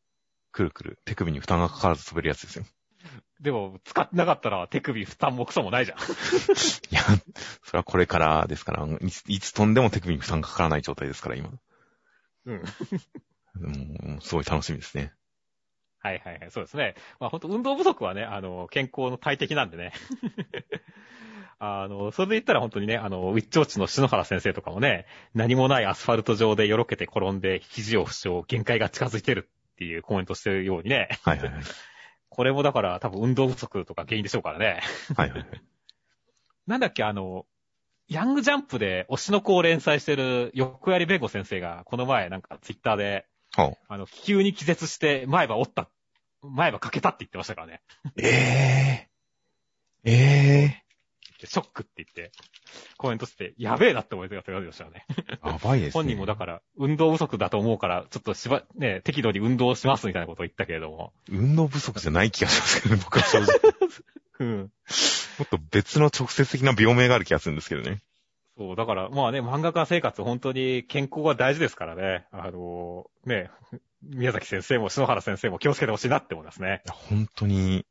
[SPEAKER 1] くるくる手首に負担がかからず飛べるやつですよ。
[SPEAKER 2] でも、使ってなかったら手首負担もクソもないじゃん。
[SPEAKER 1] いや、それはこれからですから、いついつ飛んでも手首に負担がかからない状態ですから、今。
[SPEAKER 2] うん。
[SPEAKER 1] もう、すごい楽しみですね。
[SPEAKER 2] はいはいはい、そうですね。まあ本当運動不足はね、あの、健康の大敵なんでね。あの、それで言ったら本当にね、あの、ウィッチウォッチの篠原先生とかもね、何もないアスファルト上でよろけて転んで肘を負傷、限界が近づいてるっていうコメントしてるようにね。
[SPEAKER 1] はいはいはい。
[SPEAKER 2] これもだから多分運動不足とか原因でしょうからね。
[SPEAKER 1] はいはいはい。
[SPEAKER 2] なんだっけ、あの、ヤングジャンプで推しの子を連載してる横槍弁護先生が、この前なんかツイッターで、
[SPEAKER 1] はあ、
[SPEAKER 2] あの、気球に気絶して前歯折った、前歯かけたって言ってましたからね。
[SPEAKER 1] ええー、え
[SPEAKER 2] ショックって言って、コメントして、やべえなって思いがってましたよね。
[SPEAKER 1] ー、やばいですね。
[SPEAKER 2] 本人もだから、運動不足だと思うから、ちょっとしば、ね、適度に運動しますみたいなことを言ったけれども。
[SPEAKER 1] 運動不足じゃない気がしますけどね、僕は正直。
[SPEAKER 2] うん。
[SPEAKER 1] もっと別の直接的な病名がある気がするんですけどね。
[SPEAKER 2] そう、だから、まあね、漫画家生活、本当に健康が大事ですからね。あの、ね、宮崎先生も篠原先生も気をつけてほしいなって思いますね。
[SPEAKER 1] 本当に、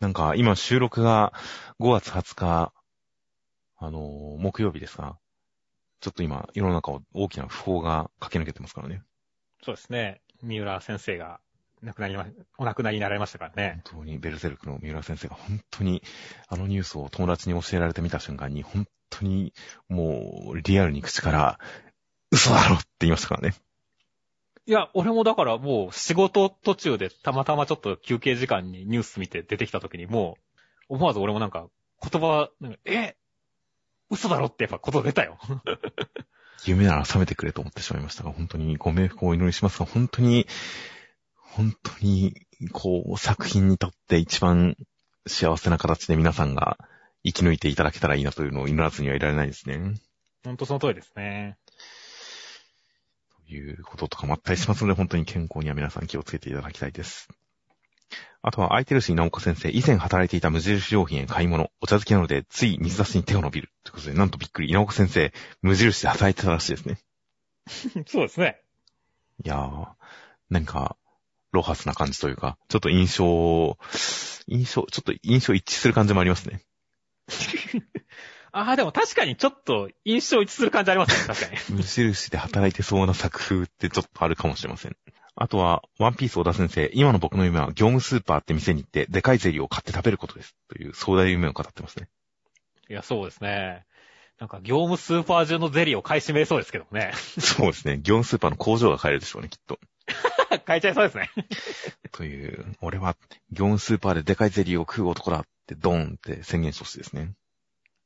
[SPEAKER 1] なんか今収録が5月20日、あのー木曜日ですが、ちょっと今世の中を大きな不法が駆け抜けてますからね。
[SPEAKER 2] そうですね。三浦先生が亡くなりま、お亡くなりになられましたからね。
[SPEAKER 1] 本当にベルゼルクの三浦先生が本当にあのニュースを友達に教えられてみた瞬間に本当にもうリアルに口から嘘だろって言いましたからね。
[SPEAKER 2] いや、俺もだからもう仕事途中でたまたまちょっと休憩時間にニュース見て出てきた時にもう、思わず俺もなんか言葉、なんかえ？嘘だろってやっぱこと出たよ。
[SPEAKER 1] 夢なら覚めてくれと思ってしまいましたが、本当にご冥福をお祈りしますが、本当に、本当に、こう、作品にとって一番幸せな形で皆さんが生き抜いていただけたらいいなというのを祈らずにはいられないですね。
[SPEAKER 2] ほんとその通りですね。
[SPEAKER 1] ということとかもあったりしますので、本当に健康には皆さん気をつけていただきたいです。あとは、空いてるし、直子先生、以前働いていた無印良品へ買い物、お茶漬けなので、つい水出しに手が伸びる。ということで、なんとびっくり、直子先生、無印で働いてたらしいですね。
[SPEAKER 2] そうですね。
[SPEAKER 1] いやー、なんか、ロハスな感じというか、ちょっと印象、印象、ちょっと印象一致する感じもありますね。
[SPEAKER 2] ああ、でも確かにちょっと印象一致する感じありますね、確かに。
[SPEAKER 1] 無印で働いてそうな作風ってちょっとあるかもしれません。あとは、ワンピース小田先生、今の僕の夢は業務スーパーって店に行って、でかいゼリーを買って食べることです。という壮大な夢を語ってますね。
[SPEAKER 2] いや、そうですね。なんか業務スーパー中のゼリーを買い占めそうですけどもね。
[SPEAKER 1] そうですね。業務スーパーの工場が買えるでしょうね、きっと。
[SPEAKER 2] 買いちゃいそうですね。
[SPEAKER 1] という、俺は業務スーパーででかいゼリーを食う男だってドーンって宣言してほしいですね。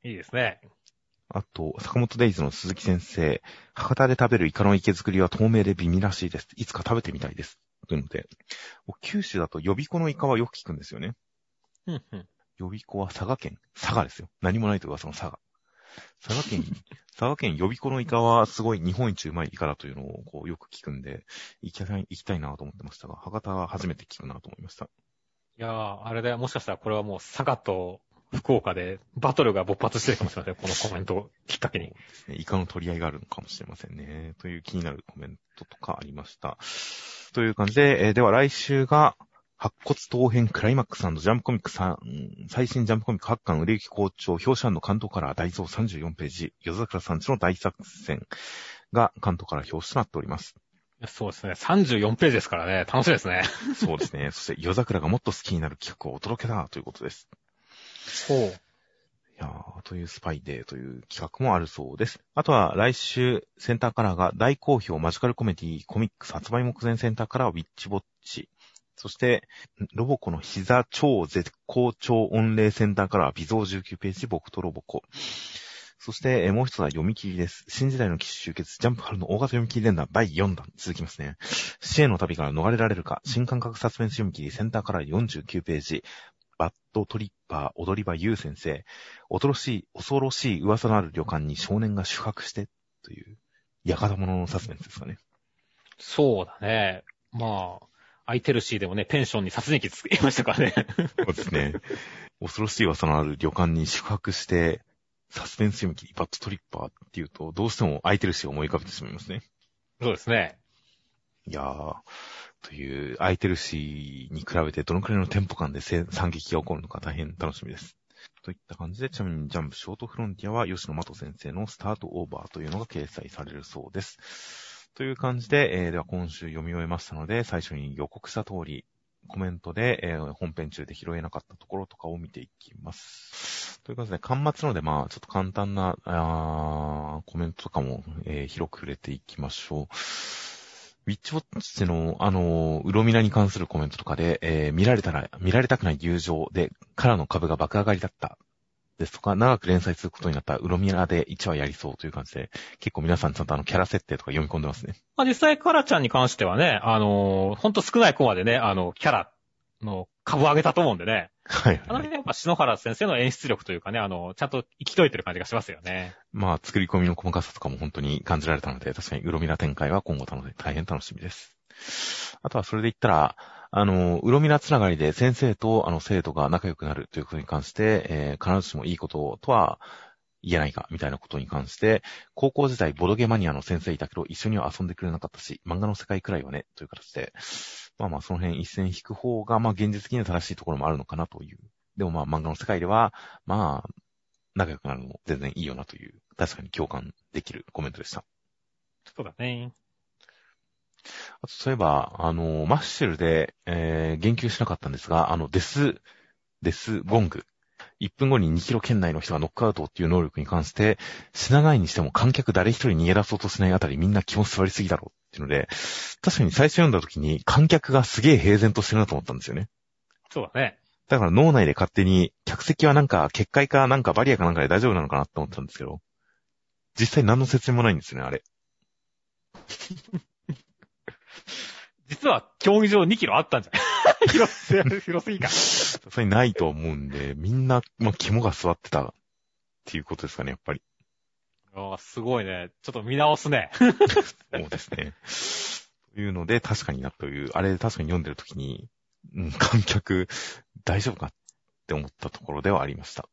[SPEAKER 2] いいですね。
[SPEAKER 1] あと、坂本デイズの鈴木先生、博多で食べるイカの池作りは透明で美味らしいです。いつか食べてみたいです。というので、九州だと予備校のイカはよく聞くんですよね。
[SPEAKER 2] うんうん。
[SPEAKER 1] 予備校は佐賀県。佐賀ですよ。何もないと噂の佐賀。佐賀県、佐賀県予備校のイカはすごい日本一うまいイカだというのをこうよく聞くんで、行きたい、行きたいなと思ってましたが、博多は初めて聞くなと思いました。
[SPEAKER 2] いやー、あれだよ、もしかしたらこれはもう佐賀と福岡でバトルが勃発してるかもしれません。このコメントをきっかけに。
[SPEAKER 1] ねイカの取り合いがあるのかもしれませんね。という気になるコメントとかありました。という感じで、えーでは来週が、白骨刀編クライマックスジャンプコミック3、最新ジャンプコミック8巻売れ行き好調、表紙案の関東から大蔵34ページ、夜桜さんちの大作戦が関東から表紙となっております。
[SPEAKER 2] そうですね。34ページですからね。楽しいですね。
[SPEAKER 1] そうですね。そして夜桜がもっと好きになる企画をお届けだということです。
[SPEAKER 2] そう。
[SPEAKER 1] いやーというスパイデーという企画もあるそうです。あとは来週センターカラーが大好評マジカルコメディコミックス発売目前センターカラーウィッチボッチ。そして、ロボコの膝超絶好調御礼センターカラー微増19ページ僕とロボコ。そして、もう一つは読み切りです。新時代の騎士集結、ジャンプ春の大型読み切り連弾第4弾続きますね。死への旅から逃れられるか、新感覚サスペンス読み切りセンターカラー49ページ。バッドトリッパー、踊り場優先生。恐ろしい、恐ろしい噂のある旅館に少年が宿泊して、という、館物のサスペンスですかね。
[SPEAKER 2] そうだね。まあ、空いてるしでもね、ペンションに殺人鬼つけましたからね。
[SPEAKER 1] そうですね。恐ろしい噂のある旅館に宿泊して、サスペンス読み切り、バッドトリッパーっていうと、どうしても空いてるしを思い浮かべてしまいますね。
[SPEAKER 2] そうですね。
[SPEAKER 1] いやー、という、空いてるしに比べてどのくらいのテンポ感で惨劇が起こるのか大変楽しみです。といった感じで、ちなみにジャンプショートフロンティアは吉野真人先生のスタートオーバーというのが掲載されるそうです。という感じで、えーでは今週読み終えましたので、最初に予告した通り、コメントで、えー本編中で拾えなかったところとかを見ていきます。ということで、端末ので、まあ、ちょっと簡単な、あコメントとかも、えー、広く触れていきましょう。ウィッチウォッチの、あの、ウロミラに関するコメントとかで、えー、見られたら、見られたくない友情で、からの株が爆上がりだった。ですとか、長く連載することになったウロミラで1話やりそうという感じで、結構皆さんちゃんとあの、キャラ設定とか読み込んでますね。
[SPEAKER 2] まあ実際、カラちゃんに関してはね、あのー、ほんと少ないコマでね、あの、キャラの株を上げたと思うんでね。
[SPEAKER 1] はい、はい。
[SPEAKER 2] あの辺やっぱ篠原先生の演出力というかね、あの、ちゃんと生きといてる感じがしますよね。
[SPEAKER 1] まあ、作り込みの細かさとかも本当に感じられたので、確かにウロミラ展開は今後大変楽しみです。あとはそれで言ったら、あの、うろみなつながりで先生とあの生徒が仲良くなるということに関して、えー、必ずしもいいこととは言えないか、みたいなことに関して、高校時代ボドゲマニアの先生いたけど、一緒には遊んでくれなかったし、漫画の世界くらいはね、という形で、まあまあその辺一線引く方が、まあ現実的には正しいところもあるのかなという。でもまあ漫画の世界では、まあ、仲良くなるのも全然いいよなという、確かに共感できるコメントでした。
[SPEAKER 2] そうだね。
[SPEAKER 1] あと、そういえば、あの、マッシュルで、えー、言及しなかったんですが、あの、デス、デスゴング。1分後に2キロ圏内の人がノックアウトっていう能力に関して、死なないにしても観客誰一人逃げ出そうとしないあたりみんな気も座りすぎだろうっていうので、確かに最初読んだ時に観客がすげえ平然としてるなと思ったんですよね。
[SPEAKER 2] そうだね。
[SPEAKER 1] だから脳内で勝手に、客席はなんか、結界かなんかバリアかなんかで大丈夫なのかなって思ってたんですけど、実際何の説明もないんですよね、あれ。
[SPEAKER 2] 実は競技場2キロあったんじゃない？広す、広すぎか。
[SPEAKER 1] それないと思うんで、みんな、まあ、肝が座ってたっていうことですかね、やっぱり。
[SPEAKER 2] ああ、すごいね。ちょっと見直すね。
[SPEAKER 1] そうですね。というので、確かになという、あれ確かに読んでるときに、うん、観客、大丈夫かって思ったところではありました。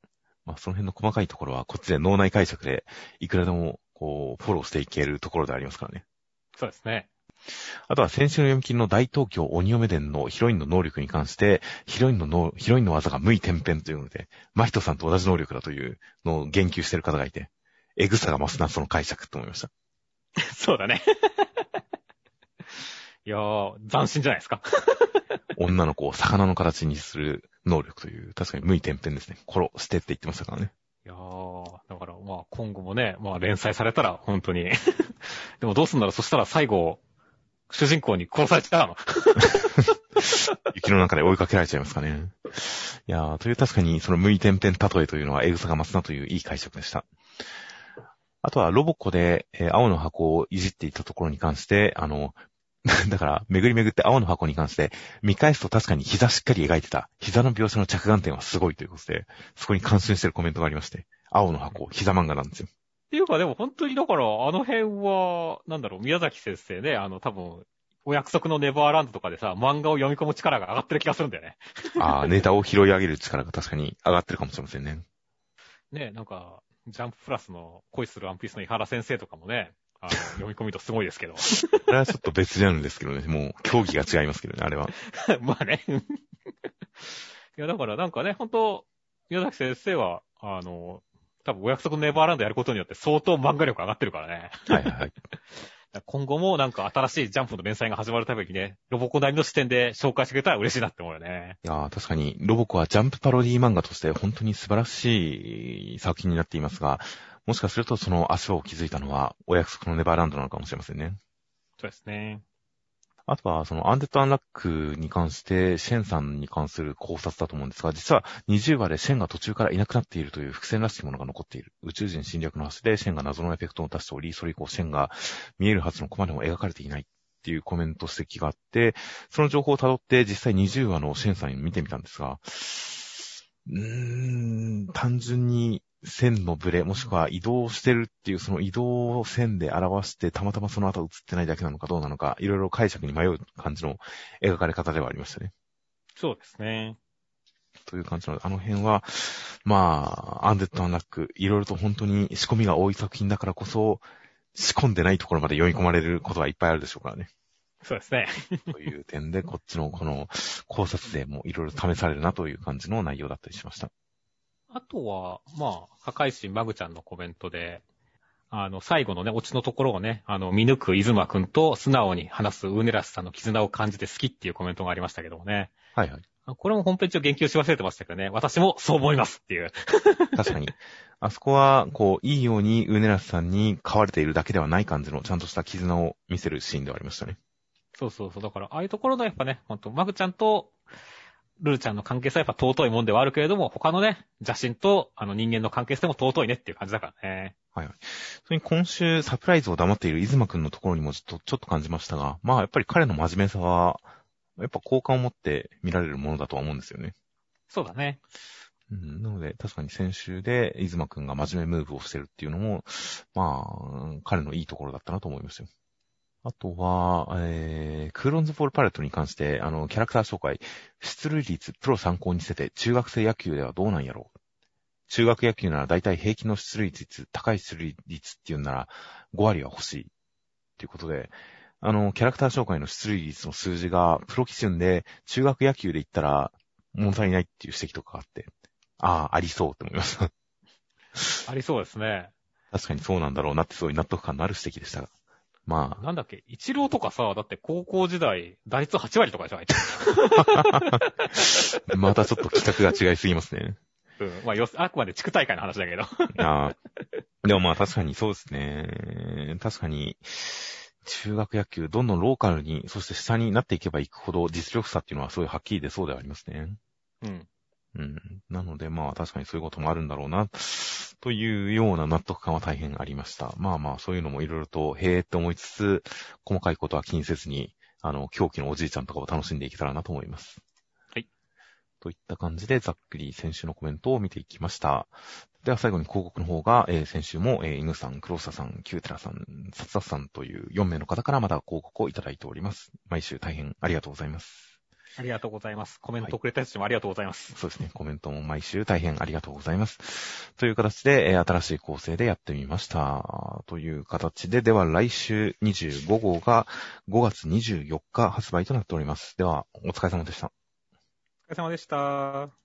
[SPEAKER 1] まあ、その辺の細かいところは、こっちで脳内解釈で、いくらでも、こう、フォローしていけるところでありますからね。
[SPEAKER 2] そうですね。
[SPEAKER 1] あとは先週の読み切りの大東京鬼嫁伝のヒロインの能力に関して、ヒロインのの、ヒロインの技が無意転変というので、マヒトさんと同じ能力だというのを言及している方がいて、エグさが増すな、その解釈と思いました。
[SPEAKER 2] そうだね。いやー、斬新じゃないですか。
[SPEAKER 1] 女の子を魚の形にする能力という、確かに無意転変ですね。殺してって言ってましたからね。
[SPEAKER 2] いやー、だからまあ今後もね、まあ連載されたら本当にでもどうすんだろうそしたら最後、主人公に殺されちゃうの
[SPEAKER 1] 雪の中で追いかけられちゃいますかね。いやー、という確かにその無意点々例えというのはエグさが増すなといういい解釈でした。あとはロボッコで、えー、青の箱をいじっていたところに関して、あの、だから、巡り巡って青の箱に関して、見返すと確かに膝しっかり描いてた、膝の描写の着眼点はすごいということで、そこに感心してるコメントがありまして、青の箱、膝漫画なんですよ。
[SPEAKER 2] っていうかでも本当にだから、あの辺は、なんだろう、宮崎先生ね、あの多分、お約束のネバーランドとかでさ、漫画を読み込む力が上がってる気がするんだよね。
[SPEAKER 1] ああ、ネタを拾い上げる力が確かに上がってるかもしれませんね。
[SPEAKER 2] ねなんか、ジャンププラスの恋するワンピースの井原先生とかもね、あの、読み込みとすごいですけど。
[SPEAKER 1] あれはちょっと別ジャンルですけどね。もう、競技が違いますけどね、あれは。
[SPEAKER 2] まあね。いや、だからなんかね、本当宮崎先生は、あの、多分お約束のネバーランドやることによって相当漫画力上がってるからね。
[SPEAKER 1] はいはい。
[SPEAKER 2] 今後もなんか新しいジャンプの連載が始まるためにね、ロボコなりの視点で紹介してくれたら嬉しいなって思うよね。
[SPEAKER 1] いや確かに、ロボコはジャンプパロディ漫画として本当に素晴らしい作品になっていますが、もしかするとその足を築いたのは、お約束のネバーランドなのかもしれませんね。
[SPEAKER 2] そうですね。
[SPEAKER 1] あとは、そのアンデッド・アンラックに関して、シェンさんに関する考察だと思うんですが、実は20話でシェンが途中からいなくなっているという伏線らしきものが残っている。宇宙人侵略の橋でシェンが謎のエフェクトを出しており、それ以降シェンが見えるはずのコマでも描かれていないっていうコメント指摘があって、その情報を辿って実際20話のシェンさんに見てみたんですが、うーん、単純に線のブレ、もしくは移動してるっていうその移動を線で表してたまたまその後映ってないだけなのかどうなのか、いろいろ解釈に迷う感じの描かれ方ではありましたね。
[SPEAKER 2] そうですね。
[SPEAKER 1] という感じなので、あの辺は、まあ、アンデッド・アンラック、いろいろと本当に仕込みが多い作品だからこそ、仕込んでないところまで読み込まれることはいっぱいあるでしょうからね。
[SPEAKER 2] そうですね。
[SPEAKER 1] という点で、こっちのこの考察でもいろいろ試されるなという感じの内容だったりしました。
[SPEAKER 2] あとは、まあ、破壊神マグちゃんのコメントで、あの、最後のね、オチのところをね、あの、見抜くイズマくんと素直に話すウーネラスさんの絆を感じて好きっていうコメントがありましたけどもね。
[SPEAKER 1] はいはい。
[SPEAKER 2] これも本編中言及し忘れてましたけどね。私もそう思いますっていう。
[SPEAKER 1] 確かに。あそこは、こう、いいように、ウネラスさんに飼われているだけではない感じの、ちゃんとした絆を見せるシーンではありましたね。
[SPEAKER 2] そうそうそう。だから、ああいうところのやっぱね、ほんと、マグちゃんと、ルーちゃんの関係性はやっぱ尊いもんではあるけれども、他のね、邪神と、あの人間の関係性も尊いねっていう感じだからね。
[SPEAKER 1] はいはい。それに今週サプライズを黙っているイズマくんのところにもちょっと、ちょっと感じましたが、まあやっぱり彼の真面目さは、やっぱ好感を持って見られるものだとは思うんですよね。
[SPEAKER 2] そうだね。
[SPEAKER 1] うん、なので、確かに先週で、イズマくんが真面目ムーブをしてるっていうのも、まあ、彼のいいところだったなと思いますよ。あとは、えー、クーロンズボールパレットに関して、あの、キャラクター紹介、出塁率、プロ参考にしてて、中学生野球ではどうなんやろう。中学野球なら大体平均の出塁率、高い出塁率っていうなら、5割は欲しい。っていうことで、あの、キャラクター紹介の出塁率の数字が、プロ基準で、中学野球で言ったら、物足りないっていう指摘とかあって、ああ、ありそうって思いました。
[SPEAKER 2] ありそうですね。
[SPEAKER 1] 確かにそうなんだろうなってすごい納得感のある指摘でしたが。ま
[SPEAKER 2] あ。なんだっけ、一郎とかさ、だって高校時代、打率8割とかじゃない？
[SPEAKER 1] またちょっと企画が違いすぎますね。
[SPEAKER 2] うん。まあ、よ、あくまで地区大会の話だけど。
[SPEAKER 1] ああ。でもまあ確かにそうですね。確かに、中学野球、どんどんローカルに、そして下になっていけばいくほど実力差っていうのはすごいはっきり出そうではありますね。
[SPEAKER 2] うん。
[SPEAKER 1] うん。なので、まあ確かにそういうこともあるんだろうな、というような納得感は大変ありました。まあまあそういうのもいろいろと、へえって思いつつ、細かいことは気にせずに、あの、狂気のおじいちゃんとかを楽しんでいけたらなと思います。
[SPEAKER 2] はい。
[SPEAKER 1] といった感じで、ざっくり先週のコメントを見ていきました。では最後に広告の方が、えー、先週も、えー、犬さん、黒沢さん、キューテラさん、サツダさんという4名の方からまた広告をいただいております。毎週大変ありがとうございます。
[SPEAKER 2] ありがとうございます。コメントくれた人もありがとうございます、
[SPEAKER 1] はい。そうですね。コメントも毎週大変ありがとうございます。という形で、えー、新しい構成でやってみました。という形で、では来週25号が5月24日発売となっております。では、お疲れ様でした。
[SPEAKER 2] お疲れ様でした。